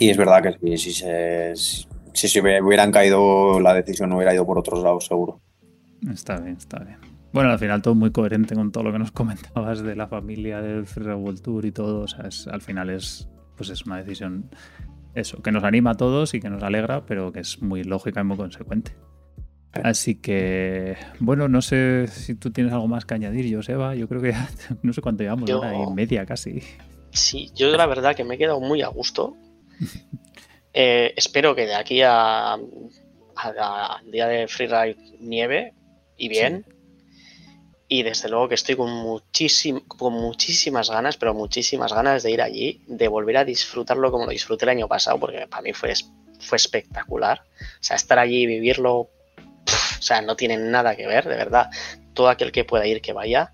Speaker 3: y es verdad que si, se, si, se hubieran caído, la decisión hubiera ido por otros lados, seguro.
Speaker 1: Está bien, está bien. Bueno, al final todo muy coherente con todo lo que nos comentabas de la familia del Free World Tour y todo. O sea, es, al final es, pues es una decisión eso, que nos anima a todos y que nos alegra, pero que es muy lógica y muy consecuente. Así que, bueno, no sé si tú tienes algo más que añadir, Joseba. Yo creo que no sé cuánto llevamos, yo, y media casi.
Speaker 2: Sí, yo la verdad que me he quedado muy a gusto. Eh, espero que de aquí a, al día de freeride nieve y bien. Y desde luego que estoy con, muchísim, con muchísimas ganas, pero muchísimas ganas de ir allí, de volver a disfrutarlo como lo disfruté el año pasado, porque para mí fue, fue espectacular. O sea, estar allí y vivirlo o sea, no tienen nada que ver, de verdad. Todo aquel que pueda ir, que vaya.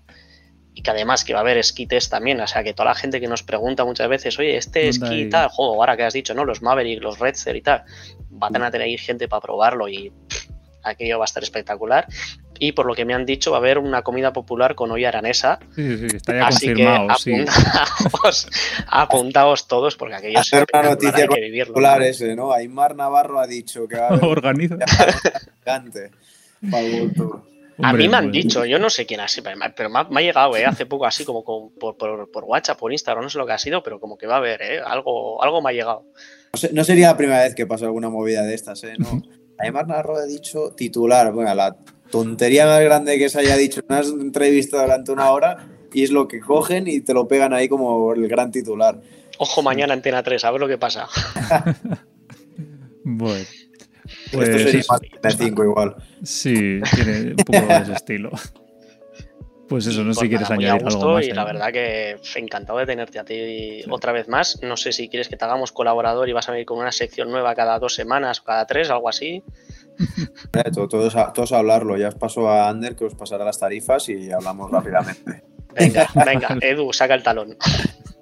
Speaker 2: Y que además que va a haber esquites también. O sea, que toda la gente que nos pregunta muchas veces, oye, este esquí y tal, juego, ahora que has dicho, ¿no? Los Maverick, los Redster y tal, van a tener gente para probarlo y aquello va a estar espectacular. Y por lo que me han dicho, va a haber una comida popular con olla aranesa.
Speaker 1: Sí, sí, está ya Así confirmado.
Speaker 2: Que apuntaos, todos, porque aquello es una noticia
Speaker 3: que vivirlo. ¿no? Ese, ¿no? Aymar Navarro ha dicho que va a haber
Speaker 1: Organiza.
Speaker 2: A mí me han dicho, yo no sé quién ha sido, pero me ha, llegado ¿eh? hace poco así como por, por, WhatsApp, por Instagram, no sé lo que ha sido, pero como que va a haber, ¿eh? algo, algo me ha llegado.
Speaker 3: No, sería la primera vez que pasa alguna movida de estas, ¿eh? No. Aymar Navarro ha dicho titular, bueno, la tontería más grande que se haya dicho en una entrevista durante una hora y es lo que cogen y te lo pegan ahí como el gran titular.
Speaker 2: Ojo mañana Antena 3, a ver lo que pasa.
Speaker 1: bueno.
Speaker 3: Pues, Esto sería más de 5 igual.
Speaker 1: Sí, tiene un poco de ese estilo. Pues eso, no sé si quieres añadir algo más.
Speaker 2: Y la verdad que encantado de tenerte a ti otra vez más. No sé si quieres que te hagamos colaborador y vas a venir con una sección nueva cada dos semanas o cada tres, algo así.
Speaker 3: Eh, todos, a, todos a hablarlo. Ya os paso a Ander que os pasará las tarifas y hablamos rápidamente.
Speaker 2: Venga, venga, Edu, saca el talón.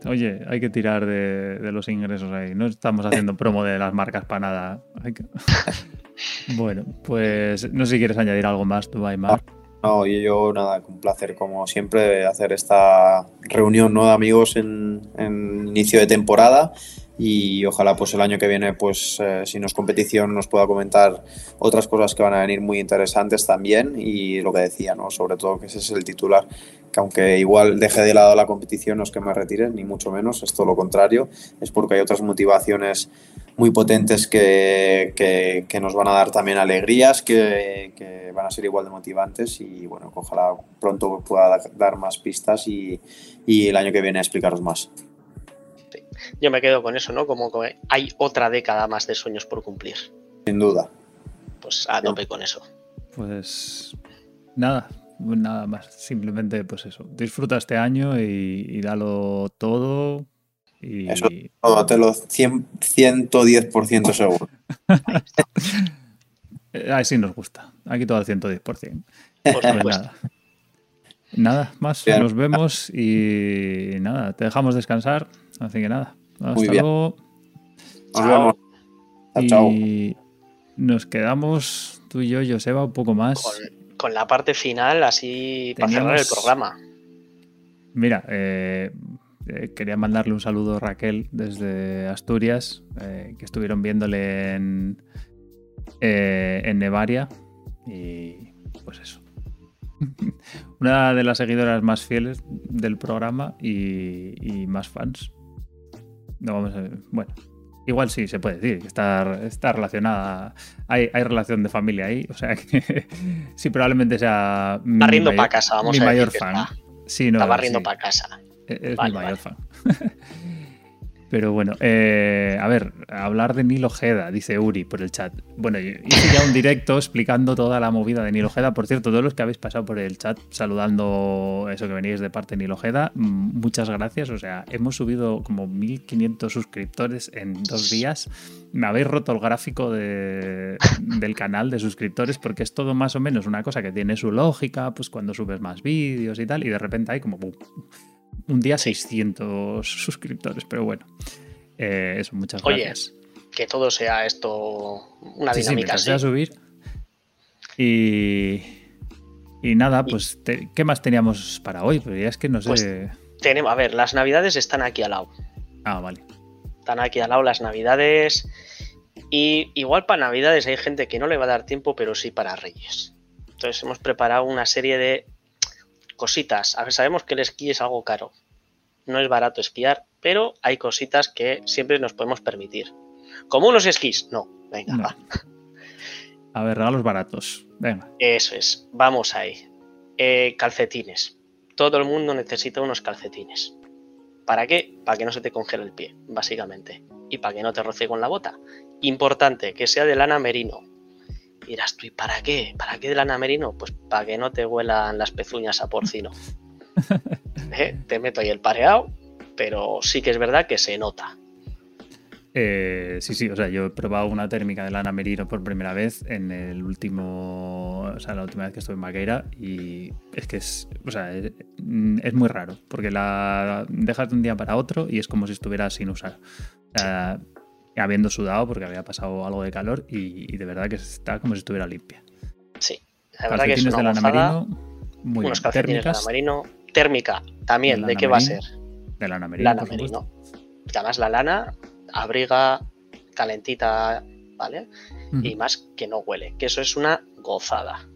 Speaker 1: Oye, hay que tirar de, los ingresos ahí. No estamos haciendo promo de las marcas para nada. bueno, pues no sé si quieres añadir algo más, tú, Aymar.
Speaker 3: No, y yo nada, un placer como siempre hacer esta reunión ¿no? de amigos en, en inicio de temporada y ojalá pues el año que viene pues eh, si no es competición nos pueda comentar otras cosas que van a venir muy interesantes también y lo que decía, ¿no? sobre todo que ese es el titular, que aunque igual deje de lado la competición no es que me retire, ni mucho menos, es todo lo contrario, es porque hay otras motivaciones muy potentes que, que, nos van a dar también alegrías, que, que, van a ser igual de motivantes y bueno, ojalá pronto pueda dar más pistas y, y el año que viene explicaros más
Speaker 2: yo me quedo con eso, ¿no? Como que hay otra década más de sueños por cumplir.
Speaker 3: Sin duda.
Speaker 2: Pues a tope con eso.
Speaker 1: Pues nada, nada más. Simplemente, pues eso. Disfruta este año y, dalo todo. Y...
Speaker 3: Eso todo, te lo 100, 110% seguro.
Speaker 1: Así nos gusta. Aquí todo al 110%. Pues nada. Nada más, nos vemos y nada, te dejamos descansar. Así que nada, hasta luego.
Speaker 3: Nos vemos.
Speaker 1: Y nos quedamos tú y yo, Joseba, un poco más.
Speaker 2: Con, la parte final, así para cerrar el programa.
Speaker 1: Mira, eh, eh, quería mandarle un saludo a Raquel desde Asturias, eh, que estuvieron viéndole en, en Nevaria. Y pues eso. Una de las seguidoras más fieles del programa y más fans. No vamos a Bueno, igual sí se puede decir que está, está relacionada. Hay, hay relación de familia ahí. O sea que sí, probablemente sea.
Speaker 2: Está riendo para casa, vamos
Speaker 1: mi
Speaker 2: a
Speaker 1: mayor fan. Está,
Speaker 2: sí, no, está barriendo para casa.
Speaker 1: Es, mi mayor fan. Pero bueno, eh, a ver, hablar de Nilo Ojeda, dice Uri por el chat. Bueno, hice ya un directo explicando toda la movida de Nilo Ojeda. Por cierto, todos los que habéis pasado por el chat saludando eso que venís de parte de Nilo Ojeda, muchas gracias. O sea, hemos subido como 1500 suscriptores en dos días. Me habéis roto el gráfico del canal de suscriptores porque es todo más o menos una cosa que tiene su lógica, pues cuando subes más vídeos y tal, y de repente hay como un día 600 suscriptores, pero bueno, eh, eso, muchas gracias.
Speaker 2: Oye, que todo sea esto una dinámica
Speaker 1: sí, subir. Y, y nada, pues, ¿qué más teníamos para hoy? Pues ya es que no sé. Pues
Speaker 2: tenemos, a ver, las navidades están aquí al lado.
Speaker 1: Ah, vale.
Speaker 2: Están aquí al lado las navidades. Y igual para navidades hay gente que no le va a dar tiempo, pero sí para Reyes. Entonces hemos preparado una serie de cositas. A ver, sabemos que el esquí es algo caro. No es barato esquiar, pero hay cositas que siempre nos podemos permitir. Como unos esquís, no. Venga, va.
Speaker 1: A ver, regalos baratos. Venga.
Speaker 2: Eso es. Vamos ahí. Eh, calcetines. Todo el mundo necesita unos calcetines. ¿Para qué? Para que no se te congele el pie, básicamente. Y para que no te roce con la bota. Importante, que sea de lana merino dirás tú, ¿y para qué? ¿Para qué de lana merino? Pues para que no te huelan las pezuñas a porcino. ¿Eh? Te meto ahí el pareado, pero sí que es verdad que se nota.
Speaker 1: Eh, sí, sí, o sea, yo he probado una térmica de lana merino por primera vez en el último, o sea, la última vez que estuve en Maqueira y es que es, o sea, es, muy raro porque la dejas de un día para otro y es como si estuvieras sin usar. O sea, habiendo sudado porque había pasado algo de calor y, de verdad que está como si estuviera limpia.
Speaker 2: Sí, la verdad que es una de lana merino, muy unos calcetines de lana merino, térmica también, ¿de, qué va a ser?
Speaker 1: De lana merino.
Speaker 2: Lana merino. Además la lana abriga calentita, ¿vale? Y más que no huele, que eso es una gozada.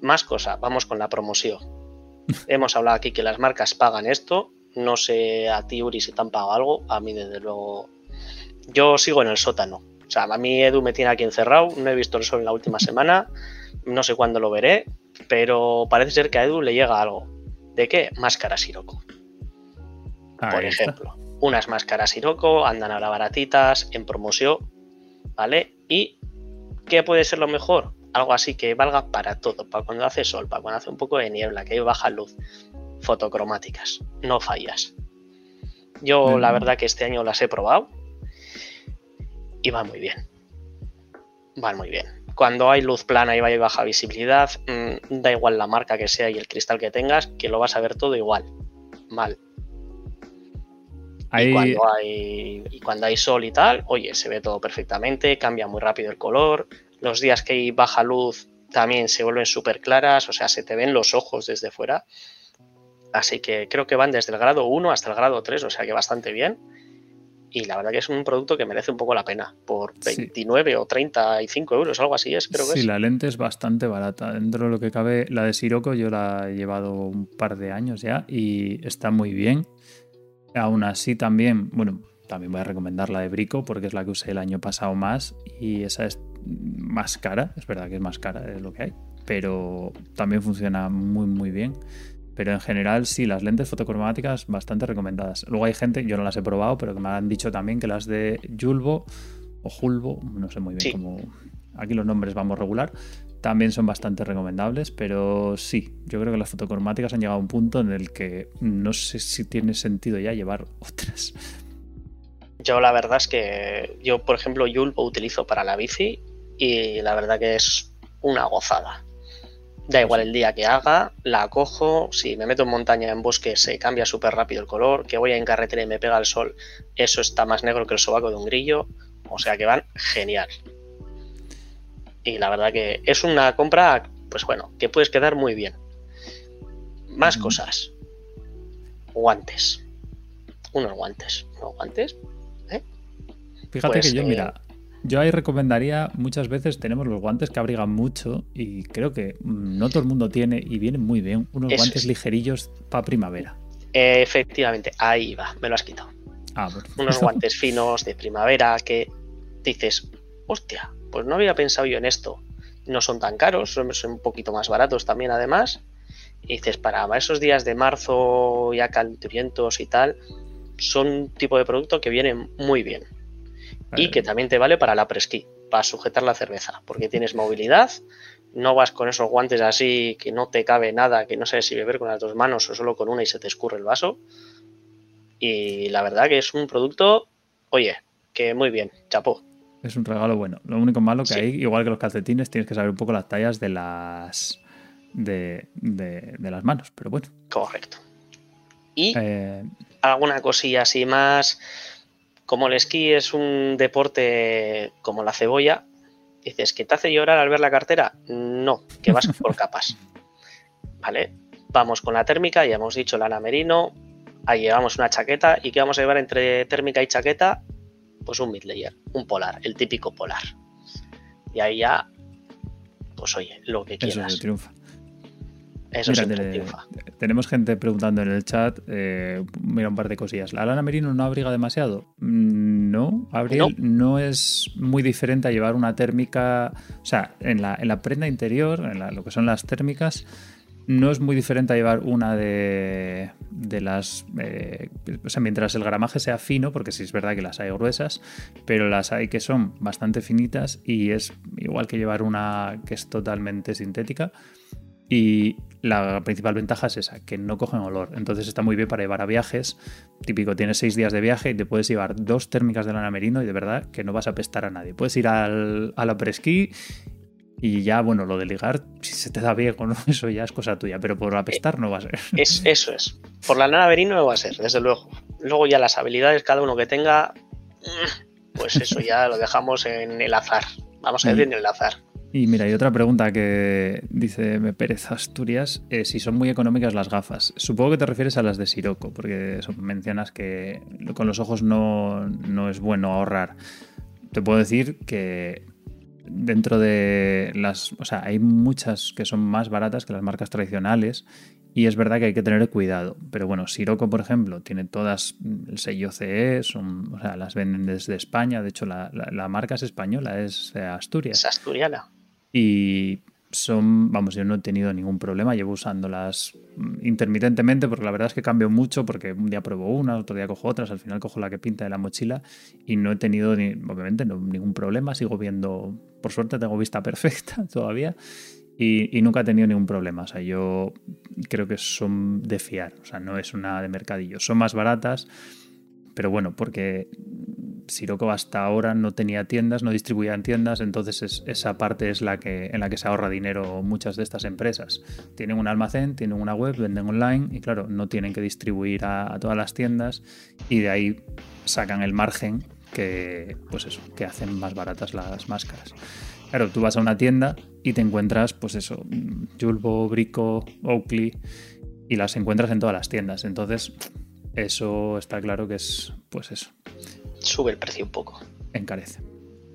Speaker 2: Más cosa, vamos con la promoción. Hemos hablado aquí que las marcas pagan esto. No sé a ti, Uri, si te han pagado algo. A mí, desde luego, yo sigo en el sótano. O sea, a mí Edu me tiene aquí encerrado, no he visto el sol en la última semana, no sé cuándo lo veré, pero parece ser que a Edu le llega algo. ¿De qué? Máscaras Siroco. Por ejemplo, unas máscaras Siroco andan ahora baratitas, en promoción, ¿vale? Y ¿Qué puede ser lo mejor? Algo así que valga para todo, para cuando hace sol, para cuando hace un poco de niebla, que hay baja luz, fotocromáticas, no fallas. Yo la verdad que este año las he probado y van muy bien. Van muy bien. Cuando hay luz plana y hay baja visibilidad, mm, da igual la marca que sea y el cristal que tengas, que lo vas a ver todo igual. Mal. Y, cuando hay, y cuando hay sol y tal, oye, se ve todo perfectamente, cambia muy rápido el color. Los días que hay baja luz también se vuelven súper claras, o sea, se te ven los ojos desde fuera. Así que creo que van desde el grado 1 hasta el grado 3, o sea que bastante bien. Y la verdad que es un producto que merece un poco la pena. Por 29 o 35 euros, algo así es, creo que
Speaker 1: sí, la lente es bastante barata. Dentro de lo que cabe, la de Sirocco yo la he llevado un par de años ya y está muy bien. Aún así también, bueno, también voy a recomendar la de Brico porque es la que usé el año pasado más y esa es más cara, es verdad que es más cara de lo que hay, pero también funciona muy muy bien. Pero en general, sí, las lentes fotocromáticas bastante recomendadas. Luego hay gente, yo no las he probado, pero que me han dicho también que las de Julvo o Julvo, no sé muy bien cómo. Aquí los nombres vamos regular. También son bastante recomendables, pero sí, yo creo que las fotocromáticas han llegado a un punto en el que no sé si tiene sentido ya llevar otras.
Speaker 2: Yo la verdad es que yo, por ejemplo, Julvo utilizo para la bici y la verdad que es una gozada. Da igual el día que haga, la cojo, si me meto en montaña, en bosque, se cambia súper rápido el color, que voy en carretera y me pega el sol, eso está más negro que el sobaco de un grillo, o sea que van genial. Y la verdad que es una compra, pues bueno, que puedes quedar muy bien. Más cosas. Guantes. Unos guantes. ¿Unos guantes? ¿Eh?
Speaker 1: Fíjate pues, que yo, mira, eh, yo ahí recomendaría, muchas veces tenemos los guantes que abrigan mucho y creo que mm, no todo el mundo tiene y vienen muy bien unos guantes ligerillos para primavera.
Speaker 2: Efectivamente, ahí va, me lo has quitado. Ah, unos guantes finos de primavera que dices, hostia, pues no había pensado yo en esto. No son tan caros, son, un poquito más baratos también además. Y dices, para esos días de marzo ya calenturientos y tal, son un tipo de producto que viene muy bien y que también te vale para la presquí, para sujetar la cerveza, porque tienes movilidad, no vas con esos guantes así que no te cabe nada, que no sabes si beber con las dos manos o solo con una y se te escurre el vaso. Y la verdad que es un producto, oye, que muy bien, chapó.
Speaker 1: Es un regalo bueno. Lo único malo que hay, igual que los calcetines, tienes que saber un poco las tallas de las de, las manos, pero bueno.
Speaker 2: Correcto. Y eh, alguna cosilla así más como el esquí es un deporte como la cebolla, dices, ¿que te hace llorar al ver la cartera? No, que vas por capas. ¿Vale? Vamos con la térmica, ya hemos dicho lana merino, ahí llevamos una chaqueta y ¿qué vamos a llevar entre térmica y chaqueta? Pues un midlayer, un polar, el típico polar. Y ahí ya, pues oye, lo que quieras. triunfa.
Speaker 1: Eso Tenemos gente preguntando en el chat, eh, mira un par de cosillas. ¿La lana merino no abriga demasiado? Mm, no, Abril no. es muy diferente a llevar una térmica, o sea, en la, en la prenda interior, en lo que son las térmicas, no es muy diferente a llevar una de, de las. Eh, o sea, mientras el gramaje sea fino, porque sí es verdad que las hay gruesas, pero las hay que son bastante finitas y es igual que llevar una que es totalmente sintética. Y la principal ventaja es esa, que no cogen olor. Entonces está muy bien para llevar a viajes. Típico, tienes seis días de viaje y te puedes llevar dos térmicas de lana merino y de verdad que no vas a pestar a nadie. Puedes ir al, a la presquí y ya, bueno, lo de ligar, si se te da bien o no, eso ya es cosa tuya, pero por apestar no va a ser.
Speaker 2: Es, eso es. Por la lana merino no va a ser, desde luego. Luego ya las habilidades, cada uno que tenga, pues eso ya lo dejamos en el azar. Vamos a decir en el azar.
Speaker 1: Y mira, hay otra pregunta que dice Pérez Asturias, eh, si son muy económicas las gafas. Supongo que te refieres a las de Siroco, porque mencionas que con los ojos no, no es bueno ahorrar. Te puedo decir que dentro de las... O sea, hay muchas que son más baratas que las marcas tradicionales y es verdad que hay que tener cuidado. Pero bueno, Siroco, por ejemplo, tiene todas el sello CE, son, o sea, las venden desde España. De hecho, la, la marca es española, es Asturias.
Speaker 2: Es asturiana.
Speaker 1: Y son, vamos, yo no he tenido ningún problema, llevo usándolas intermitentemente porque la verdad es que cambio mucho porque un día pruebo una, otro día cojo otras, al final cojo la que pinta de la mochila y no he tenido ni, obviamente ningún problema, sigo viendo, por suerte tengo vista perfecta todavía y, y, nunca he tenido ningún problema, o sea, yo creo que son de fiar, o sea, no es una de mercadillo, son más baratas, pero bueno, porque Sirocco hasta ahora no tenía tiendas, no distribuía en tiendas, entonces esa parte es la que, en la que se ahorra dinero muchas de estas empresas. Tienen un almacén, tienen una web, venden online y claro, no tienen que distribuir a, todas las tiendas y de ahí sacan el margen que, pues eso, que hacen más baratas las máscaras. Claro, tú vas a una tienda y te encuentras, pues eso, Julbo, Brico, Oakley y las encuentras en todas las tiendas. Entonces, eso está claro que es, pues eso,
Speaker 2: sube el precio un poco.
Speaker 1: Encarece.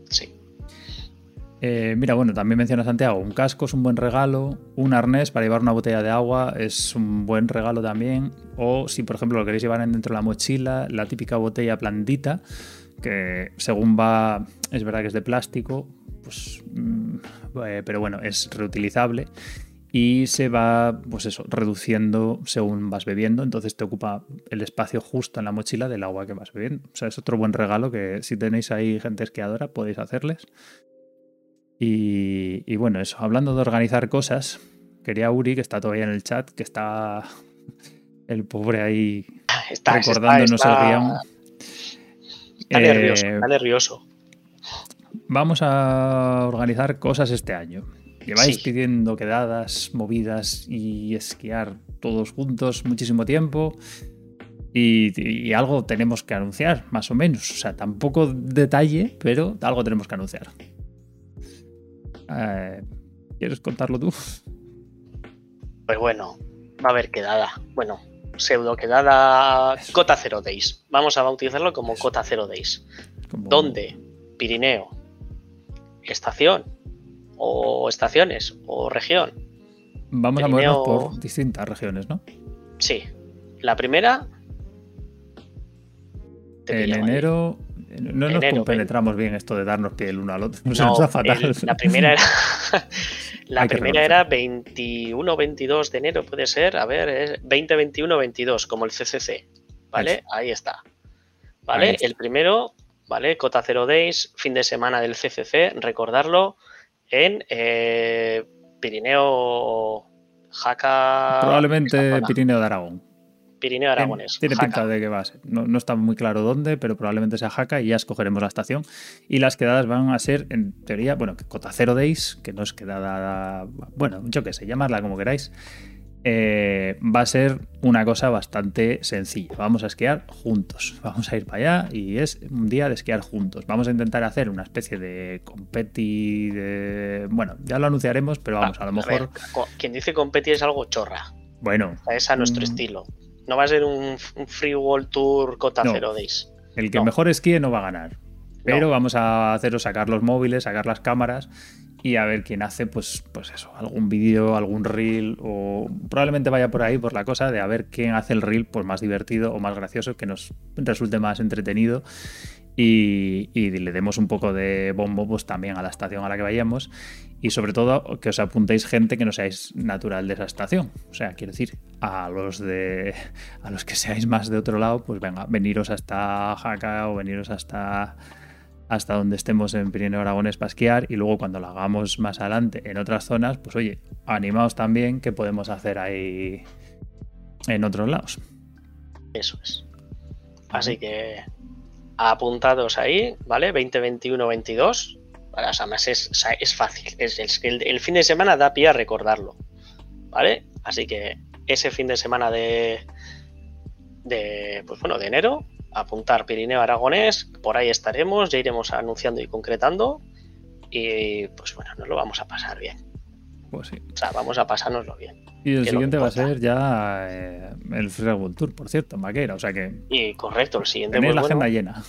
Speaker 2: Sí.
Speaker 1: Eh, mira, bueno, también menciona Santiago, un casco es un buen regalo, un arnés para llevar una botella de agua es un buen regalo también, o si por ejemplo lo queréis llevar dentro de la mochila, la típica botella plandita, que según va, es verdad que es de plástico, pues, mm, eh, pero bueno, es reutilizable y se va, pues eso, reduciendo según vas bebiendo, entonces te ocupa el espacio justo en la mochila del agua que vas bebiendo. O sea, es otro buen regalo que si tenéis ahí gente esquiadora podéis hacerles. Y, bueno, eso, hablando de organizar cosas, quería Uri, que está todavía en el chat, que está el pobre ahí recordándonos el guion.
Speaker 2: Está nervioso, eh, está nervioso.
Speaker 1: Vamos a organizar cosas este año. Lleváis pidiendo quedadas, movidas y esquiar todos juntos muchísimo tiempo. Y, algo tenemos que anunciar, más o menos. O sea, tampoco detalle, pero algo tenemos que anunciar. Eh, ¿Quieres contarlo tú?
Speaker 2: Pues bueno, va a haber quedada. Bueno, pseudo quedada Cota Zero Days. Vamos a bautizarlo como Cota Zero Days. ¿Dónde? Pirineo. Estación o estaciones o región.
Speaker 1: Vamos a movernos por distintas regiones, ¿no?
Speaker 2: Sí. La primera.
Speaker 1: En enero. No nos compenetramos bien esto de darnos pie el uno al otro. No, fatal.
Speaker 2: la primera era. la primera era 21-22 de enero, puede ser. A ver, es 20-21-22, como el CCC. ¿Vale? Ahí está. ¿Vale? El primero, ¿vale? Cota Zero Days, fin de semana del CCC, recordarlo en eh, Pirineo Jaca.
Speaker 1: Probablemente Pirineo de Aragón.
Speaker 2: Pirineo Aragones.
Speaker 1: Tiene pinta de que va a ser. No, está muy claro dónde, pero probablemente sea Jaca y ya escogeremos la estación. Y las quedadas van a ser, en teoría, bueno, Cota Zero Days, que no es quedada. Bueno, yo qué sé, llamarla como queráis. Eh, va a ser una cosa bastante sencilla. Vamos a esquiar juntos. Vamos a ir para allá y es un día de esquiar juntos. Vamos a intentar hacer una especie de competi de... Bueno, ya lo anunciaremos, pero vamos, a, lo mejor...
Speaker 2: quien dice competi es algo chorra.
Speaker 1: Bueno.
Speaker 2: Es a nuestro mm. estilo. No va a ser un, free world tour cota zero days.
Speaker 1: El que mejor esquíe no va a ganar. Pero vamos a haceros sacar los móviles, sacar las cámaras y a ver quién hace, pues, pues eso, algún vídeo, algún reel, o probablemente vaya por ahí por la cosa de a ver quién hace el reel pues, más divertido o más gracioso, que nos resulte más entretenido y, le demos un poco de bombo pues, también a la estación a la que vayamos y sobre todo que os apuntéis gente que no seáis natural de esa estación. O sea, quiero decir, a los de a los que seáis más de otro lado, pues venga, veniros hasta Jaca o veniros hasta hasta donde estemos en Pirineo Aragones para esquiar y luego cuando lo hagamos más adelante en otras zonas, pues oye, animaos también que podemos hacer ahí en otros lados.
Speaker 2: Eso es. Así que apuntados ahí, ¿vale? 2021 22. Para, además es, es fácil. Es, el, el, fin de semana da pie a recordarlo. ¿Vale? Así que ese fin de semana de, de pues bueno, de enero, apuntar Pirineo Aragonés, por ahí estaremos, ya iremos anunciando y concretando y pues bueno, nos lo vamos a pasar bien.
Speaker 1: Pues sí.
Speaker 2: O sea, vamos a pasárnoslo bien.
Speaker 1: Y el siguiente va a ser ya eh, el Free World Tour, por cierto, en Vaquera, o sea que...
Speaker 2: Y correcto, el siguiente...
Speaker 1: Tenéis la agenda llena.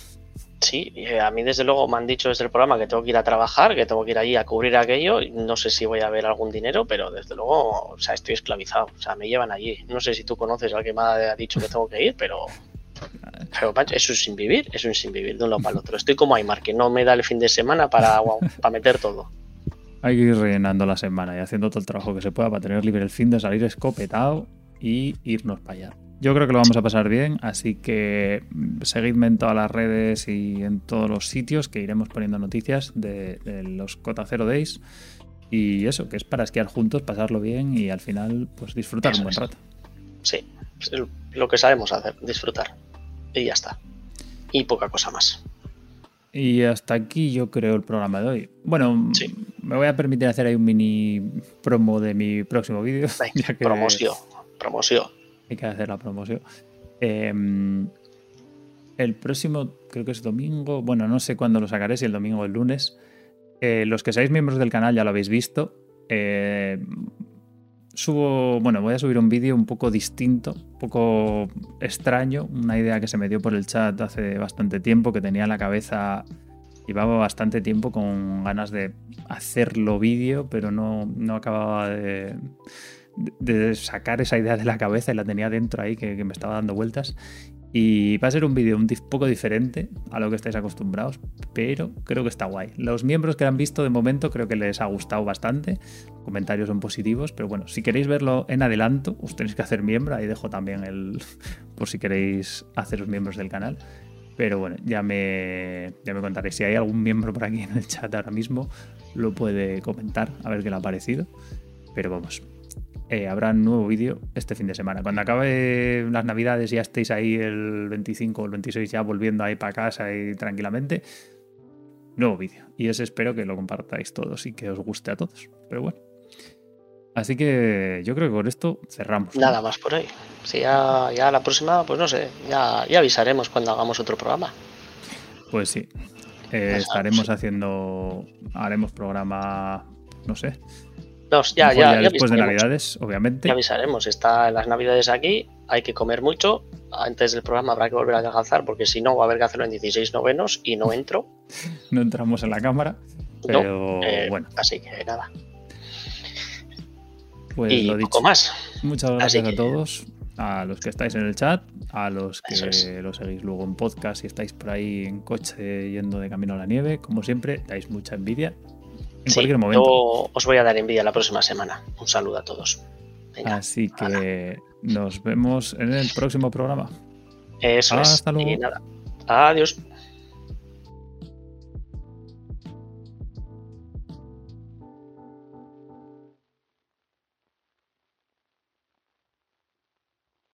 Speaker 2: Sí, eh, a mí desde luego me han dicho desde el programa que tengo que ir a trabajar, que tengo que ir allí a cubrir aquello. No sé si voy a ver algún dinero, pero desde luego, o sea, estoy esclavizado. O sea, me llevan allí. No sé si tú conoces al que me ha dicho que tengo que ir, pero pero eso es sin vivir, es sin vivir de un lado para el otro. Estoy como Aymar, que no me da el fin de semana para, para meter todo.
Speaker 1: Hay que ir rellenando la semana y haciendo todo el trabajo que se pueda para tener libre el fin de salir escopetado y irnos para allá. Yo creo que lo vamos a pasar bien, así que seguidme en todas las redes y en todos los sitios que iremos poniendo noticias de, los Cota Zero Days. Y eso, que es para esquiar juntos, pasarlo bien y al final, pues disfrutar un buen rato.
Speaker 2: Sí, lo que sabemos hacer, disfrutar. Y ya está. Y poca cosa más.
Speaker 1: Y hasta aquí yo creo el programa de hoy. Bueno, me voy a permitir hacer ahí un mini promo de mi próximo vídeo.
Speaker 2: Promoción, promoción
Speaker 1: hay que hacer la promoción. Em, el próximo, creo que es domingo, bueno, no sé cuándo lo sacaré, si el domingo o el lunes. Eh, los que seáis miembros del canal ya lo habéis visto. Eh, subo, bueno, voy a subir un vídeo un poco distinto, un poco extraño, una idea que se me dio por el chat hace bastante tiempo, que tenía en la cabeza, llevaba bastante tiempo con ganas de hacerlo vídeo, pero no, no acababa de de sacar esa idea de la cabeza y la tenía dentro ahí que, me estaba dando vueltas. Y va a ser un vídeo un poco diferente a lo que estáis acostumbrados, pero creo que está guay. Los miembros que han visto de momento creo que les ha gustado bastante. comentarios son positivos, pero bueno, si queréis verlo en adelanto, os tenéis que hacer miembro. Ahí dejo también el. por si queréis haceros miembros del canal. Pero bueno, ya me, ya me contaréis. Si hay algún miembro por aquí en el chat ahora mismo, lo puede comentar, a ver qué le ha parecido. Pero vamos, eh, habrá un nuevo vídeo este fin de semana. Cuando acabe las navidades y ya estéis ahí el 25 o el 26 ya volviendo ahí para casa y tranquilamente, nuevo vídeo. Y ese espero que lo compartáis todos y que os guste a todos. Pero bueno. Así que yo creo que con esto cerramos.
Speaker 2: Nada más por ahí. Si ya, ya la próxima, pues no sé, ya, ya avisaremos cuando hagamos otro programa.
Speaker 1: Pues sí. Eh, estaremos haciendo, haremos programa, no sé,
Speaker 2: ya, ya,
Speaker 1: después de Navidades, obviamente.
Speaker 2: Ya avisaremos. Está las Navidades aquí, hay que comer mucho. Antes del programa habrá que volver a alcanzar porque si no va a haber que hacerlo en 16 novenos y no entro.
Speaker 1: no entramos en la cámara. Pero eh, bueno.
Speaker 2: Así que nada.
Speaker 1: Pues y lo dicho. más. Muchas gracias a todos, a los que estáis en el chat, a los que lo seguís luego en podcast y estáis por ahí en coche yendo de camino a la nieve. Como siempre, dais mucha envidia en cualquier momento.
Speaker 2: Yo os voy a dar envidia la próxima semana. Un saludo a todos.
Speaker 1: Así que nos vemos en el próximo programa.
Speaker 2: Eso Hasta luego. Adiós.